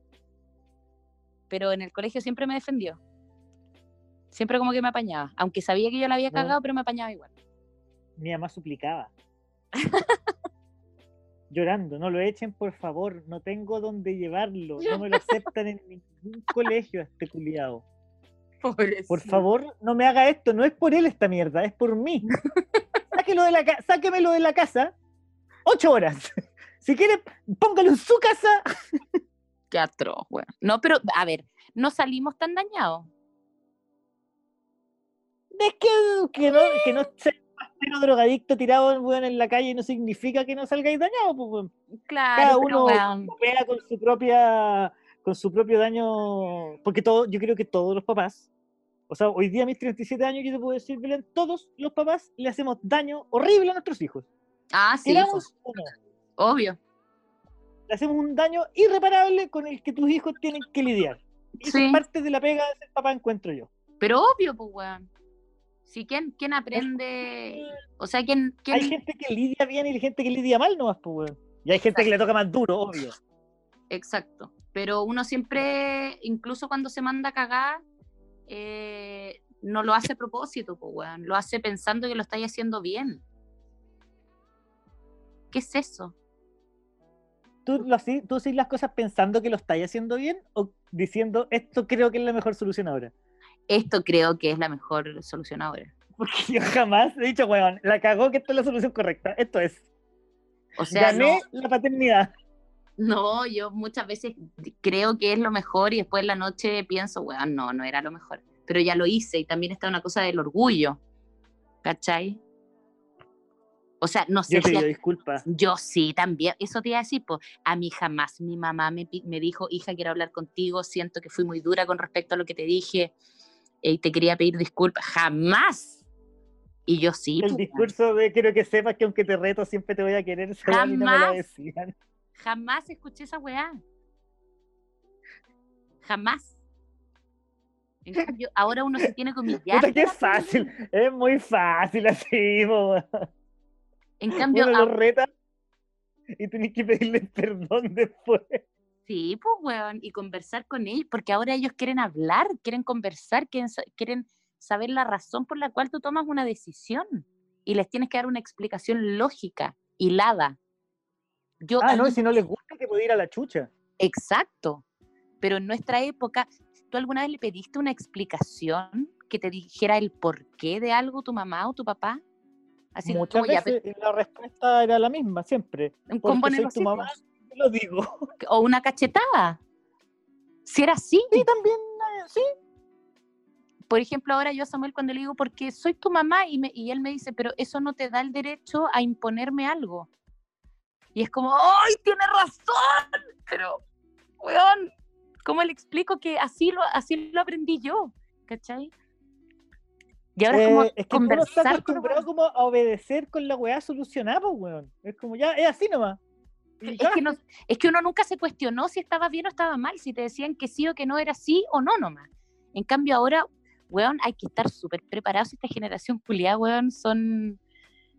Pero en el colegio siempre me defendió. Siempre como que me apañaba. Aunque sabía que yo la había cagado, pero me apañaba igual. Mi mamá suplicaba. llorando, no lo echen por favor, no tengo dónde llevarlo, no me lo aceptan en ningún colegio este culiado. Por favor, no me haga esto, no es por él esta mierda, es por mí. Sáquelo de la sáquemelo de la casa, ocho horas. Si quiere, póngalo en su casa. Qué atroz, bueno. No, pero, a ver, no salimos tan dañados. Es que, que no, que no pero drogadicto tirado en la calle no significa que no salgáis dañado. Pues, claro, Cada uno vea con su propia con su propio daño, porque todo, yo creo que todos los papás O sea, hoy día a mis 37 años yo te puedo decir, Belén, todos los papás le hacemos daño horrible a nuestros hijos. Ah, sí. Queramos Obvio. Le hacemos un daño irreparable con el que tus hijos tienen que lidiar. Y es parte de la pega de ser papá, encuentro yo. Pero obvio, pues, weón. Si ¿quién, quién aprende? O sea, ¿quién, ¿quién, Hay gente que lidia bien y hay gente que lidia mal nomás, pues, weón. Y hay gente que le toca más duro, obvio. Exacto. Pero uno siempre, incluso cuando se manda a cagar, eh, no lo hace a propósito, pues, weón. Lo hace pensando que lo estáis haciendo bien. ¿Qué es eso? ¿Tú, lo, ¿Tú haces las cosas pensando que lo estáis haciendo bien o diciendo esto creo que es la mejor solución ahora? Esto creo que es la mejor solución ahora. Porque yo jamás he dicho, weón, la cagó que esta es la solución correcta. Esto es. O sea, Gané la paternidad. No, yo muchas veces creo que es lo mejor y después en la noche pienso, weón, no, no era lo mejor. Pero ya lo hice y también está una cosa del orgullo. ¿Cachai? O sea, no sé. Yo pido disculpas. Yo sí, también. Eso te iba a decir, pues, a mí jamás mi mamá me, me, dijo, hija, quiero hablar contigo, siento que fui muy dura con respecto a lo que te dije y te quería pedir disculpas. Jamás. Y yo sí. El discurso de quiero que sepas que aunque te reto siempre te voy a querer. Jamás. No me lo decían. Jamás escuché esa weá. Jamás. En cambio, ahora uno se tiene que humillar. Qué fácil. Es muy fácil así, en cambio, Uno lo reta y tienes que pedirle perdón después. Sí, pues, weón, y conversar con ellos, porque ahora ellos quieren hablar, quieren conversar, quieren, quieren saber la razón por la cual tú tomas una decisión y les tienes que dar una explicación lógica, hilada. Yo, ah, no, y si no les gusta que puede ir a la chucha. Exacto, pero en nuestra época, ¿tú alguna vez le pediste una explicación que te dijera el porqué de algo tu mamá o tu papá? Así Muchas veces la respuesta era la misma, siempre. ¿Cómo soy tu mamá, lo digo. O una cachetada. Si era así. Sí, también, eh, sí. Por ejemplo, ahora yo a Samuel cuando le digo, porque soy tu mamá, y, me, y él me dice, pero eso no te da el derecho a imponerme algo. Y es como, ¡ay, tiene razón! Pero, weón, ¿cómo le explico que así lo, así lo aprendí yo? ¿Cachai? Y ahora es como eh, es que conversar acostumbrado como a obedecer con la weá solucionada, pues, weón. Es como ya, es así nomás. Es que, no, es que, uno nunca se cuestionó si estaba bien o estaba mal, si te decían que sí o que no era sí o no nomás. En cambio ahora, weón, hay que estar súper preparados. Esta generación culiada, weón, son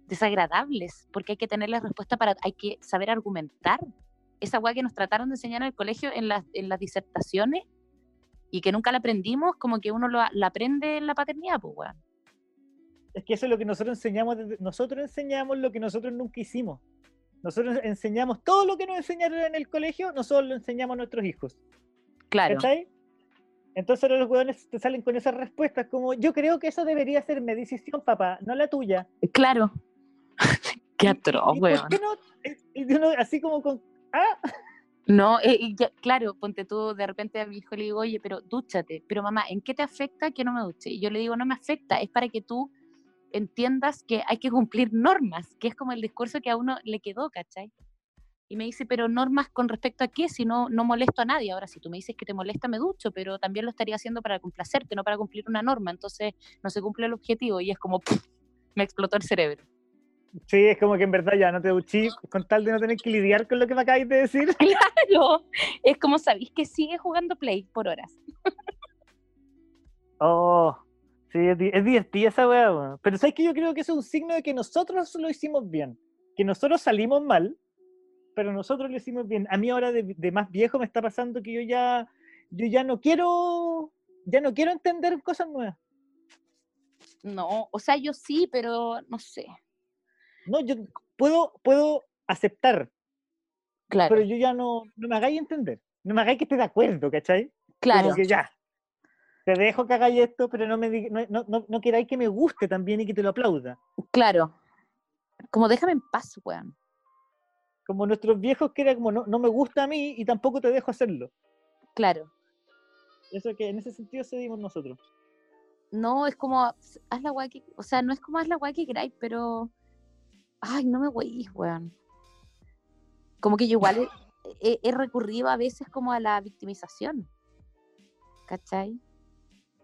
desagradables, porque hay que tener la respuesta para, hay que saber argumentar. Esa weá que nos trataron de enseñar en el colegio en, las, en las disertaciones y que nunca la aprendimos, como que uno lo, la aprende en la paternidad, pues weón. Es que eso es lo que nosotros enseñamos, nosotros enseñamos lo que nosotros nunca hicimos. Nosotros enseñamos todo lo que nos enseñaron en el colegio, nosotros lo enseñamos a nuestros hijos. Claro. ¿Cachai? Entonces ahora los hueones te salen con esas respuestas como, yo creo que eso debería ser mi decisión, papá, no la tuya. Claro. Qué atroz, weón. No, así como con, ah. No, eh, claro, ponte tú, de repente a mi hijo le digo, oye, pero dúchate, pero mamá, ¿en qué te afecta que no me duche? Y yo le digo, no me afecta, es para que tú entiendas que hay que cumplir normas, que es como el discurso que a uno le quedó, ¿cachai? Y me dice, pero normas con respecto a qué, si no, no molesto a nadie. Ahora, si tú me dices que te molesta, me ducho, pero también lo estaría haciendo para complacerte, no para cumplir una norma. Entonces, no se cumple el objetivo y es como, me explotó el cerebro. Sí, es como que en verdad ya no te duchí con tal de no tener que lidiar con lo que me acabáis de decir. Claro, es como sabéis que sigue jugando Play por horas. Oh, Sí, es, divertida esa weá, Pero ¿sabes que Yo creo que eso es un signo de que nosotros lo hicimos bien. Que nosotros salimos mal, pero nosotros lo hicimos bien. A mí ahora de, más viejo me está pasando que yo ya, yo ya no quiero, ya no quiero entender cosas nuevas. No, o sea, yo sí, pero no sé. No, yo puedo, puedo aceptar. Claro. Pero yo ya no, no me hagáis entender. No me hagáis que esté de acuerdo, ¿cachai? Claro. que ya, te dejo que hagáis esto, pero no, me no, no, no, queráis que me guste también y que te lo aplauda. Claro. Como déjame en paz, weón. Como nuestros viejos que era como no, no me gusta a mí y tampoco te dejo hacerlo. Claro. Eso que en ese sentido cedimos nosotros. No, es como, haz la weá que, o sea, no es como haz la weá que queráis, pero, ay, no me weís, weón. Como que yo igual he recurrido a veces como a la victimización. ¿Cachai?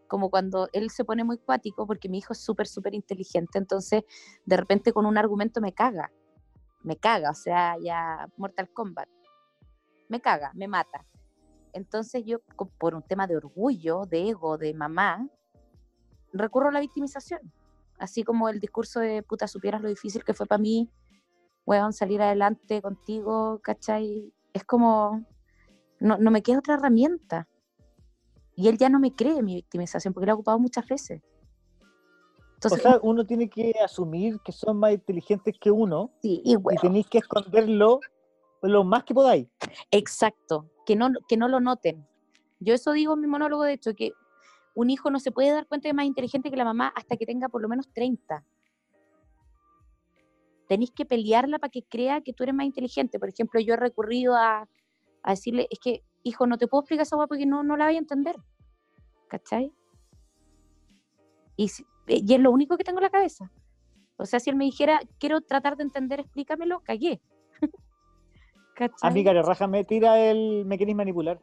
Como cuando él se pone muy cuático, porque mi hijo es súper, súper inteligente, entonces de repente con un argumento me caga, me caga, o sea, ya Mortal Kombat, me caga, me mata. Entonces yo, por un tema de orgullo, de ego, de mamá, recurro a la victimización. Así como el discurso de puta, supieras lo difícil que fue para mí, weón, salir adelante contigo, ¿cachai? Es como, no, no me queda otra herramienta. Y él ya no me cree mi victimización porque lo ha ocupado muchas veces. Entonces, o sea, uno tiene que asumir que son más inteligentes que uno sí, y, y tenéis que esconderlo lo más que podáis. Exacto, que no, que no lo noten. Yo eso digo en mi monólogo, de hecho, que un hijo no se puede dar cuenta de más inteligente que la mamá hasta que tenga por lo menos 30. Tenéis que pelearla para que crea que tú eres más inteligente. Por ejemplo, yo he recurrido a, a decirle, es que hijo, no te puedo explicar esa guapa porque no, no la voy a entender. ¿Cachai? Y, y es lo único que tengo en la cabeza. O sea, si él me dijera, quiero tratar de entender, explícamelo, cagué. A mí, Raja me tira el me queréis manipular.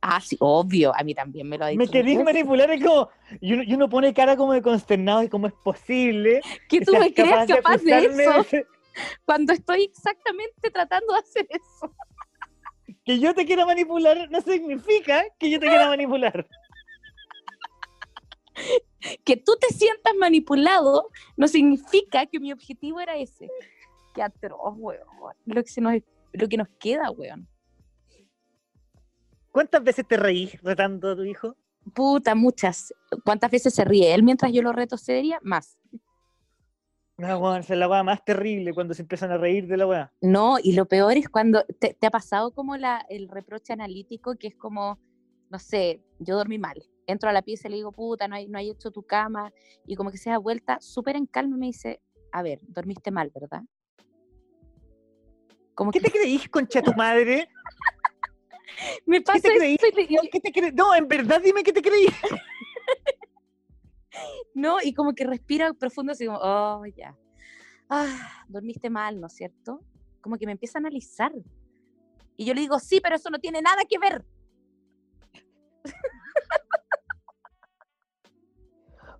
Ah, sí, obvio, a mí también me lo ha dicho. Me queréis manipular, es como, y uno, pone cara como de consternado y cómo es posible. Que tú me creas capaz de, eso. Cuando estoy exactamente tratando de hacer eso que yo te quiera manipular no significa que yo te quiera manipular. Que tú te sientas manipulado no significa que mi objetivo era ese. Qué atroz, weón. Lo que, nos, lo que nos queda, weón. ¿Cuántas veces te reí retando a tu hijo? Puta, muchas. ¿Cuántas veces se ríe él mientras yo lo reto seria? Más. No, es la weá más terrible cuando se empiezan a reír de la weá. No, y lo peor es cuando te, ha pasado como la, el reproche analítico que es como, no sé, yo dormí mal. Entro a la pieza y le digo, puta, no hay, no hay hecho tu cama. Y como que se da vuelta, súper en calma, me dice, a ver, dormiste mal, ¿verdad? Como ¿Qué te creís, concha tu madre? me pasa ¿Qué te creís? ¿Qué te creí? No, en verdad dime qué te creí. ¿No? Y como que respira profundo, así como, oh, ya. Ah, dormiste mal, ¿no es cierto? Como que me empieza a analizar. Y yo le digo, sí, pero eso no tiene nada que ver.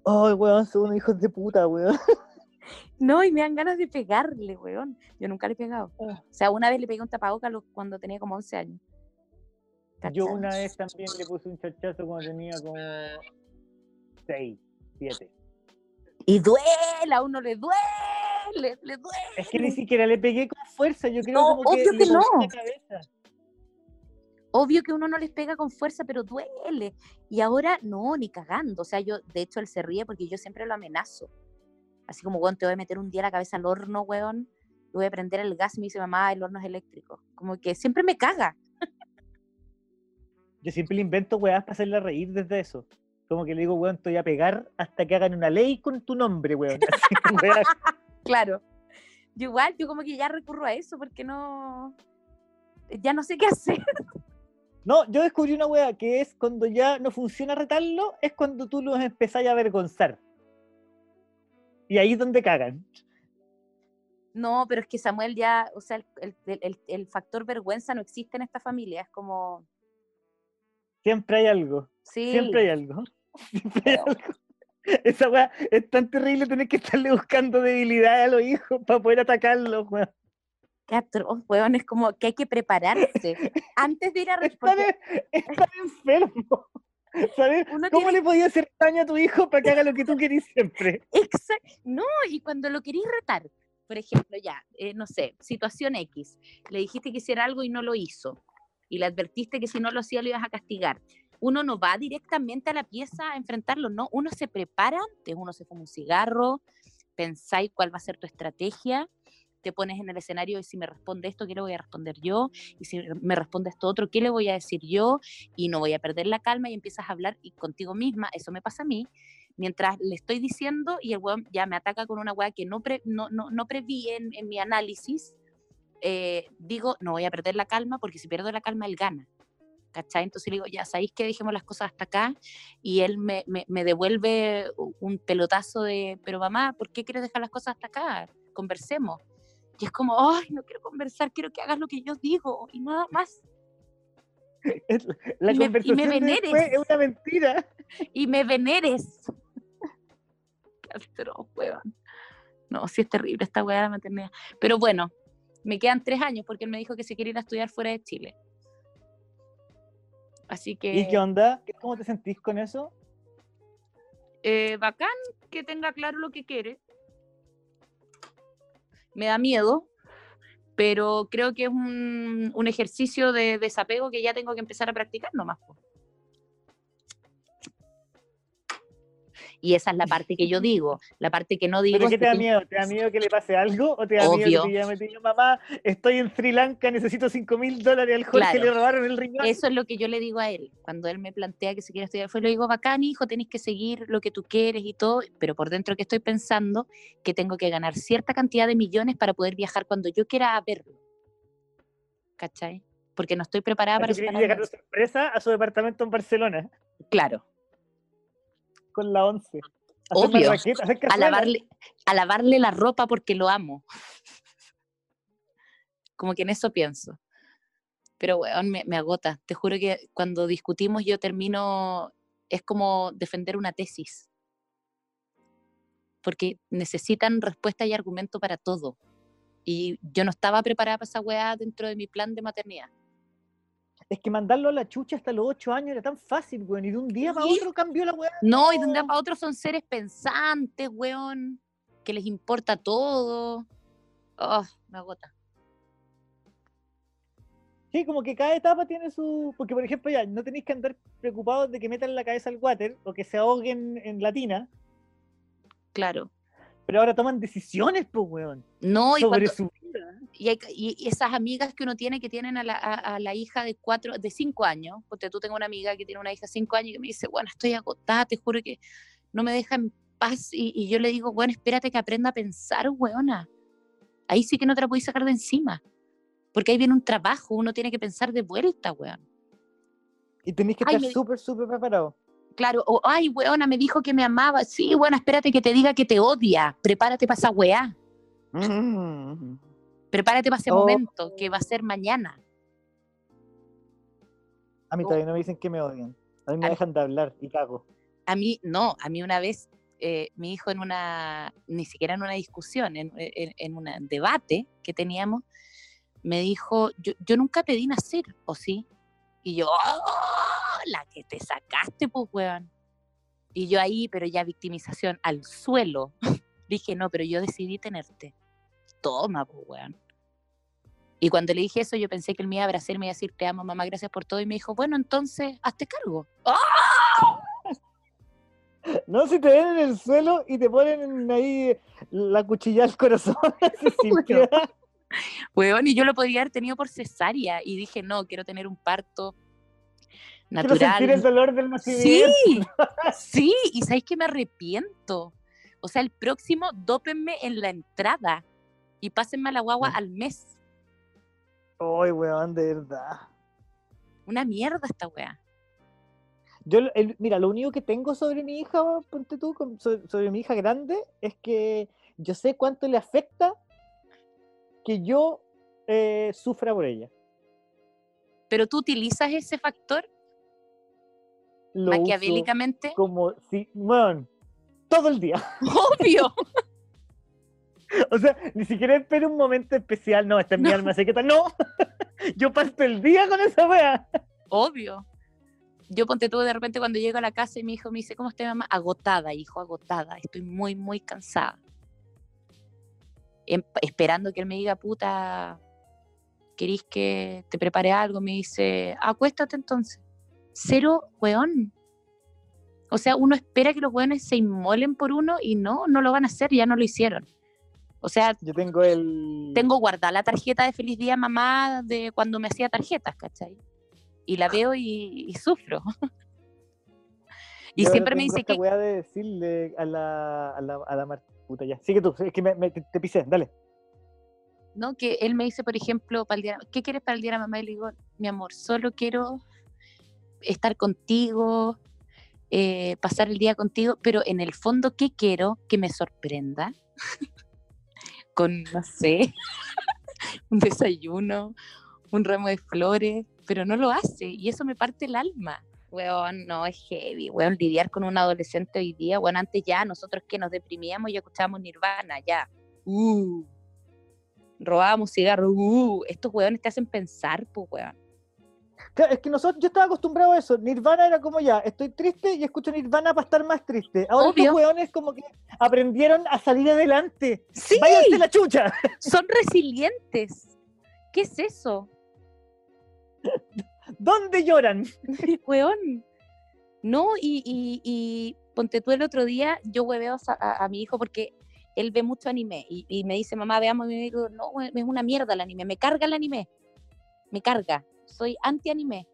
Ay, weón, son hijos de puta, weón. No, y me dan ganas de pegarle, weón. Yo nunca le he pegado. Ah. O sea, una vez le pegué un tapabocas cuando tenía como 11 años. Yo una vez también le puse un chachazo cuando tenía como 6. Y duele, a uno le duele, le duele. Es que ni siquiera le pegué con fuerza, yo creo no, como obvio que, no. Obvio que uno no les pega con fuerza, pero duele. Y ahora no, ni cagando. O sea, yo, de hecho, él se ríe porque yo siempre lo amenazo. Así como, weón, te voy a meter un día la cabeza al horno, weón. Le voy a prender el gas y me dice, mamá, el horno es eléctrico. Como que siempre me caga. Yo siempre le invento weás para hacerle reír desde eso. Como que le digo, weón, te voy a pegar hasta que hagan una ley con tu nombre, weón. claro. Yo igual, yo como que ya recurro a eso porque no. Ya no sé qué hacer. No, yo descubrí una weá que es cuando ya no funciona retarlo, es cuando tú los empezás a avergonzar. Y ahí es donde cagan. No, pero es que Samuel ya, o sea, el, el, el factor vergüenza no existe en esta familia, es como... Siempre hay algo. Sí. Siempre hay algo. Esa weá es tan terrible tener que estarle buscando debilidad a los hijos para poder atacarlos, weón. Qué atroz, weón, es como que hay que prepararse antes de ir a responder. Estar, enfermo. ¿Sabes? ¿Cómo le podía hacer daño a tu hijo para que haga lo que tú querís siempre? Exacto. No, y cuando lo querís retar, por ejemplo, ya, eh, no sé, situación X, le dijiste que hiciera algo y no lo hizo, y le advertiste que si no lo hacía lo ibas a castigar uno no va directamente a la pieza a enfrentarlo, no, uno se prepara antes, uno se fuma un cigarro, pensáis cuál va a ser tu estrategia, te pones en el escenario y si me responde esto, ¿qué le voy a responder yo? Y si me responde esto otro, ¿qué le voy a decir yo? Y no voy a perder la calma y empiezas a hablar y contigo misma, eso me pasa a mí, mientras le estoy diciendo y el weón ya me ataca con una weá que no, no, no, preví en, mi análisis, eh, digo, no voy a perder la calma porque si pierdo la calma, él gana. ¿Cachai? Entonces le digo, ya sabéis que dejemos las cosas hasta acá y él me, me, devuelve un pelotazo de, pero mamá, ¿por qué quieres dejar las cosas hasta acá? Conversemos. Y es como, ay, no quiero conversar, quiero que hagas lo que yo digo y nada más. La conversación es una mentira. y me veneres. No, sí es terrible esta weá de la maternidad. Pero bueno, me quedan tres años porque él me dijo que se quiere ir a estudiar fuera de Chile. Así que. ¿Y qué onda? ¿Cómo te sentís con eso? Eh, bacán que tenga claro lo que quiere. Me da miedo, pero creo que es un, un ejercicio de desapego que ya tengo que empezar a practicar nomás. Y esa es la parte que yo digo, la parte que no digo. ¿Pero qué te da miedo? ¿Te da miedo que le pase algo? ¿O te da miedo que ya me diga, mamá, estoy en Sri Lanka, necesito 5 mil dólares al Jorge, le robaron el riñón? Eso es lo que yo le digo a él. Cuando él me plantea que se quiere estudiar, fue le digo, bacán, hijo, tenés que seguir lo que tú quieres y todo, pero por dentro que estoy pensando que tengo que ganar cierta cantidad de millones para poder viajar cuando yo quiera verlo. ¿Cachai? Porque no estoy preparada para... llegar de sorpresa a su departamento en Barcelona. Claro con la once. Obvio. a, lavarle, a lavarle la ropa porque lo amo. Como que en eso pienso. Pero, weón, me, me agota. Te juro que cuando discutimos yo termino, es como defender una tesis. Porque necesitan respuesta y argumento para todo. Y yo no estaba preparada para esa weá dentro de mi plan de maternidad. Es que mandarlo a la chucha hasta los ocho años era tan fácil, weón. Y de un día para otro cambió la weá. No, y de un día para otro son seres pensantes, weón. Que les importa todo. Oh, me agota. Sí, como que cada etapa tiene su. Porque, por ejemplo, ya no tenéis que andar preocupados de que metan la cabeza al water o que se ahoguen en latina. Claro. Pero ahora toman decisiones, pues, weón. No, sobre su y, esas amigas que uno tiene que tienen a la, hija de cuatro, de cinco años, porque tú tengo una amiga que tiene una hija de cinco años y que me dice, bueno, estoy agotada, te juro que no me deja en paz. Y, yo le digo, bueno, espérate que aprenda a pensar, weona. Ahí sí que no te la podéis sacar de encima. Porque ahí viene un trabajo, uno tiene que pensar de vuelta, weón. Y tenéis que estar súper, súper preparado. Claro, o, ay, weona, me dijo que me amaba. Sí, bueno, espérate que te diga que te odia. Prepárate para esa weá. Mm. Prepárate para ese oh. momento, que va a ser mañana. A mí todavía no me dicen que me odian. A mí me dejan de hablar y cago. A mí, no, a mí una vez, eh, mi hijo en una, ni siquiera en una discusión, en, en, un debate que teníamos, me dijo, yo, yo, nunca te di nacer, ¿o sí? Y yo, ¡Oh, la que te sacaste, pues, weón. Y yo ahí, pero ya victimización al suelo. Dije, no, pero yo decidí tenerte. Toma, pues, weón. Y cuando le dije eso, yo pensé que él me iba a abrazar me iba a decir, te amo, mamá, gracias por todo. Y me dijo, bueno, entonces, hazte cargo. No, si te ven en el suelo y te ponen ahí la cuchilla al corazón, bueno. y yo lo podría haber tenido por cesárea. Y dije, no, quiero tener un parto natural. Quiero sentir el dolor del nacimiento. Sí, sí, y sabéis que me arrepiento. O sea, el próximo, dópenme en la entrada y pásenme a la guagua al mes. Ay, weón, de verdad. Una mierda esta weá. Yo, mira, lo único que tengo sobre mi hija, ponte tú, sobre, mi hija grande, es que yo sé cuánto le afecta que yo eh, sufra por ella. ¿Pero tú utilizas ese factor? maquiavélicamente. Como si, bueno, todo el día. Obvio. O sea, ni siquiera espero un momento especial. No, esta es mi alma secreta. No, yo paso el día con esa wea. Obvio. Yo ponte tú de repente cuando llego a la casa y mi hijo me dice, ¿cómo estás mamá? Agotada, hijo, agotada. Estoy muy, muy cansada. Em, esperando que él me diga, puta, ¿querís que te prepare algo? Me dice, acuéstate entonces. Cero, weón. O sea, uno espera que los weones se inmolen por uno y no, no lo van a hacer, ya no lo hicieron. O sea, yo tengo el. Tengo guardada la tarjeta de feliz día mamá de cuando me hacía tarjetas, ¿cachai? Y la veo y, sufro. y siempre me dice que. voy a decirle a la, a la, a la puta ya. Sigue tú, es que me, te, pisé, dale. No, que él me dice, por ejemplo, para el día, ¿qué quieres para el día de mamá? Y le digo, mi amor, solo quiero estar contigo, eh, pasar el día contigo, pero en el fondo, ¿qué quiero? Que me sorprenda. con, no sé, un desayuno, un ramo de flores, pero no lo hace y eso me parte el alma. Weón, no, es heavy, weón, lidiar con un adolescente hoy día, weón, antes ya, nosotros que nos deprimíamos y escuchábamos Nirvana, ya, uh, robábamos cigarros, uh, estos weones te hacen pensar, pues, weón. Es que nosotros, yo estaba acostumbrado a eso. Nirvana era como ya, estoy triste y escucho Nirvana para estar más triste. Ahora estos weones como que aprendieron a salir adelante. Sí. Váyanse la chucha. Son resilientes. ¿Qué es eso? ¿Dónde lloran? Weón. No, y, ponte tú el otro día, yo hueveo a, mi hijo porque él ve mucho anime y, me dice, mamá, veamos, y me digo, no, es una mierda el anime, me carga el anime, me carga, soy anti-anime.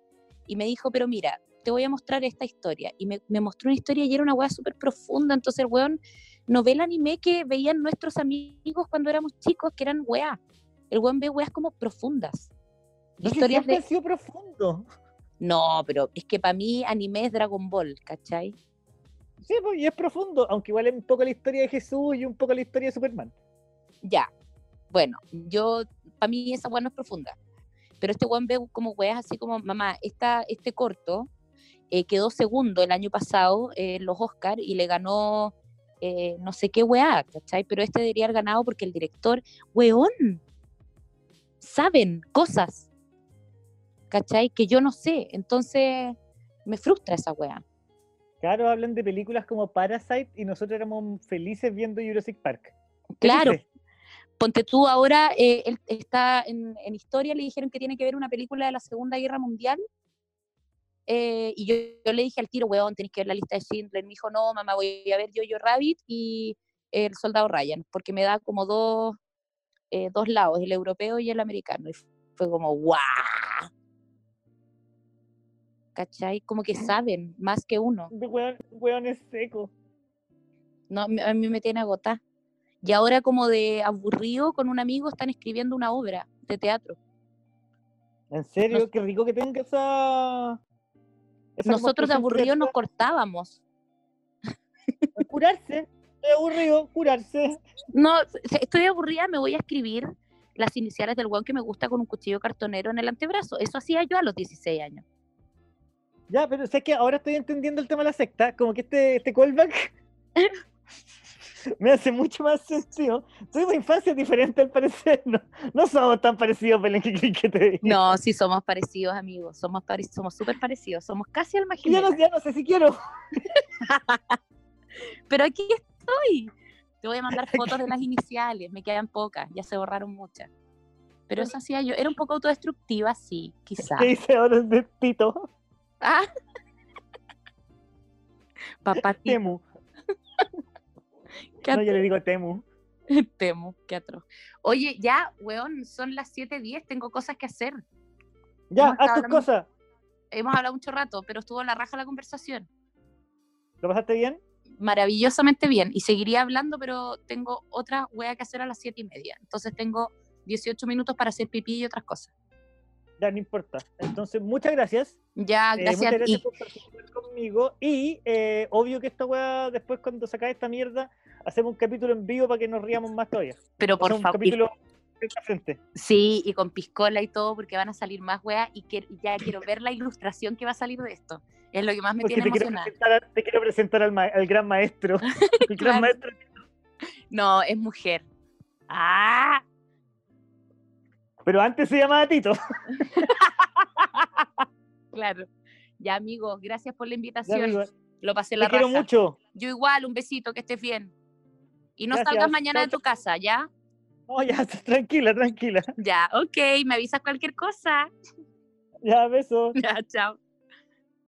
Y me dijo, pero mira, te voy a mostrar esta historia. Y me, mostró una historia y era una weá súper profunda, entonces el weón no ve el anime que veían nuestros amigos cuando éramos chicos, que eran weá. El weón ve weas como profundas. No, historias de... sido profundo. No, pero es que para mí anime es Dragon Ball, ¿cachai? Sí, pues, y es profundo, aunque igual es un poco la historia de Jesús y un poco la historia de Superman. Ya, bueno, yo, para mí esa weá no es profunda. Pero este weón ve como weas así como, mamá, esta, este corto eh, quedó segundo el año pasado en los Oscars y le ganó eh, no sé qué weá, ¿cachai? Pero este debería haber ganado porque el director, weón, saben cosas, ¿cachai? Que yo no sé. Entonces me frustra esa weá. Claro, hablan de películas como Parasite y nosotros éramos felices viendo Jurassic Park. Claro. Ponte tú ahora, eh, él está en, historia, le dijeron que tiene que ver una película de la Segunda Guerra Mundial. Eh, y yo, le dije al tiro, weón, tenés que ver la lista de Schindler. Me dijo, no, mamá, voy a ver Yo-Yo Rabbit y El Soldado Ryan, porque me da como dos, eh, dos lados, el europeo y el americano. Y fue como, ¡guau! ¿Cachai? Como que saben más que uno. Weón, es seco. No, a mí me tiene agotada. Y ahora como de aburrido con un amigo están escribiendo una obra de teatro. ¿En serio? Qué rico que tenga esa... Nosotros de aburrido nos cortábamos. Curarse. Estoy aburrido, curarse. No, estoy aburrida, me voy a escribir las iniciales del weón que me gusta con un cuchillo cartonero en el antebrazo. Eso hacía yo a los 16 años. Ya, pero sé que ahora estoy entendiendo el tema de la secta, como que este, este callback me hace mucho más sencillo. Tuvimos infancia diferente al parecer, no, no somos tan parecidos, Belén, que, te No, sí somos parecidos, amigos, somos somos súper parecidos, somos casi al Ya no, ya no sé si quiero. pero aquí estoy. Te voy a mandar fotos de las iniciales, me quedan pocas, ya se borraron muchas. Pero eso hacía yo, era un poco autodestructiva, sí, quizás. ¿Qué dice ahora el de Tito? Ah. Papá. no, yo le digo Temu. Temu, qué atroz. Oye, ya, weón, son las 7.10, tengo cosas que hacer. Ya, haz tus cosas. Hemos hablado mucho rato, pero estuvo la raja la conversación. ¿Lo pasaste bien? maravillosamente bien y seguiría hablando, pero tengo otra wea que hacer a las siete y media. Entonces tengo 18 minutos para hacer pipí y otras cosas. Ya, no importa. Entonces, muchas gracias. Ya, gracias, muchas gracias por participar conmigo. Y eh, obvio que esta wea, después cuando sacáis esta mierda, hacemos un capítulo en vivo para que nos riamos más todavía. Pero por favor. capítulo frente. Sí, y con piscola y todo, porque van a salir más weas y que, ya quiero ver la ilustración que va a salir de esto. Es lo que más me tiene emocionada. te quiero presentar al, al gran maestro. el gran maestro. No, es mujer. ¡Ah! Pero antes se llamaba Tito. claro. Ya, amigo, gracias por la invitación. Lo pasé la Te quiero mucho. Yo igual, un besito, que estés bien. Y no salgas mañana de tu casa, ¿ya? Oh, ya, tranquila, tranquila. Ya, ok, me avisas cualquier cosa. Ya, beso. Ya, chao.